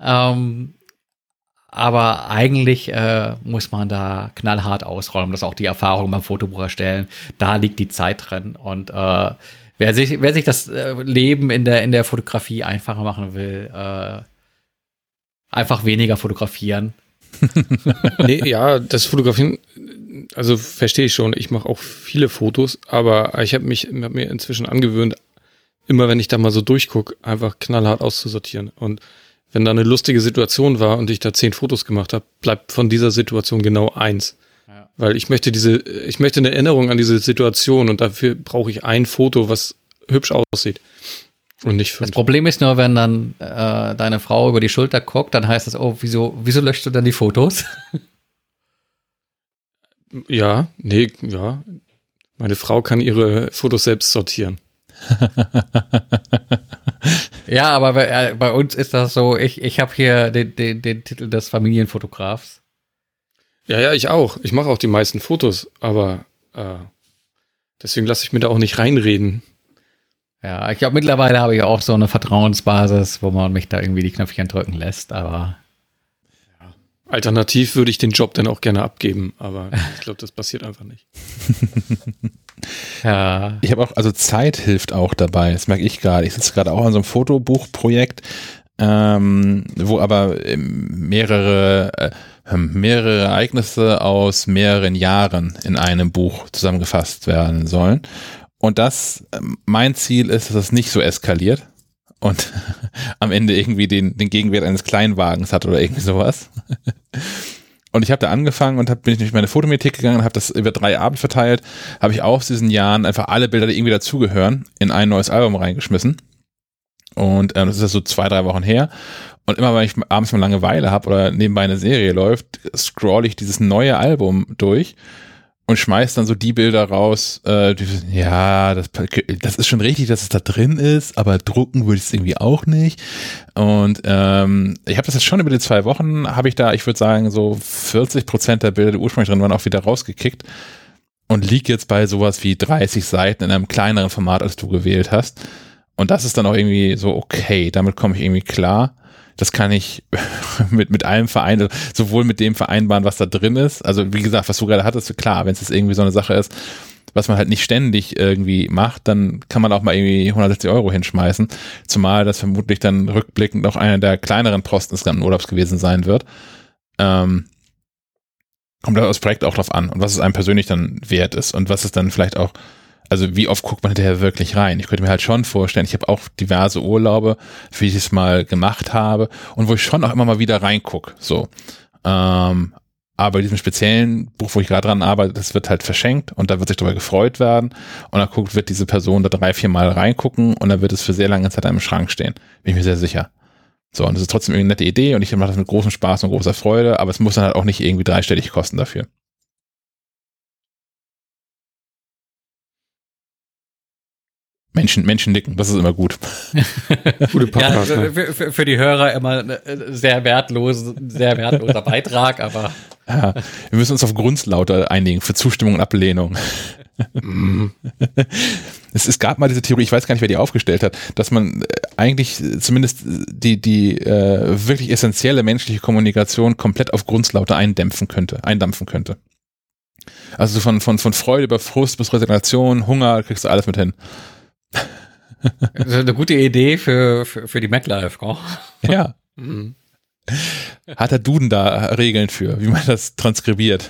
Ähm, aber eigentlich äh, muss man da knallhart ausräumen. Das ist auch die Erfahrung beim Fotobuch erstellen. Da liegt die Zeit drin. Und äh, wer, sich, wer sich das äh, Leben in der, in der Fotografie einfacher machen will, äh, einfach weniger fotografieren. nee, ja, das Fotografieren also verstehe ich schon, ich mache auch viele Fotos, aber ich habe mich hab mir inzwischen angewöhnt, immer wenn ich da mal so durchgucke, einfach knallhart auszusortieren. Und wenn da eine lustige Situation war und ich da zehn Fotos gemacht habe, bleibt von dieser Situation genau eins. Ja. Weil ich möchte diese, ich möchte eine Erinnerung an diese Situation und dafür brauche ich ein Foto, was hübsch aussieht. Und nicht fünf. Das Problem ist nur, wenn dann äh, deine Frau über die Schulter guckt, dann heißt es, oh, wieso, wieso löscht du dann die Fotos? Ja, nee, ja. Meine Frau kann ihre Fotos selbst sortieren. ja, aber bei, äh, bei, uns ist das so, ich, ich habe hier den, den, den Titel des Familienfotografs. Ja, ja, ich auch. Ich mache auch die meisten Fotos, aber äh, deswegen lasse ich mir da auch nicht reinreden. Ja, ich glaube, mittlerweile habe ich auch so eine Vertrauensbasis, wo man mich da irgendwie die Knöpfchen drücken lässt, aber. Alternativ würde ich den Job dann auch gerne abgeben, aber ich glaube, das passiert einfach nicht. ja. Ich habe auch, also Zeit hilft auch dabei, das merke ich gerade. Ich sitze gerade auch an so einem Fotobuchprojekt, ähm, wo aber ähm, mehrere, äh, mehrere Ereignisse aus mehreren Jahren in einem Buch zusammengefasst werden sollen. Und das, ähm, mein Ziel ist, dass es nicht so eskaliert und am Ende irgendwie den, den Gegenwert eines Kleinwagens hat oder irgendwie sowas. Und ich habe da angefangen und hab, bin ich durch meine Fotomethek gegangen, habe das über drei Abend verteilt, habe ich aus diesen Jahren einfach alle Bilder, die irgendwie dazugehören, in ein neues Album reingeschmissen. Und ähm, das ist ja so zwei, drei Wochen her. Und immer, wenn ich abends mal Langeweile habe oder nebenbei eine Serie läuft, scroll ich dieses neue Album durch und schmeißt dann so die Bilder raus, äh, die, ja, das, das ist schon richtig, dass es da drin ist, aber drucken würde ich es irgendwie auch nicht. Und ähm, ich habe das jetzt schon über die zwei Wochen, habe ich da, ich würde sagen, so 40 Prozent der Bilder, die ursprünglich drin waren, auch wieder rausgekickt und liegt jetzt bei sowas wie 30 Seiten in einem kleineren Format, als du gewählt hast. Und das ist dann auch irgendwie so, okay, damit komme ich irgendwie klar das kann ich mit, mit allem Verein, sowohl mit dem vereinbaren, was da drin ist. Also wie gesagt, was du gerade hattest, klar, wenn es jetzt irgendwie so eine Sache ist, was man halt nicht ständig irgendwie macht, dann kann man auch mal irgendwie 160 Euro hinschmeißen. Zumal das vermutlich dann rückblickend auch einer der kleineren Posten des ganzen Urlaubs gewesen sein wird. Ähm, kommt das Projekt auch drauf an und was es einem persönlich dann wert ist und was es dann vielleicht auch also wie oft guckt man hinterher wirklich rein? Ich könnte mir halt schon vorstellen, ich habe auch diverse Urlaube, wie ich es mal gemacht habe und wo ich schon auch immer mal wieder reinguck. So. Ähm, aber bei diesem speziellen Buch, wo ich gerade dran arbeite, das wird halt verschenkt und da wird sich darüber gefreut werden und dann guckt, wird diese Person da drei, vier Mal reingucken und dann wird es für sehr lange Zeit im Schrank stehen. Bin ich mir sehr sicher. So, und das ist trotzdem eine nette Idee und ich mache das mit großem Spaß und großer Freude, aber es muss dann halt auch nicht irgendwie dreistellig kosten dafür. Menschen, Menschen nicken, das ist immer gut. Gute Podcast. Ja, ne? für, für, für, die Hörer immer sehr wertlos, sehr wertloser Beitrag, aber. Ja, wir müssen uns auf Grundlauter einigen für Zustimmung und Ablehnung. es, es gab mal diese Theorie, ich weiß gar nicht, wer die aufgestellt hat, dass man äh, eigentlich zumindest die, die äh, wirklich essentielle menschliche Kommunikation komplett auf Grundlauter eindämpfen könnte, eindampfen könnte. Also von, von, von Freude über Frust bis Resignation, Hunger, kriegst du alles mit hin. Das ist eine gute Idee für, für, für die MacLife, oh. Ja. Mhm. Hat der Duden da Regeln für, wie man das transkribiert?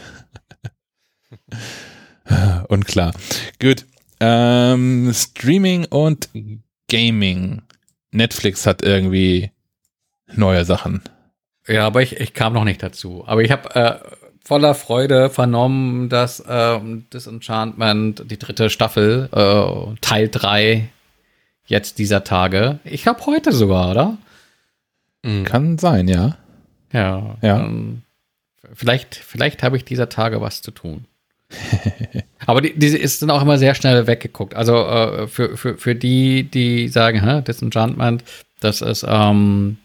Unklar. Gut. Ähm, Streaming und Gaming. Netflix hat irgendwie neue Sachen. Ja, aber ich, ich kam noch nicht dazu. Aber ich habe äh, voller Freude vernommen, dass äh, Disenchantment, die dritte Staffel, äh, Teil 3, jetzt dieser Tage. Ich glaube heute sogar, oder? Mhm. Kann sein, ja. Ja. ja. Ähm, vielleicht vielleicht habe ich dieser Tage was zu tun. Aber die, diese ist dann auch immer sehr schnell weggeguckt. Also äh, für, für, für die, die sagen, hä, Disenchantment, das ist ähm,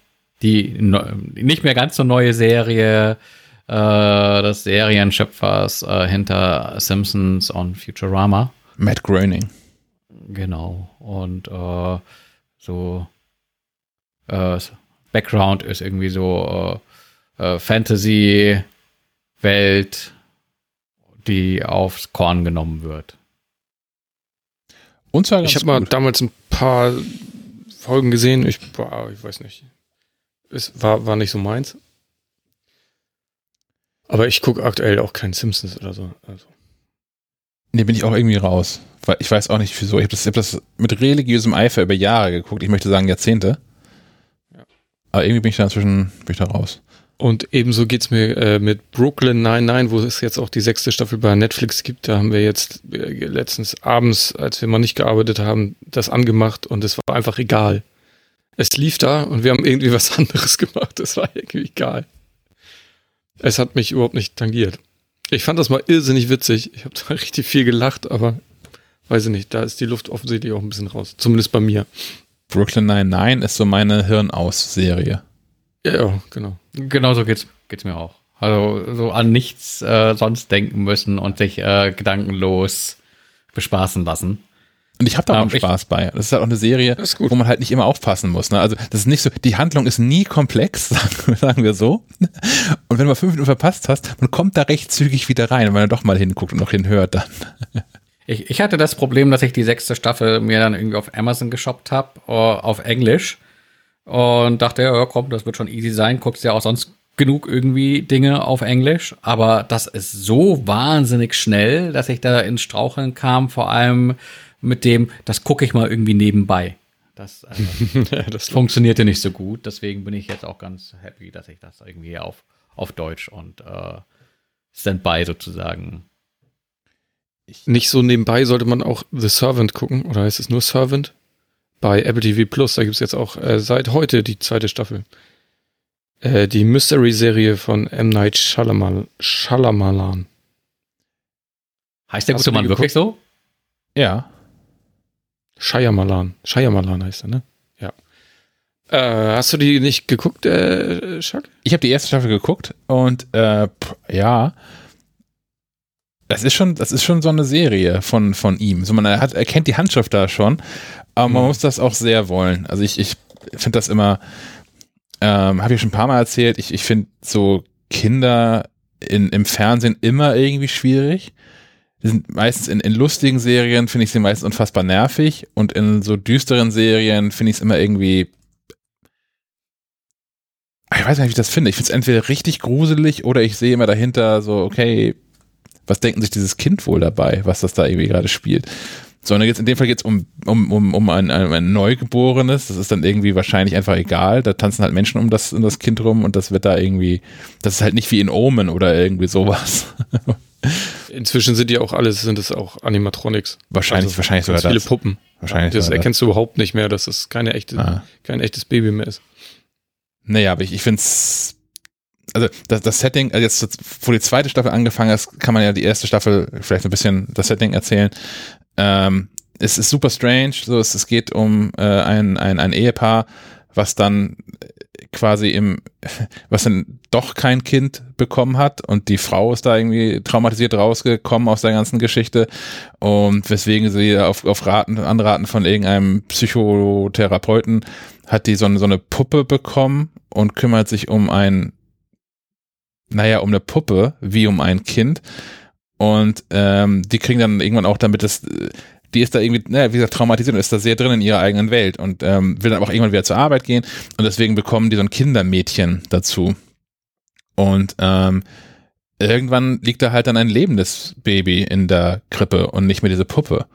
die nicht mehr ganz so neue Serie äh, des Serienschöpfers äh, hinter Simpsons und Futurama. Matt Groening. Genau. Und äh, so äh, Background ist irgendwie so äh, äh, Fantasy-Welt, die aufs Korn genommen wird. Und ich habe mal damals ein paar Folgen gesehen. Ich, boah, ich weiß nicht. Es war, war nicht so meins. Aber ich gucke aktuell auch keinen Simpsons oder so. Also. Nee, bin ich auch irgendwie raus. Weil ich weiß auch nicht wieso. Ich habe das, hab das mit religiösem Eifer über Jahre geguckt. Ich möchte sagen Jahrzehnte. Ja. Aber irgendwie bin ich da inzwischen bin ich da raus. Und ebenso geht's mir äh, mit Brooklyn 99, wo es jetzt auch die sechste Staffel bei Netflix gibt. Da haben wir jetzt äh, letztens abends, als wir mal nicht gearbeitet haben, das angemacht und es war einfach egal. Es lief da und wir haben irgendwie was anderes gemacht. Es war irgendwie egal. Es hat mich überhaupt nicht tangiert. Ich fand das mal irrsinnig witzig. Ich habe da richtig viel gelacht, aber weiß ich nicht, da ist die Luft offensichtlich auch ein bisschen raus. Zumindest bei mir. Brooklyn 99 ist so meine Hirnaus-Serie. Ja, genau. Genau so geht's, geht's mir auch. Also so an nichts äh, sonst denken müssen und sich äh, gedankenlos bespaßen lassen. Und ich habe da auch Spaß bei. Das ist halt auch eine Serie, wo man halt nicht immer aufpassen muss. Ne? Also das ist nicht so, die Handlung ist nie komplex, sagen, sagen wir so. Und wenn du mal fünf Minuten verpasst hast, man kommt da recht zügig wieder rein, wenn man doch mal hinguckt und noch hinhört dann. Ich, ich hatte das Problem, dass ich die sechste Staffel mir dann irgendwie auf Amazon geshoppt habe, auf Englisch. Und dachte, ja, komm, das wird schon easy sein. Guckst ja auch sonst genug irgendwie Dinge auf Englisch. Aber das ist so wahnsinnig schnell, dass ich da ins Straucheln kam, vor allem mit dem, das gucke ich mal irgendwie nebenbei. Das äh, Ja, das funktionierte nicht so gut. Deswegen bin ich jetzt auch ganz happy, dass ich das irgendwie auf, auf Deutsch und äh, Standby sozusagen Nicht so nebenbei sollte man auch The Servant gucken, oder heißt es nur Servant? Bei Apple TV Plus, da gibt's jetzt auch äh, seit heute die zweite Staffel. Äh, die Mystery-Serie von M. Night Shyamalan. Shyamalan. Heißt der Hast gute Mann wirklich so? Ja. Shyamalan. Shyamalan heißt er, ne? Ja. Äh, hast du die nicht geguckt, äh, Chuck? Ich habe die erste Staffel geguckt und äh, pff, ja, das ist schon, das ist schon so eine Serie von, von ihm. So man hat, erkennt die Handschrift da schon, aber man Mhm. muss das auch sehr wollen. Also ich, ich finde das immer, ähm, habe ich schon ein paar Mal erzählt, ich, ich finde so Kinder in, im Fernsehen immer irgendwie schwierig. Die sind meistens in, in lustigen Serien finde ich sie meistens unfassbar nervig und in so düsteren Serien finde ich es immer irgendwie ich weiß nicht, wie ich das finde. Ich finde es entweder richtig gruselig oder ich sehe immer dahinter so, okay, was denken sich dieses Kind wohl dabei, was das da irgendwie gerade spielt. Sondern jetzt in dem Fall geht es um, um, um, um ein, ein, ein Neugeborenes, das ist dann irgendwie wahrscheinlich einfach egal. Da tanzen halt Menschen um das, um das Kind rum und das wird da irgendwie, das ist halt nicht wie in Omen oder irgendwie sowas. Inzwischen sind die auch alles, sind es auch Animatronics. wahrscheinlich, Also wahrscheinlich sogar viele das. Puppen. Wahrscheinlich Das erkennst du überhaupt nicht mehr, dass es keine echte, Ah. kein echtes Baby mehr ist. Naja, aber ich, ich finde es, also das, das Setting, also jetzt, wo die zweite Staffel angefangen ist, kann man ja die erste Staffel vielleicht ein bisschen das Setting erzählen. Ähm, es ist super strange, so es, es geht um äh, ein, ein, ein Ehepaar, was dann quasi im, was dann doch kein Kind bekommen hat und die Frau ist da irgendwie traumatisiert rausgekommen aus der ganzen Geschichte und weswegen sie auf, auf Raten, Anraten von irgendeinem Psychotherapeuten hat die so eine, so eine Puppe bekommen und kümmert sich um ein, naja, um eine Puppe, wie um ein Kind. Und ähm, die kriegen dann irgendwann auch damit das, die ist da irgendwie, naja, wie gesagt, traumatisiert und ist da sehr drin in ihrer eigenen Welt und ähm, will dann auch irgendwann wieder zur Arbeit gehen und deswegen bekommen die so ein Kindermädchen dazu. Und ähm, irgendwann liegt da halt dann ein lebendes Baby in der Krippe und nicht mehr diese Puppe.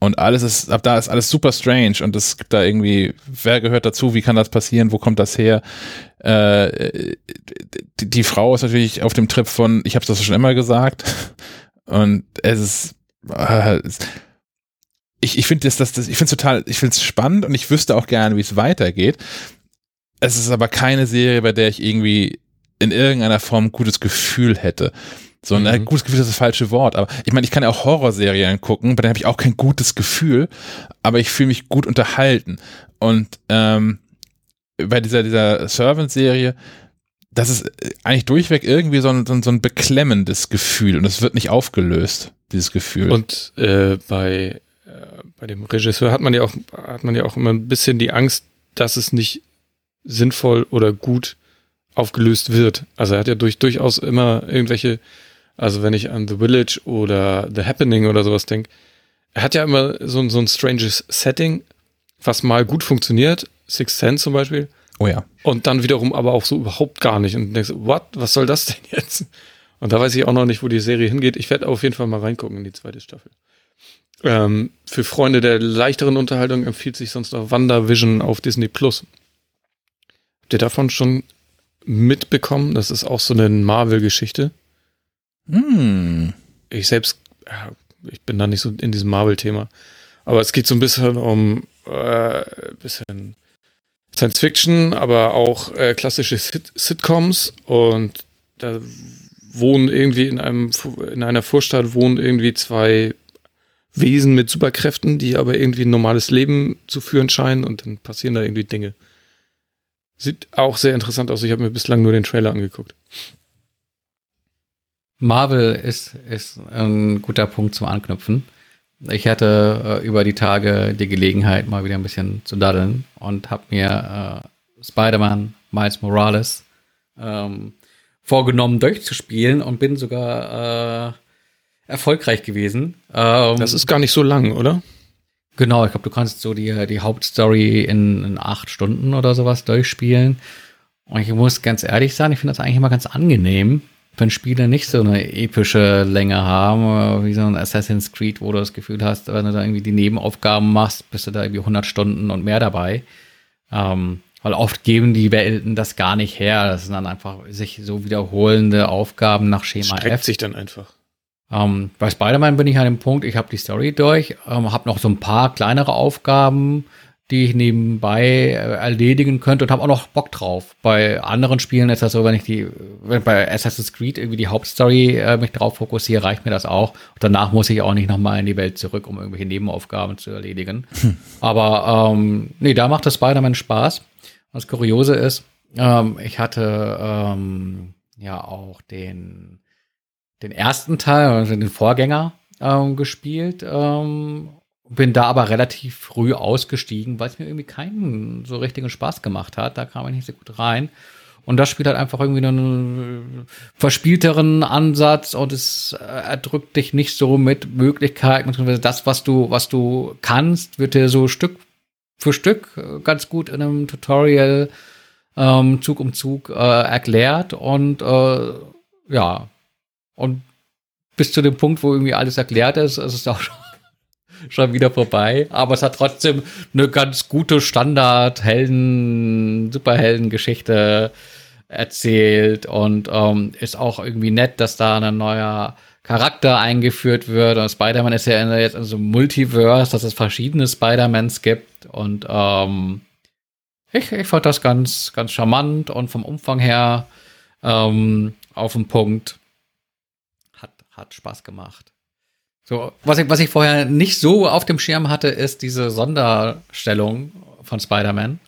Und alles ist, ab da ist alles super strange und es gibt da irgendwie, wer gehört dazu, wie kann das passieren, wo kommt das her? Äh, die, die Frau ist natürlich auf dem Trip von, ich habe das schon immer gesagt und es ist, äh, ich, ich finde das, das, das, ich finde es total, ich finde es spannend und ich wüsste auch gerne, wie es weitergeht. Es ist aber keine Serie, bei der ich irgendwie in irgendeiner Form ein gutes Gefühl hätte. So ein Mhm. äh, gutes Gefühl ist das falsche Wort, aber ich meine, ich kann ja auch Horrorserien gucken, bei denen habe ich auch kein gutes Gefühl, aber ich fühle mich gut unterhalten. Und ähm, bei dieser, dieser Servant-Serie, das ist äh, eigentlich durchweg irgendwie so ein, so ein, so ein beklemmendes Gefühl und es wird nicht aufgelöst, dieses Gefühl. Und äh, bei, bei dem Regisseur hat man ja auch, hat man ja auch immer ein bisschen die Angst, dass es nicht sinnvoll oder gut aufgelöst wird. Also er hat ja durch, durchaus immer irgendwelche, also wenn ich an The Village oder The Happening oder sowas denke, er hat ja immer so, ein- so ein stranges Setting, was mal gut funktioniert, Sixth Sense zum Beispiel, oh ja. und dann wiederum aber auch so überhaupt gar nicht. Und denkst, what, was soll das denn jetzt? Und da weiß ich auch noch nicht, wo die Serie hingeht. Ich werde auf jeden Fall mal reingucken in die zweite Staffel. Ähm, für Freunde der leichteren Unterhaltung empfiehlt sich sonst noch WandaVision auf Disney Plus. Habt ihr davon schon mitbekommen. Das ist auch so eine Marvel-Geschichte. Hm. Ich selbst, ja, ich bin da nicht so in diesem Marvel-Thema. Aber es geht so ein bisschen um äh, bisschen Science Fiction, aber auch äh, klassische Sit Sitcoms und da wohnen irgendwie in einem in einer Vorstadt wohnen irgendwie zwei Wesen mit Superkräften, die aber irgendwie ein normales Leben zu führen scheinen und dann passieren da irgendwie Dinge. Sieht auch sehr interessant aus. Ich habe mir bislang nur den Trailer angeguckt. Marvel ist, ist ein guter Punkt zum Anknüpfen. Ich hatte äh, über die Tage die Gelegenheit, mal wieder ein bisschen zu daddeln und habe mir äh, Spider-Man Miles Morales ähm, vorgenommen durchzuspielen und bin sogar äh, erfolgreich gewesen. Ähm, das ist gar nicht so lang, oder? Genau, ich glaube, du kannst so die, die Hauptstory in, in acht Stunden oder sowas durchspielen. Und ich muss ganz ehrlich sagen, ich finde das eigentlich immer ganz angenehm, wenn Spiele nicht so eine epische Länge haben, wie so ein Assassin's Creed, wo du das Gefühl hast, wenn du da irgendwie die Nebenaufgaben machst, bist du da irgendwie 100 Stunden und mehr dabei. Ähm, weil oft geben die Welten das gar nicht her. Das sind dann einfach sich so wiederholende Aufgaben nach Schema Streckt F. sich dann einfach. Ähm, bei Spider-Man bin ich an dem Punkt, ich habe die Story durch, ähm, habe noch so ein paar kleinere Aufgaben, die ich nebenbei äh, erledigen könnte und habe auch noch Bock drauf. Bei anderen Spielen ist das so, wenn ich die, wenn bei Assassin's Creed irgendwie die Hauptstory äh, mich drauf fokussiere, reicht mir das auch. Und danach muss ich auch nicht nochmal in die Welt zurück, um irgendwelche Nebenaufgaben zu erledigen. Hm. Aber ähm, nee, da macht das Spider-Man Spaß. Was kuriose ist, ähm, ich hatte ähm, ja auch den, den ersten Teil, also den Vorgänger ähm, gespielt ähm, bin da aber relativ früh ausgestiegen, weil es mir irgendwie keinen so richtigen Spaß gemacht hat. Da kam ich nicht so gut rein. Und das spielt halt einfach irgendwie einen verspielteren Ansatz und es äh, erdrückt dich nicht so mit Möglichkeiten, beziehungsweise das, was du, was du kannst, wird dir so Stück für Stück ganz gut in einem Tutorial ähm, Zug um Zug äh, erklärt und äh, ja, und bis zu dem Punkt, wo irgendwie alles erklärt ist, ist es auch schon schon wieder vorbei. Aber es hat trotzdem eine ganz gute Standard-Helden, Superhelden-Geschichte erzählt und ähm, ist auch irgendwie nett, dass da ein neuer Charakter eingeführt wird. Und Spider-Man ist ja jetzt in so einem Multiverse, dass es verschiedene Spider-Mans gibt. Und ähm, ich, ich fand das ganz, ganz charmant und vom Umfang her ähm, auf den Punkt. Hat, Spaß gemacht. So, was ich, was ich vorher nicht so auf dem Schirm hatte, ist diese Sonderstellung von Spider-Man,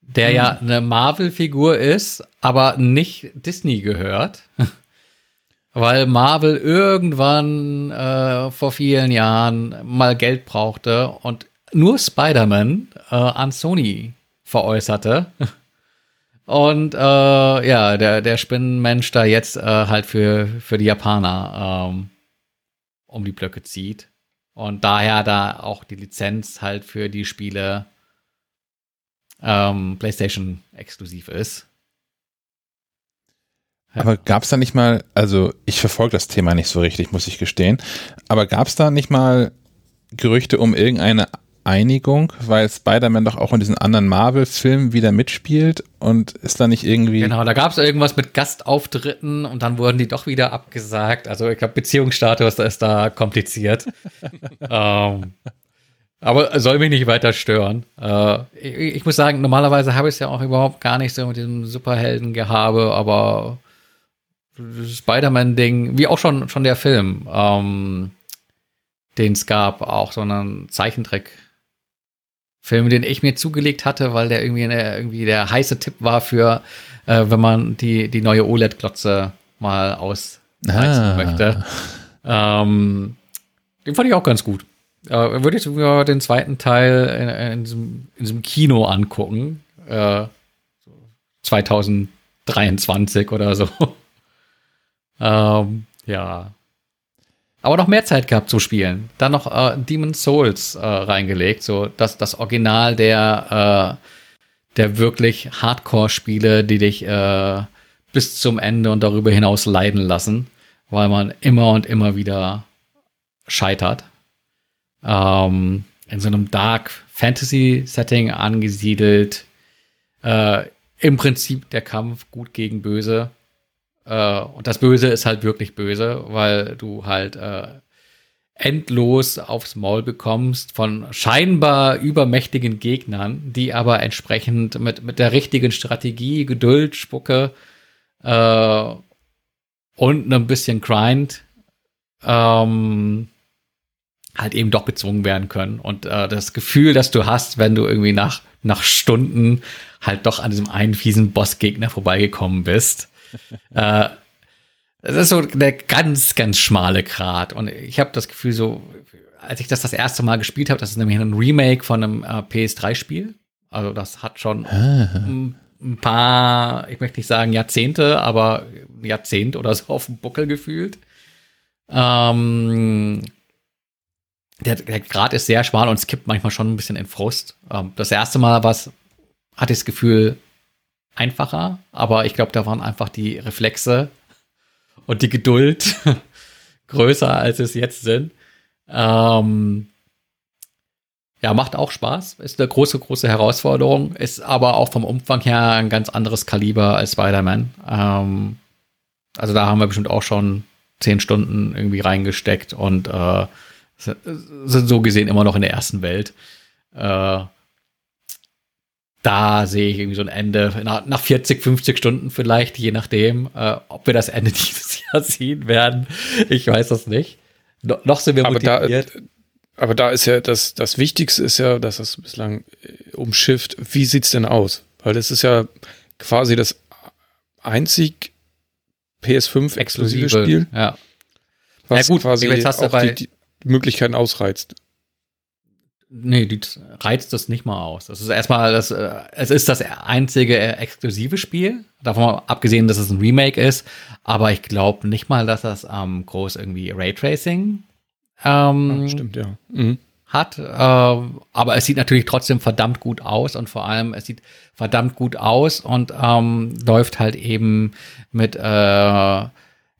der mhm. ja eine Marvel-Figur ist, aber nicht Disney gehört. Weil Marvel irgendwann äh, vor vielen Jahren mal Geld brauchte und nur Spider-Man äh, an Sony veräußerte. Und äh, ja, der, der Spinnenmensch da jetzt äh, halt für, für die Japaner ähm, um die Blöcke zieht. Und daher da auch die Lizenz halt für die Spiele ähm, PlayStation exklusiv ist. Ja. Aber gab es da nicht mal, also ich verfolge das Thema nicht so richtig, muss ich gestehen, aber gab es da nicht mal Gerüchte um irgendeine Einigung, weil Spider-Man doch auch in diesen anderen Marvel-Filmen wieder mitspielt und ist da nicht irgendwie. Genau, da gab es irgendwas mit Gastauftritten und dann wurden die doch wieder abgesagt. Also ich glaube, Beziehungsstatus ist da kompliziert. ähm, aber soll mich nicht weiter stören. Äh, ich, ich, muss sagen, normalerweise habe ich es ja auch überhaupt gar nicht so mit diesem Superhelden-Gehabe, aber Spider-Man-Ding, wie auch schon, schon der Film, ähm, den es gab, auch so einen Zeichentrick Film, den ich mir zugelegt hatte, weil der irgendwie, eine, irgendwie der heiße Tipp war für, äh, wenn man die, die neue OLED-Glotze mal ausreizen ah. möchte. Ähm, den fand ich auch ganz gut. Äh, würde ich sogar den zweiten Teil in, in, diesem, in diesem Kino angucken. Äh, 2023 oder so. ähm, ja, aber noch mehr Zeit gehabt zu spielen. Dann noch äh, Demon's Souls äh, reingelegt, so das, das Original der, äh, der wirklich Hardcore-Spiele, die dich äh, bis zum Ende und darüber hinaus leiden lassen, weil man immer und immer wieder scheitert. Ähm, in so einem Dark Fantasy Setting angesiedelt. Äh, im Prinzip der Kampf gut gegen böse. Äh, und das Böse ist halt wirklich böse, weil du halt äh, endlos aufs Maul bekommst von scheinbar übermächtigen Gegnern, die aber entsprechend mit, mit der richtigen Strategie, Geduld, Spucke äh, und ein bisschen Grind ähm, halt eben doch bezwungen werden können. Und äh, das Gefühl, das du hast, wenn du irgendwie nach, nach Stunden halt doch an diesem einen fiesen Bossgegner vorbeigekommen bist, äh, das ist so der ganz, ganz schmale Grat. Und ich habe das Gefühl, so, als ich das das erste Mal gespielt habe, das ist nämlich ein Remake von einem äh, PS3-Spiel. Also das hat schon ein, ein paar, ich möchte nicht sagen Jahrzehnte, aber ein Jahrzehnt oder so auf dem Buckel gefühlt. Ähm, der, der Grad ist sehr schmal und es kippt manchmal schon ein bisschen in Frust. Ähm, das erste Mal war es, hatte ich das Gefühl, einfacher, aber ich glaube, da waren einfach die Reflexe und die Geduld größer, als es jetzt sind. Ähm, ja, macht auch Spaß, ist eine große, große Herausforderung, ist aber auch vom Umfang her ein ganz anderes Kaliber als Spider-Man. Ähm, also da haben wir bestimmt auch schon zehn Stunden irgendwie reingesteckt und äh, sind so gesehen immer noch in der ersten Welt. Äh, da sehe ich irgendwie so ein Ende nach, nach 40, 50 Stunden vielleicht, je nachdem, äh, ob wir das Ende dieses Jahr sehen werden. Ich weiß das nicht. No, noch sind wir aber motiviert. Da, aber da ist ja das, das Wichtigste ist ja, dass es bislang äh, umschifft. Wie sieht's denn aus? Weil das ist ja quasi das einzig PS5 exklusive Spiel. Ja. Was ja gut, quasi auch die, die Möglichkeiten ausreizt. Nee, die reizt das nicht mal aus. Das ist erstmal das, äh, es ist das einzige äh, exklusive Spiel. Davon abgesehen, dass es ein Remake ist. Aber ich glaube nicht mal, dass das ähm, groß irgendwie Raytracing ähm, ja, stimmt, ja. Mhm. hat. Äh, aber es sieht natürlich trotzdem verdammt gut aus und vor allem es sieht verdammt gut aus und ähm, läuft halt eben mit äh,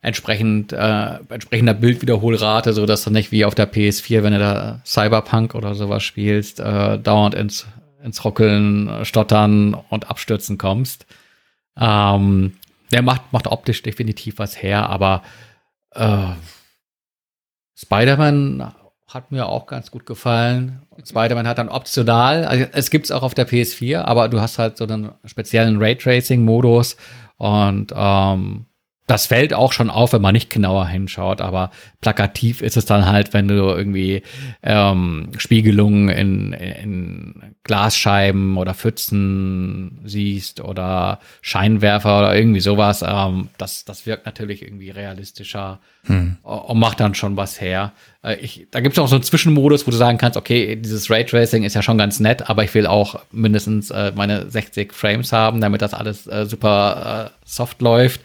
entsprechend äh, entsprechender Bildwiederholrate, so dass du nicht wie auf der PS4, wenn du da Cyberpunk oder sowas spielst, äh, dauernd ins ins Ruckeln, Stottern und Abstürzen kommst. Ähm, der macht macht optisch definitiv was her, aber äh, Spider-Man hat mir auch ganz gut gefallen. Spider-Man hat dann optional, also es gibt's auch auf der PS4, aber du hast halt so einen speziellen Raytracing-Modus und ähm, das fällt auch schon auf, wenn man nicht genauer hinschaut, aber plakativ ist es dann halt, wenn du irgendwie ähm, Spiegelungen in, in Glasscheiben oder Pfützen siehst oder Scheinwerfer oder irgendwie sowas. Ähm, das, das wirkt natürlich irgendwie realistischer hm. und macht dann schon was her. Äh, ich, da gibt es auch so einen Zwischenmodus, wo du sagen kannst, okay, dieses Raytracing ist ja schon ganz nett, aber ich will auch mindestens äh, meine 60 Frames haben, damit das alles äh, super äh, soft läuft.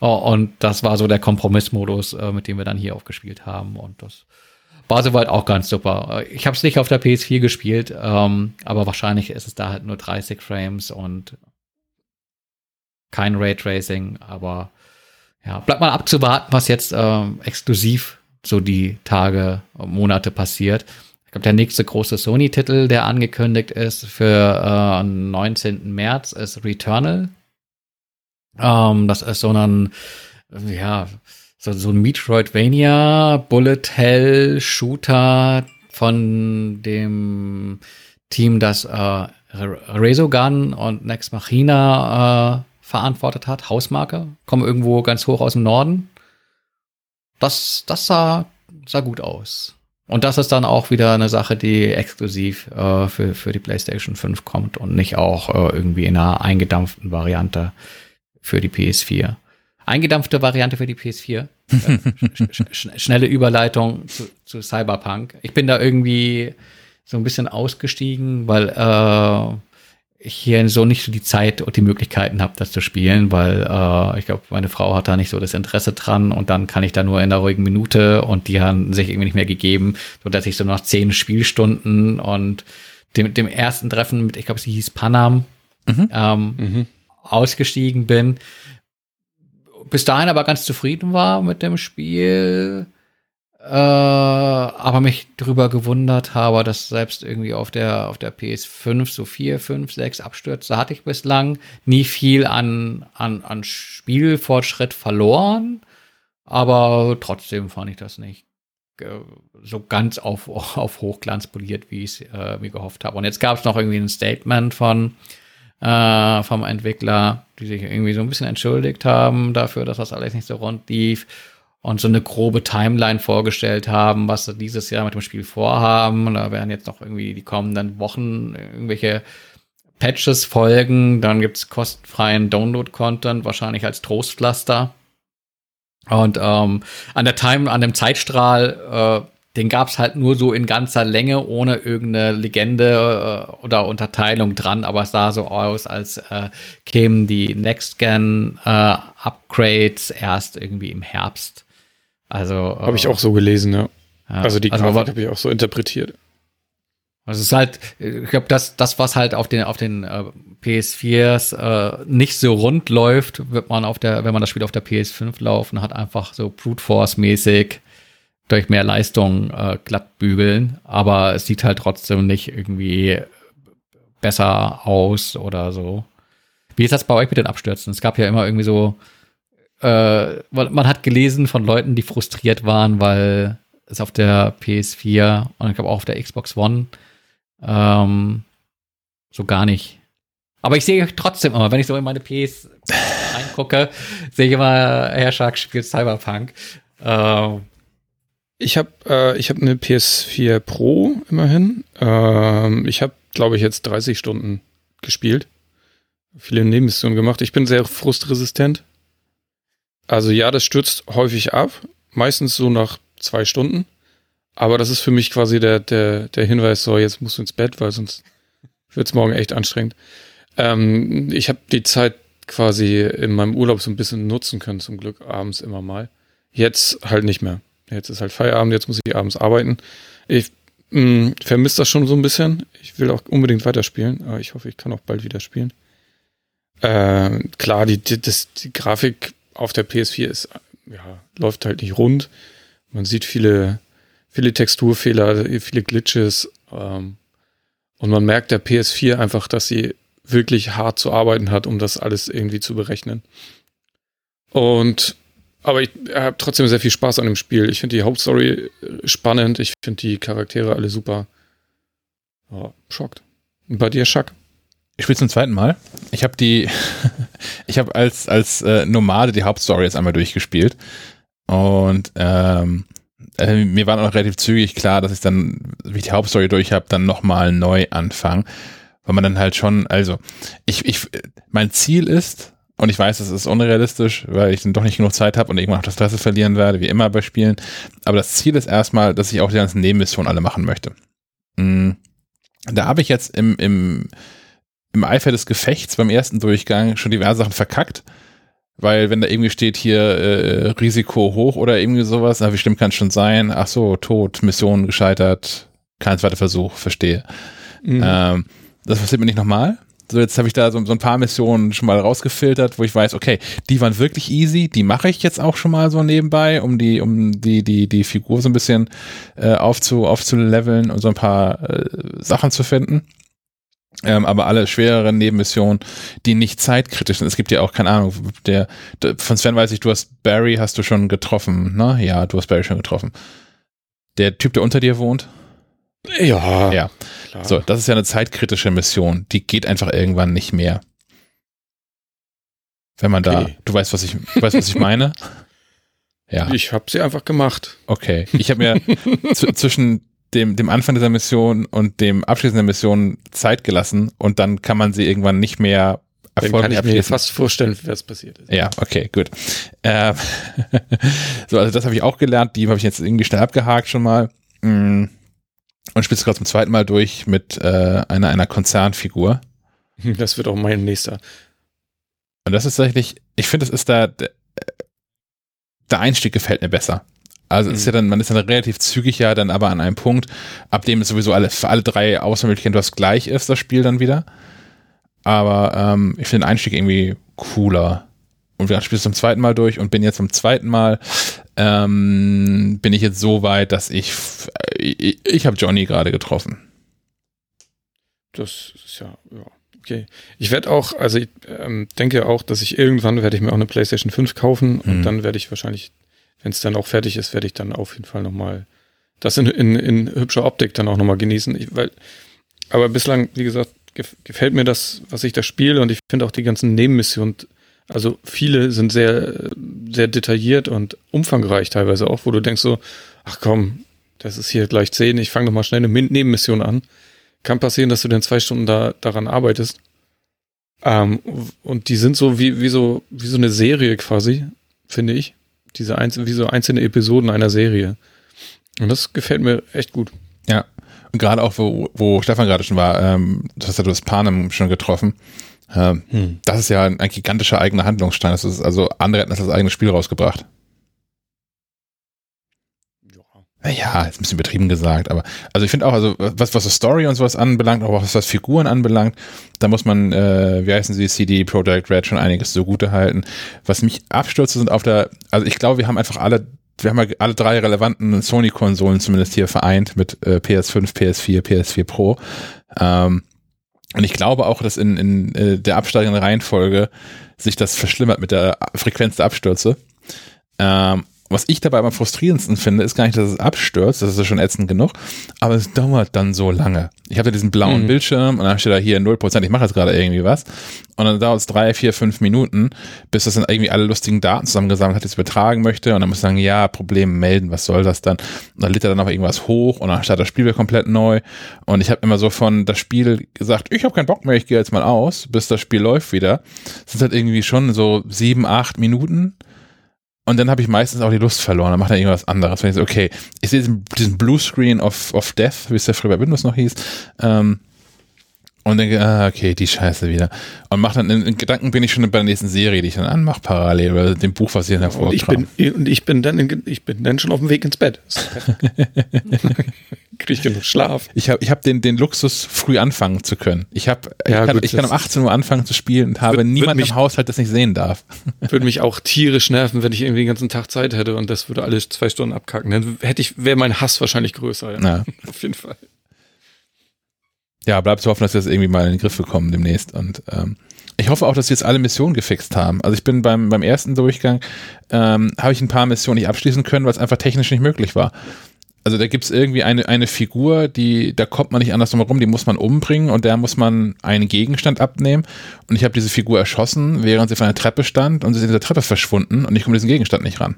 Oh, und das war so der Kompromissmodus, äh, mit dem wir dann hier aufgespielt haben. Und das war soweit auch ganz super. Ich habe es nicht auf der PS4 gespielt, ähm, aber wahrscheinlich ist es da halt nur 30 Frames und kein Raytracing. Aber ja, bleibt mal abzuwarten, was jetzt ähm, exklusiv so die Tage, Monate passiert. Ich glaube, der nächste große Sony-Titel, der angekündigt ist für äh, 19. März, ist Returnal. Ähm, das ist so ein, ja, so, so ein Metroidvania, Bullet Hell Shooter von dem Team, das äh, Resogun und Next Machina äh, verantwortet hat, Hausmarke, kommen irgendwo ganz hoch aus dem Norden. Das, das sah, sah gut aus. Und das ist dann auch wieder eine Sache, die exklusiv äh, für, für die PlayStation 5 kommt und nicht auch äh, irgendwie in einer eingedampften Variante für die PS4. Eingedampfte Variante für die PS4. sch sch schnelle Überleitung zu, zu, Cyberpunk. Ich bin da irgendwie so ein bisschen ausgestiegen, weil äh, ich hier so nicht so die Zeit und die Möglichkeiten habe, das zu spielen, weil äh, ich glaube, meine Frau hat da nicht so das Interesse dran und dann kann ich da nur in der ruhigen Minute und die haben sich irgendwie nicht mehr gegeben, so dass ich so nach zehn Spielstunden und dem, dem ersten Treffen mit, ich glaube, sie hieß Panam, mhm. Ähm, mhm ausgestiegen bin. Bis dahin aber ganz zufrieden war mit dem Spiel. äh, aber mich drüber gewundert habe, dass selbst irgendwie auf der, auf der PS5 so vier, fünf, sechs Abstürze hatte ich bislang. Nie viel an, an, an Spielfortschritt verloren, aber trotzdem fand ich das nicht so ganz auf, auf Hochglanz poliert, wie ich es äh, mir gehofft habe. Und jetzt gab es noch irgendwie ein Statement von äh, vom Entwickler, die sich irgendwie so ein bisschen entschuldigt haben dafür, dass das alles nicht so rund lief und so eine grobe Timeline vorgestellt haben, was sie dieses Jahr mit dem Spiel vorhaben. Und da werden jetzt noch irgendwie die kommenden Wochen irgendwelche Patches folgen. Dann gibt's kostenfreien Download-Content, wahrscheinlich als Trostpflaster. Und ähm, an der Time, an dem Zeitstrahl, äh, den gab's halt nur so in ganzer Länge, ohne irgendeine Legende äh, oder Unterteilung dran, aber es sah so aus, als äh, kämen die Next-Gen-Upgrades äh, erst irgendwie im Herbst. Also habe ich auch so gelesen, ja. ja also die also, Grafik habe ich auch so interpretiert. Also es ist halt, ich glaube, das, das, was halt auf den, auf den äh, PS4s äh, nicht so rund läuft, wird man auf der, wenn man das Spiel auf der PS5 laufen hat, einfach so Brute Force-mäßig durch mehr Leistung äh, glatt bügeln. Aber es sieht halt trotzdem nicht irgendwie besser aus oder so. Wie ist das bei euch mit den Abstürzen? Es gab ja immer irgendwie so, äh, man hat gelesen von Leuten, die frustriert waren, weil es auf der PS4 und ich glaube auch auf der Xbox One ähm, so gar nicht. Aber ich sehe trotzdem immer, wenn ich so in meine PS reingucke, sehe ich immer, Herr Shark spielt Cyberpunk. Ähm, ich habe äh, hab eine PS4 Pro immerhin. Ähm, ich habe, glaube ich, jetzt 30 Stunden gespielt. Viele Nebenmissionen gemacht. Ich bin sehr frustresistent. Also ja, das stürzt häufig ab. Meistens so nach zwei Stunden. Aber das ist für mich quasi der, der, der Hinweis, so jetzt musst du ins Bett, weil sonst wird es morgen echt anstrengend. Ähm, ich habe die Zeit quasi in meinem Urlaub so ein bisschen nutzen können, zum Glück abends immer mal. Jetzt halt nicht mehr. Jetzt ist halt Feierabend, jetzt muss ich abends arbeiten. Ich mm, vermisse das schon so ein bisschen. Ich will auch unbedingt weiterspielen, aber ich hoffe, ich kann auch bald wieder spielen. Äh, klar, die, die, das, die Grafik auf der PS4 ist, ja, läuft halt nicht rund. Man sieht viele viele Texturfehler, viele Glitches. Ähm, und man merkt der PS4 einfach, dass sie wirklich hart zu arbeiten hat, um das alles irgendwie zu berechnen. Und aber ich habe trotzdem sehr viel Spaß an dem Spiel. Ich finde die Hauptstory äh, spannend. Ich finde die Charaktere alle super. Ja, schockt. Und bei dir, Schack? Ich spiele zum zweiten Mal. Ich habe die, ich habe als als äh, Nomade die Hauptstory jetzt einmal durchgespielt und ähm, äh, mir war noch relativ zügig klar, dass ich dann, wie ich die Hauptstory durch habe, dann nochmal neu anfange. Weil man dann halt schon, also, ich, ich, mein Ziel ist, und ich weiß, das ist unrealistisch, weil ich dann doch nicht genug Zeit habe und irgendwann auch das Interesse verlieren werde, wie immer bei Spielen. Aber das Ziel ist erstmal, dass ich auch die ganzen Nebenmissionen alle machen möchte. Mhm. Da habe ich jetzt im, im, im Eifer des Gefechts beim ersten Durchgang schon diverse Sachen verkackt weil wenn da irgendwie steht hier äh, Risiko hoch oder irgendwie sowas, na, wie schlimm kann es schon sein? Ach so, tot, Mission gescheitert, kein zweiter Versuch, verstehe. Mhm. Ähm, das passiert mir nicht nochmal. So, jetzt habe ich da so, so, ein paar Missionen schon mal rausgefiltert, wo ich weiß, okay, die waren wirklich easy, die mache ich jetzt auch schon mal so nebenbei, um die, um die, die, die Figur so ein bisschen äh, aufzu, aufzuleveln und so ein paar äh, Sachen zu finden. Ähm, aber alle schwereren Nebenmissionen, die nicht zeitkritisch sind. Es gibt ja auch, keine Ahnung, der, der, von Sven weiß ich, du hast Barry hast du schon getroffen, ne? Ja, du hast Barry schon getroffen. Der Typ, der unter dir wohnt? Ja. Ja. So, das ist ja eine zeitkritische Mission. Die geht einfach irgendwann nicht mehr. Wenn man okay. da, du weißt, was ich, du weißt, was ich meine? Ja. Ich habe sie einfach gemacht. Okay. Ich habe mir zwischen dem, dem Anfang dieser Mission und dem Abschließen der Mission Zeit gelassen und dann kann man sie irgendwann nicht mehr erfolgreich kann ich mir fast vorstellen, was passiert ist. Ja, okay, gut. Äh, so, also das habe ich auch gelernt, die habe ich jetzt irgendwie schnell abgehakt schon mal. Mm. Und spielst gerade zum zweiten Mal durch mit äh, einer, einer Konzernfigur. Das wird auch mein nächster. Und das ist tatsächlich, ich finde, das ist da, der, der Einstieg gefällt mir besser. Also mhm. ist ja dann, man ist dann relativ zügig ja dann aber an einem Punkt, ab dem es sowieso alle, für alle drei Auswahlmöglichkeiten was gleich ist, das Spiel dann wieder. Aber ähm, ich finde den Einstieg irgendwie cooler. Und wir spielen es zum zweiten Mal durch und bin jetzt zum zweiten Mal ähm, bin ich jetzt so weit, dass ich ich, ich habe Johnny gerade getroffen. Das ist ja, ja okay. Ich werde auch, also ich ähm, denke auch, dass ich irgendwann werde ich mir auch eine PlayStation 5 kaufen und mhm. dann werde ich wahrscheinlich, wenn es dann auch fertig ist, werde ich dann auf jeden Fall nochmal das in, in, in hübscher Optik dann auch nochmal genießen. Ich, weil, aber bislang, wie gesagt, gefällt mir das, was ich da spiele und ich finde auch die ganzen Nebenmissionen, also viele sind sehr, sehr detailliert und umfangreich teilweise auch, wo du denkst so, ach komm, das ist hier gleich 10, ich fange mal schnell eine Nebenmission an. Kann passieren, dass du dann zwei Stunden da, daran arbeitest. Ähm, und die sind so wie, wie so, wie so eine Serie quasi, finde ich. Diese einzelne, wie so einzelne Episoden einer Serie. Und das gefällt mir echt gut. Ja. Und gerade auch, wo, wo Stefan gerade schon war, ähm, das hast du das Panem schon getroffen. Ähm, hm. Das ist ja ein, ein, gigantischer eigener Handlungsstein. Das ist also andere hätten das als eigenes Spiel rausgebracht. Naja, ist ein bisschen betrieben gesagt, aber also ich finde auch, also was, was so Story und sowas anbelangt, auch was, was Figuren anbelangt, da muss man, äh, wie heißen sie, CD Projekt Red schon einiges zugute halten. Was mich abstürze sind auf der, also ich glaube, wir haben einfach alle wir haben ja alle drei relevanten Sony-Konsolen zumindest hier vereint mit äh, PS5, PS4, PS4 Pro. Ähm, und ich glaube auch, dass in, in äh, der absteigenden Reihenfolge sich das verschlimmert mit der Frequenz der Abstürze. Ähm, was ich dabei am frustrierendsten finde, ist gar nicht, dass es abstürzt, das ist ja schon ätzend genug, aber es dauert dann so lange. Ich habe ja diesen blauen mhm. Bildschirm und dann steht da hier 0%, ich mache jetzt gerade irgendwie was. Und dann dauert es drei, vier, fünf Minuten, bis das dann irgendwie alle lustigen Daten zusammengesammelt hat, die es übertragen möchte. Und dann muss ich sagen, ja, Problem melden, was soll das dann? Und dann lädt er dann noch irgendwas hoch und dann startet das Spiel wieder komplett neu. Und ich habe immer so von das Spiel gesagt, ich habe keinen Bock mehr, ich gehe jetzt mal aus, bis das Spiel läuft wieder. Das sind halt irgendwie schon so sieben, acht Minuten und dann habe ich meistens auch die Lust verloren. Dann macht er irgendwas anderes. Wenn ich so, okay, ich sehe diesen, diesen Blue Screen of, of Death, wie es ja früher bei Windows noch hieß. Ähm, und denke, ah, okay, die Scheiße wieder. Und mach dann, in, Gedanken bin ich schon bei der nächsten Serie, die ich dann anmache, parallel, oder dem Buch, was ich dann hervortrage. Und ich bin, und ich bin dann, in, ich bin dann schon auf dem Weg ins Bett. Kriege ich genug Schlaf. Ich habe ich hab den, den Luxus, früh anfangen zu können. Ich, hab, ja, ich, kann, gut, ich kann um 18 Uhr anfangen zu spielen und habe niemanden im Haushalt, das nicht sehen darf. Würde mich auch tierisch nerven, wenn ich irgendwie den ganzen Tag Zeit hätte und das würde alle zwei Stunden abkacken. Dann hätte ich, wäre mein Hass wahrscheinlich größer. Ja. Auf jeden Fall ja, bleibt zu hoffen, dass wir das irgendwie mal in den Griff bekommen demnächst. Und ähm, ich hoffe auch, dass wir jetzt alle Missionen gefixt haben. Also ich bin beim, beim ersten Durchgang, ähm, habe ich ein paar Missionen nicht abschließen können, weil es einfach technisch nicht möglich war. Also da gibt's irgendwie eine, eine Figur, die, da kommt man nicht anders drum herum, die muss man umbringen und da muss man einen Gegenstand abnehmen. Und ich habe diese Figur erschossen, während sie von der Treppe stand und sie ist in der Treppe verschwunden und ich komme diesen Gegenstand nicht ran.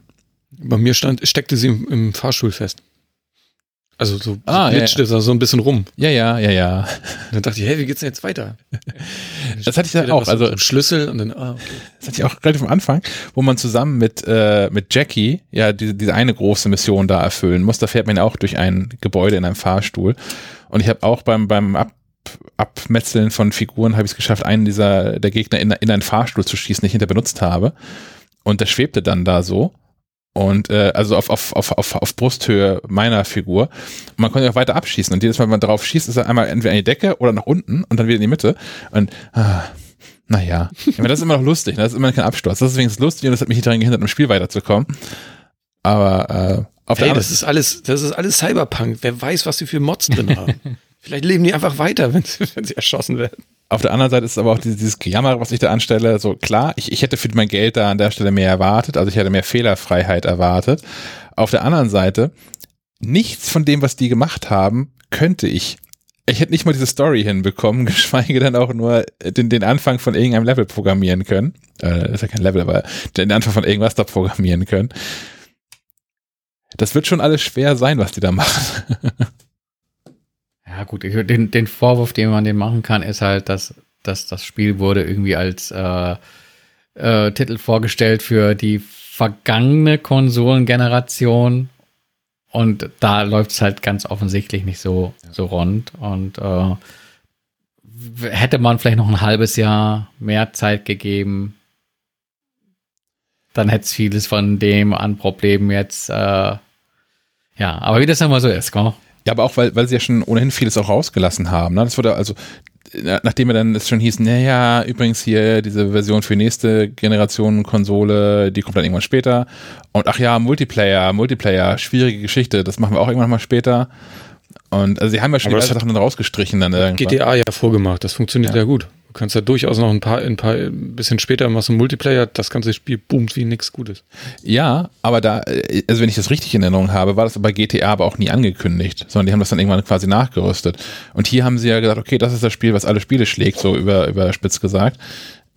Bei mir stand, steckte sie im, im Fahrstuhl fest. Also so, ah, so glitschte ja, ja. so ein bisschen rum. Ja, ja, ja, ja. Und dann dachte ich, hey, wie geht's denn jetzt weiter? das hatte ich dann auch. Also Schlüssel und dann, ah, okay. Das hatte ich auch relativ am Anfang, wo man zusammen mit, äh, mit Jackie ja diese, diese eine große Mission da erfüllen muss. Da fährt man ja auch durch ein Gebäude in einem Fahrstuhl. Und ich habe auch beim, beim Ab Abmetzeln von Figuren habe ich es geschafft, einen dieser der Gegner in, in einen Fahrstuhl zu schießen, den ich hinter benutzt habe. Und der schwebte dann da so. Und äh, also auf, auf, auf, auf, auf Brusthöhe meiner Figur. Und man konnte auch weiter abschießen. Und jedes Mal, wenn man drauf schießt, ist er einmal entweder in die Decke oder nach unten und dann wieder in die Mitte. Und ah, naja. Aber das ist immer noch lustig, ne? das ist immer kein Absturz. Das ist wenigstens lustig und das hat mich nicht daran gehindert, im Spiel weiterzukommen. Aber äh, auf hey, der das ist alles, das ist alles Cyberpunk. Wer weiß, was sie für Mods drin haben. Vielleicht leben die einfach weiter, wenn sie, wenn sie erschossen werden. Auf der anderen Seite ist aber auch dieses, dieses Gejammer, was ich da anstelle, so klar, ich, ich hätte für mein Geld da an der Stelle mehr erwartet, also ich hätte mehr Fehlerfreiheit erwartet. Auf der anderen Seite, nichts von dem, was die gemacht haben, könnte ich. Ich hätte nicht mal diese Story hinbekommen, geschweige denn auch nur den, den Anfang von irgendeinem Level programmieren können. Äh, ist ja kein Level, aber den Anfang von irgendwas da programmieren können. Das wird schon alles schwer sein, was die da machen. Ja, gut, den, den Vorwurf, den man dem machen kann, ist halt, dass, dass das Spiel wurde irgendwie als äh, äh, Titel vorgestellt für die vergangene Konsolengeneration. Und da läuft es halt ganz offensichtlich nicht so, so rund. Und äh, hätte man vielleicht noch ein halbes Jahr mehr Zeit gegeben, dann hätte es vieles von dem an Problemen jetzt, äh, ja, aber wie das immer so ist, komm. Ja, aber auch, weil, weil sie ja schon ohnehin vieles auch rausgelassen haben. Ne? Das wurde also, nachdem er dann es schon hieß, naja, übrigens hier diese Version für nächste Generation Konsole, die kommt dann irgendwann später. Und ach ja, Multiplayer, Multiplayer, schwierige Geschichte, das machen wir auch irgendwann mal später. Und also sie haben ja schon Aber die Sachen dann rausgestrichen dann irgendwann. GTA ja vorgemacht, das funktioniert Ja. ja, gut. Du kannst ja durchaus noch ein paar, ein paar, ein bisschen später machst du Multiplayer, das ganze Spiel boomt wie nix Gutes. Ja, aber da, äh, also wenn ich das richtig in Erinnerung habe, war das bei GTA aber auch nie angekündigt, sondern die haben das dann irgendwann quasi nachgerüstet. Und hier haben sie ja gesagt, okay, das ist das Spiel, was alle Spiele schlägt, so über, überspitzt gesagt.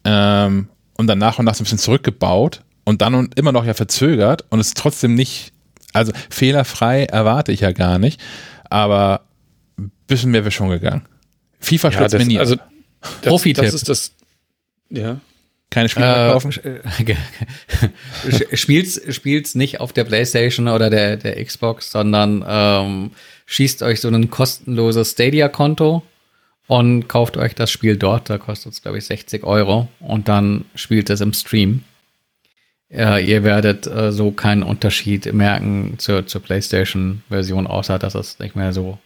Ähm, und dann nach und nach so ein bisschen zurückgebaut und dann und immer noch ja verzögert und es ist trotzdem nicht, also fehlerfrei erwarte ich ja gar nicht, aber ein bisschen mehr wäre schon gegangen. FIFA Ja, stürzt mir nie. also, ab. Profi-Tipp. das ist das, ja. keine Spiele Äh, kaufen. sch- spielt's, spielt's nicht auf der Playstation oder der, der Xbox, sondern ähm, schießt euch so ein kostenloses Stadia-Konto und kauft euch das Spiel dort. Da kostet es, glaube ich, 60 Euro und dann spielt es im Stream. Äh, ihr werdet äh, so keinen Unterschied merken zur, zur PlayStation-Version, außer dass es nicht mehr so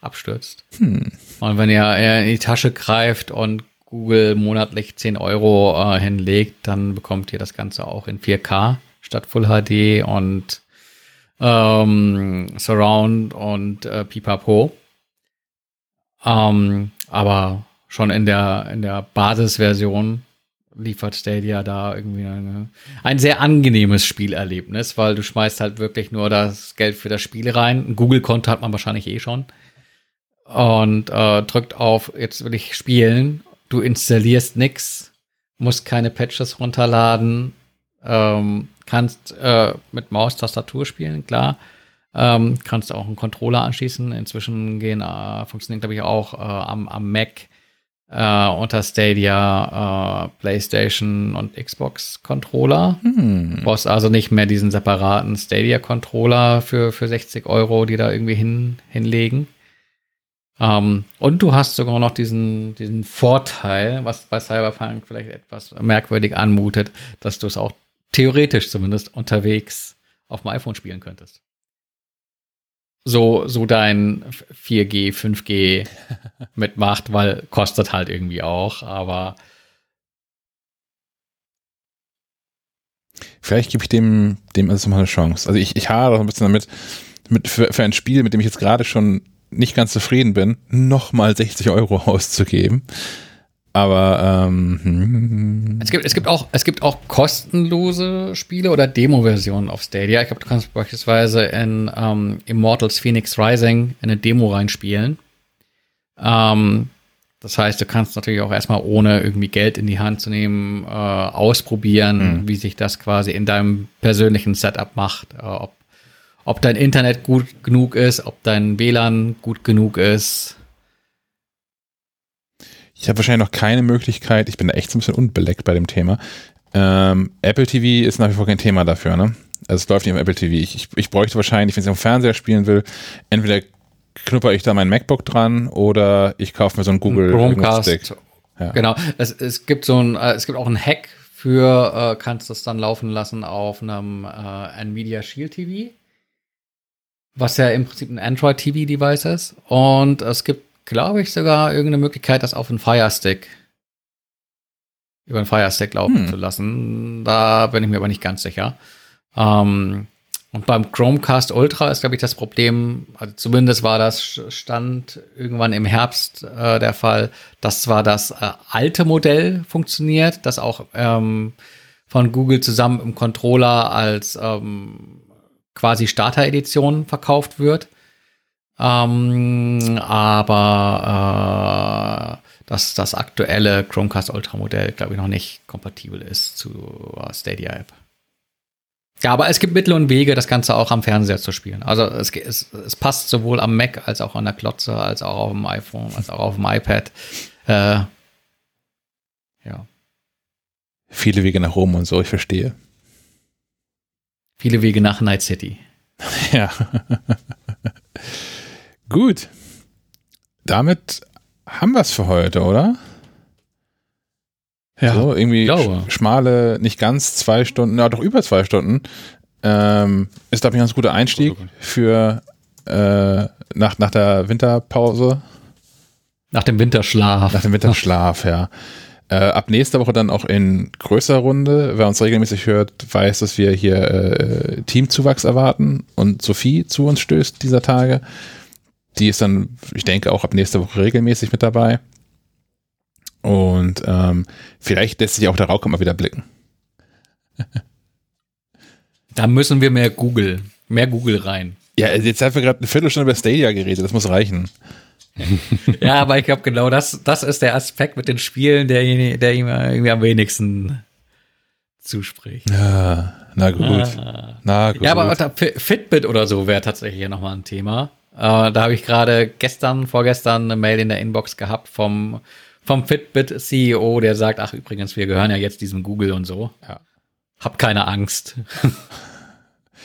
abstürzt. Hm. Und wenn ihr in die Tasche greift und Google monatlich 10 Euro äh, hinlegt, dann bekommt ihr das Ganze auch in 4K statt Full HD und ähm, Surround und äh, Pipapo. Ähm, aber schon in der, in der Basisversion liefert Stadia da irgendwie eine, ein sehr angenehmes Spielerlebnis, weil du schmeißt halt wirklich nur das Geld für das Spiel rein. Ein Google-Konto hat man wahrscheinlich eh schon und äh, drückt auf, jetzt will ich spielen. Du installierst nix, musst keine Patches runterladen, ähm, kannst äh, mit Maustastatur spielen, klar. Ähm, kannst auch einen Controller anschließen. Inzwischen gehen, äh, funktionieren, glaube ich, auch äh, am, am Mac äh, unter Stadia, äh, PlayStation und Xbox Controller. Hm. Du brauchst also nicht mehr diesen separaten Stadia-Controller für, für 60 Euro, die da irgendwie hin, hinlegen. Ähm, und du hast sogar noch diesen, diesen Vorteil, was bei Cyberpunk vielleicht etwas merkwürdig anmutet, dass du es auch theoretisch zumindest unterwegs auf dem iPhone spielen könntest. So, so dein 4G, 5G mitmacht, weil kostet halt irgendwie auch, aber Vielleicht gebe ich dem, dem also mal eine Chance. Also ich, ich hadere so ein bisschen damit, mit, für, für ein Spiel, mit dem ich jetzt gerade schon nicht ganz zufrieden bin, nochmal 60 Euro auszugeben. Aber ähm, Es gibt, es gibt auch, es gibt auch kostenlose Spiele oder Demo-Versionen auf Stadia. Ich glaube, du kannst beispielsweise in ähm, Immortals Phoenix Rising in eine Demo reinspielen. Ähm, das heißt, du kannst natürlich auch erstmal ohne irgendwie Geld in die Hand zu nehmen, äh, ausprobieren, Mhm. wie sich das quasi in deinem persönlichen Setup macht. Äh, ob, ob dein Internet gut genug ist, ob dein WLAN gut genug ist. ich habe wahrscheinlich noch keine Möglichkeit, ich bin da echt so ein bisschen unbeleckt bei dem Thema. Ähm, Apple TV ist nach wie vor kein Thema dafür, ne? Also es läuft nicht auf Apple TV. Ich, ich, ich bräuchte wahrscheinlich, wenn ich dem Fernseher spielen will, entweder knupper ich da mein MacBook dran oder ich kaufe mir so einen Google Chromecast. Stick. Ja. Genau. Es, es gibt so ein, äh, es gibt auch einen Hack für, äh, kannst das dann laufen lassen auf einem äh, Nvidia Shield TV, was ja im Prinzip ein Android TV Device ist. Und es gibt, glaube ich, sogar irgendeine Möglichkeit, das auf einen Fire Stick über einen Fire Stick laufen Hm. zu lassen. Da bin ich mir aber nicht ganz sicher. Ähm, und beim Chromecast Ultra ist, glaube ich, das Problem, also zumindest war das Stand irgendwann im Herbst äh, der Fall, dass zwar das äh, alte Modell funktioniert, das auch ähm, von Google zusammen im Controller als ähm, quasi Starter-Edition verkauft wird. Ähm, aber äh, dass das aktuelle Chromecast Ultra Modell, glaube ich, noch nicht kompatibel ist zu äh, Stadia App. Ja, aber es gibt Mittel und Wege, das Ganze auch am Fernseher zu spielen. Also es, es, es passt sowohl am Mac als auch an der Klotze, als auch auf dem iPhone, als auch auf dem iPad. Äh, ja, Viele Wege nach Rom und so, ich verstehe. Viele Wege nach Night City. Ja. Gut. Damit haben wir es für heute, oder? Ja. So, irgendwie glaube. sch- schmale, nicht ganz zwei Stunden, ja doch über zwei Stunden. Ähm, ist, glaube ich, ein ganz guter Einstieg für äh, nach, nach der Winterpause. Nach dem Winterschlaf. Nach dem Winterschlaf, ja. Äh, ab nächster Woche dann auch in größerer Runde. Wer uns regelmäßig hört, weiß, dass wir hier äh, Teamzuwachs erwarten und Sophie zu uns stößt dieser Tage. Die ist dann, ich denke, auch ab nächster Woche regelmäßig mit dabei. Und ähm, vielleicht lässt sich auch der Rauch mal wieder blicken. da müssen wir mehr Google, mehr Google rein. Ja, jetzt haben wir gerade eine Viertelstunde über Stadia geredet, das muss reichen. ja, aber ich glaube, genau das, das ist der Aspekt mit den Spielen, der, der ihm irgendwie am wenigsten zuspricht. Ja, na gut. Ah. Na gut. Ja, aber Fitbit oder so wäre tatsächlich nochmal ein Thema. Äh, da habe ich gerade gestern, vorgestern eine Mail in der Inbox gehabt vom, vom Fitbit-CEO, der sagt, ach übrigens, wir gehören ja jetzt diesem Google und so. Ja. Hab keine Angst.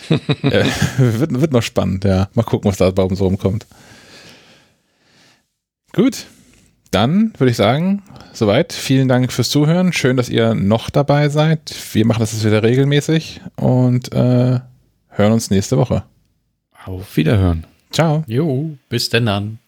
ja, wird, wird noch spannend, ja. Mal gucken, was da bei uns rumkommt. Gut, dann würde ich sagen, soweit. Vielen Dank fürs Zuhören. Schön, dass ihr noch dabei seid. Wir machen das jetzt wieder regelmäßig und äh, hören uns nächste Woche. Auf Wiederhören. Ciao. Jo, bis denn dann.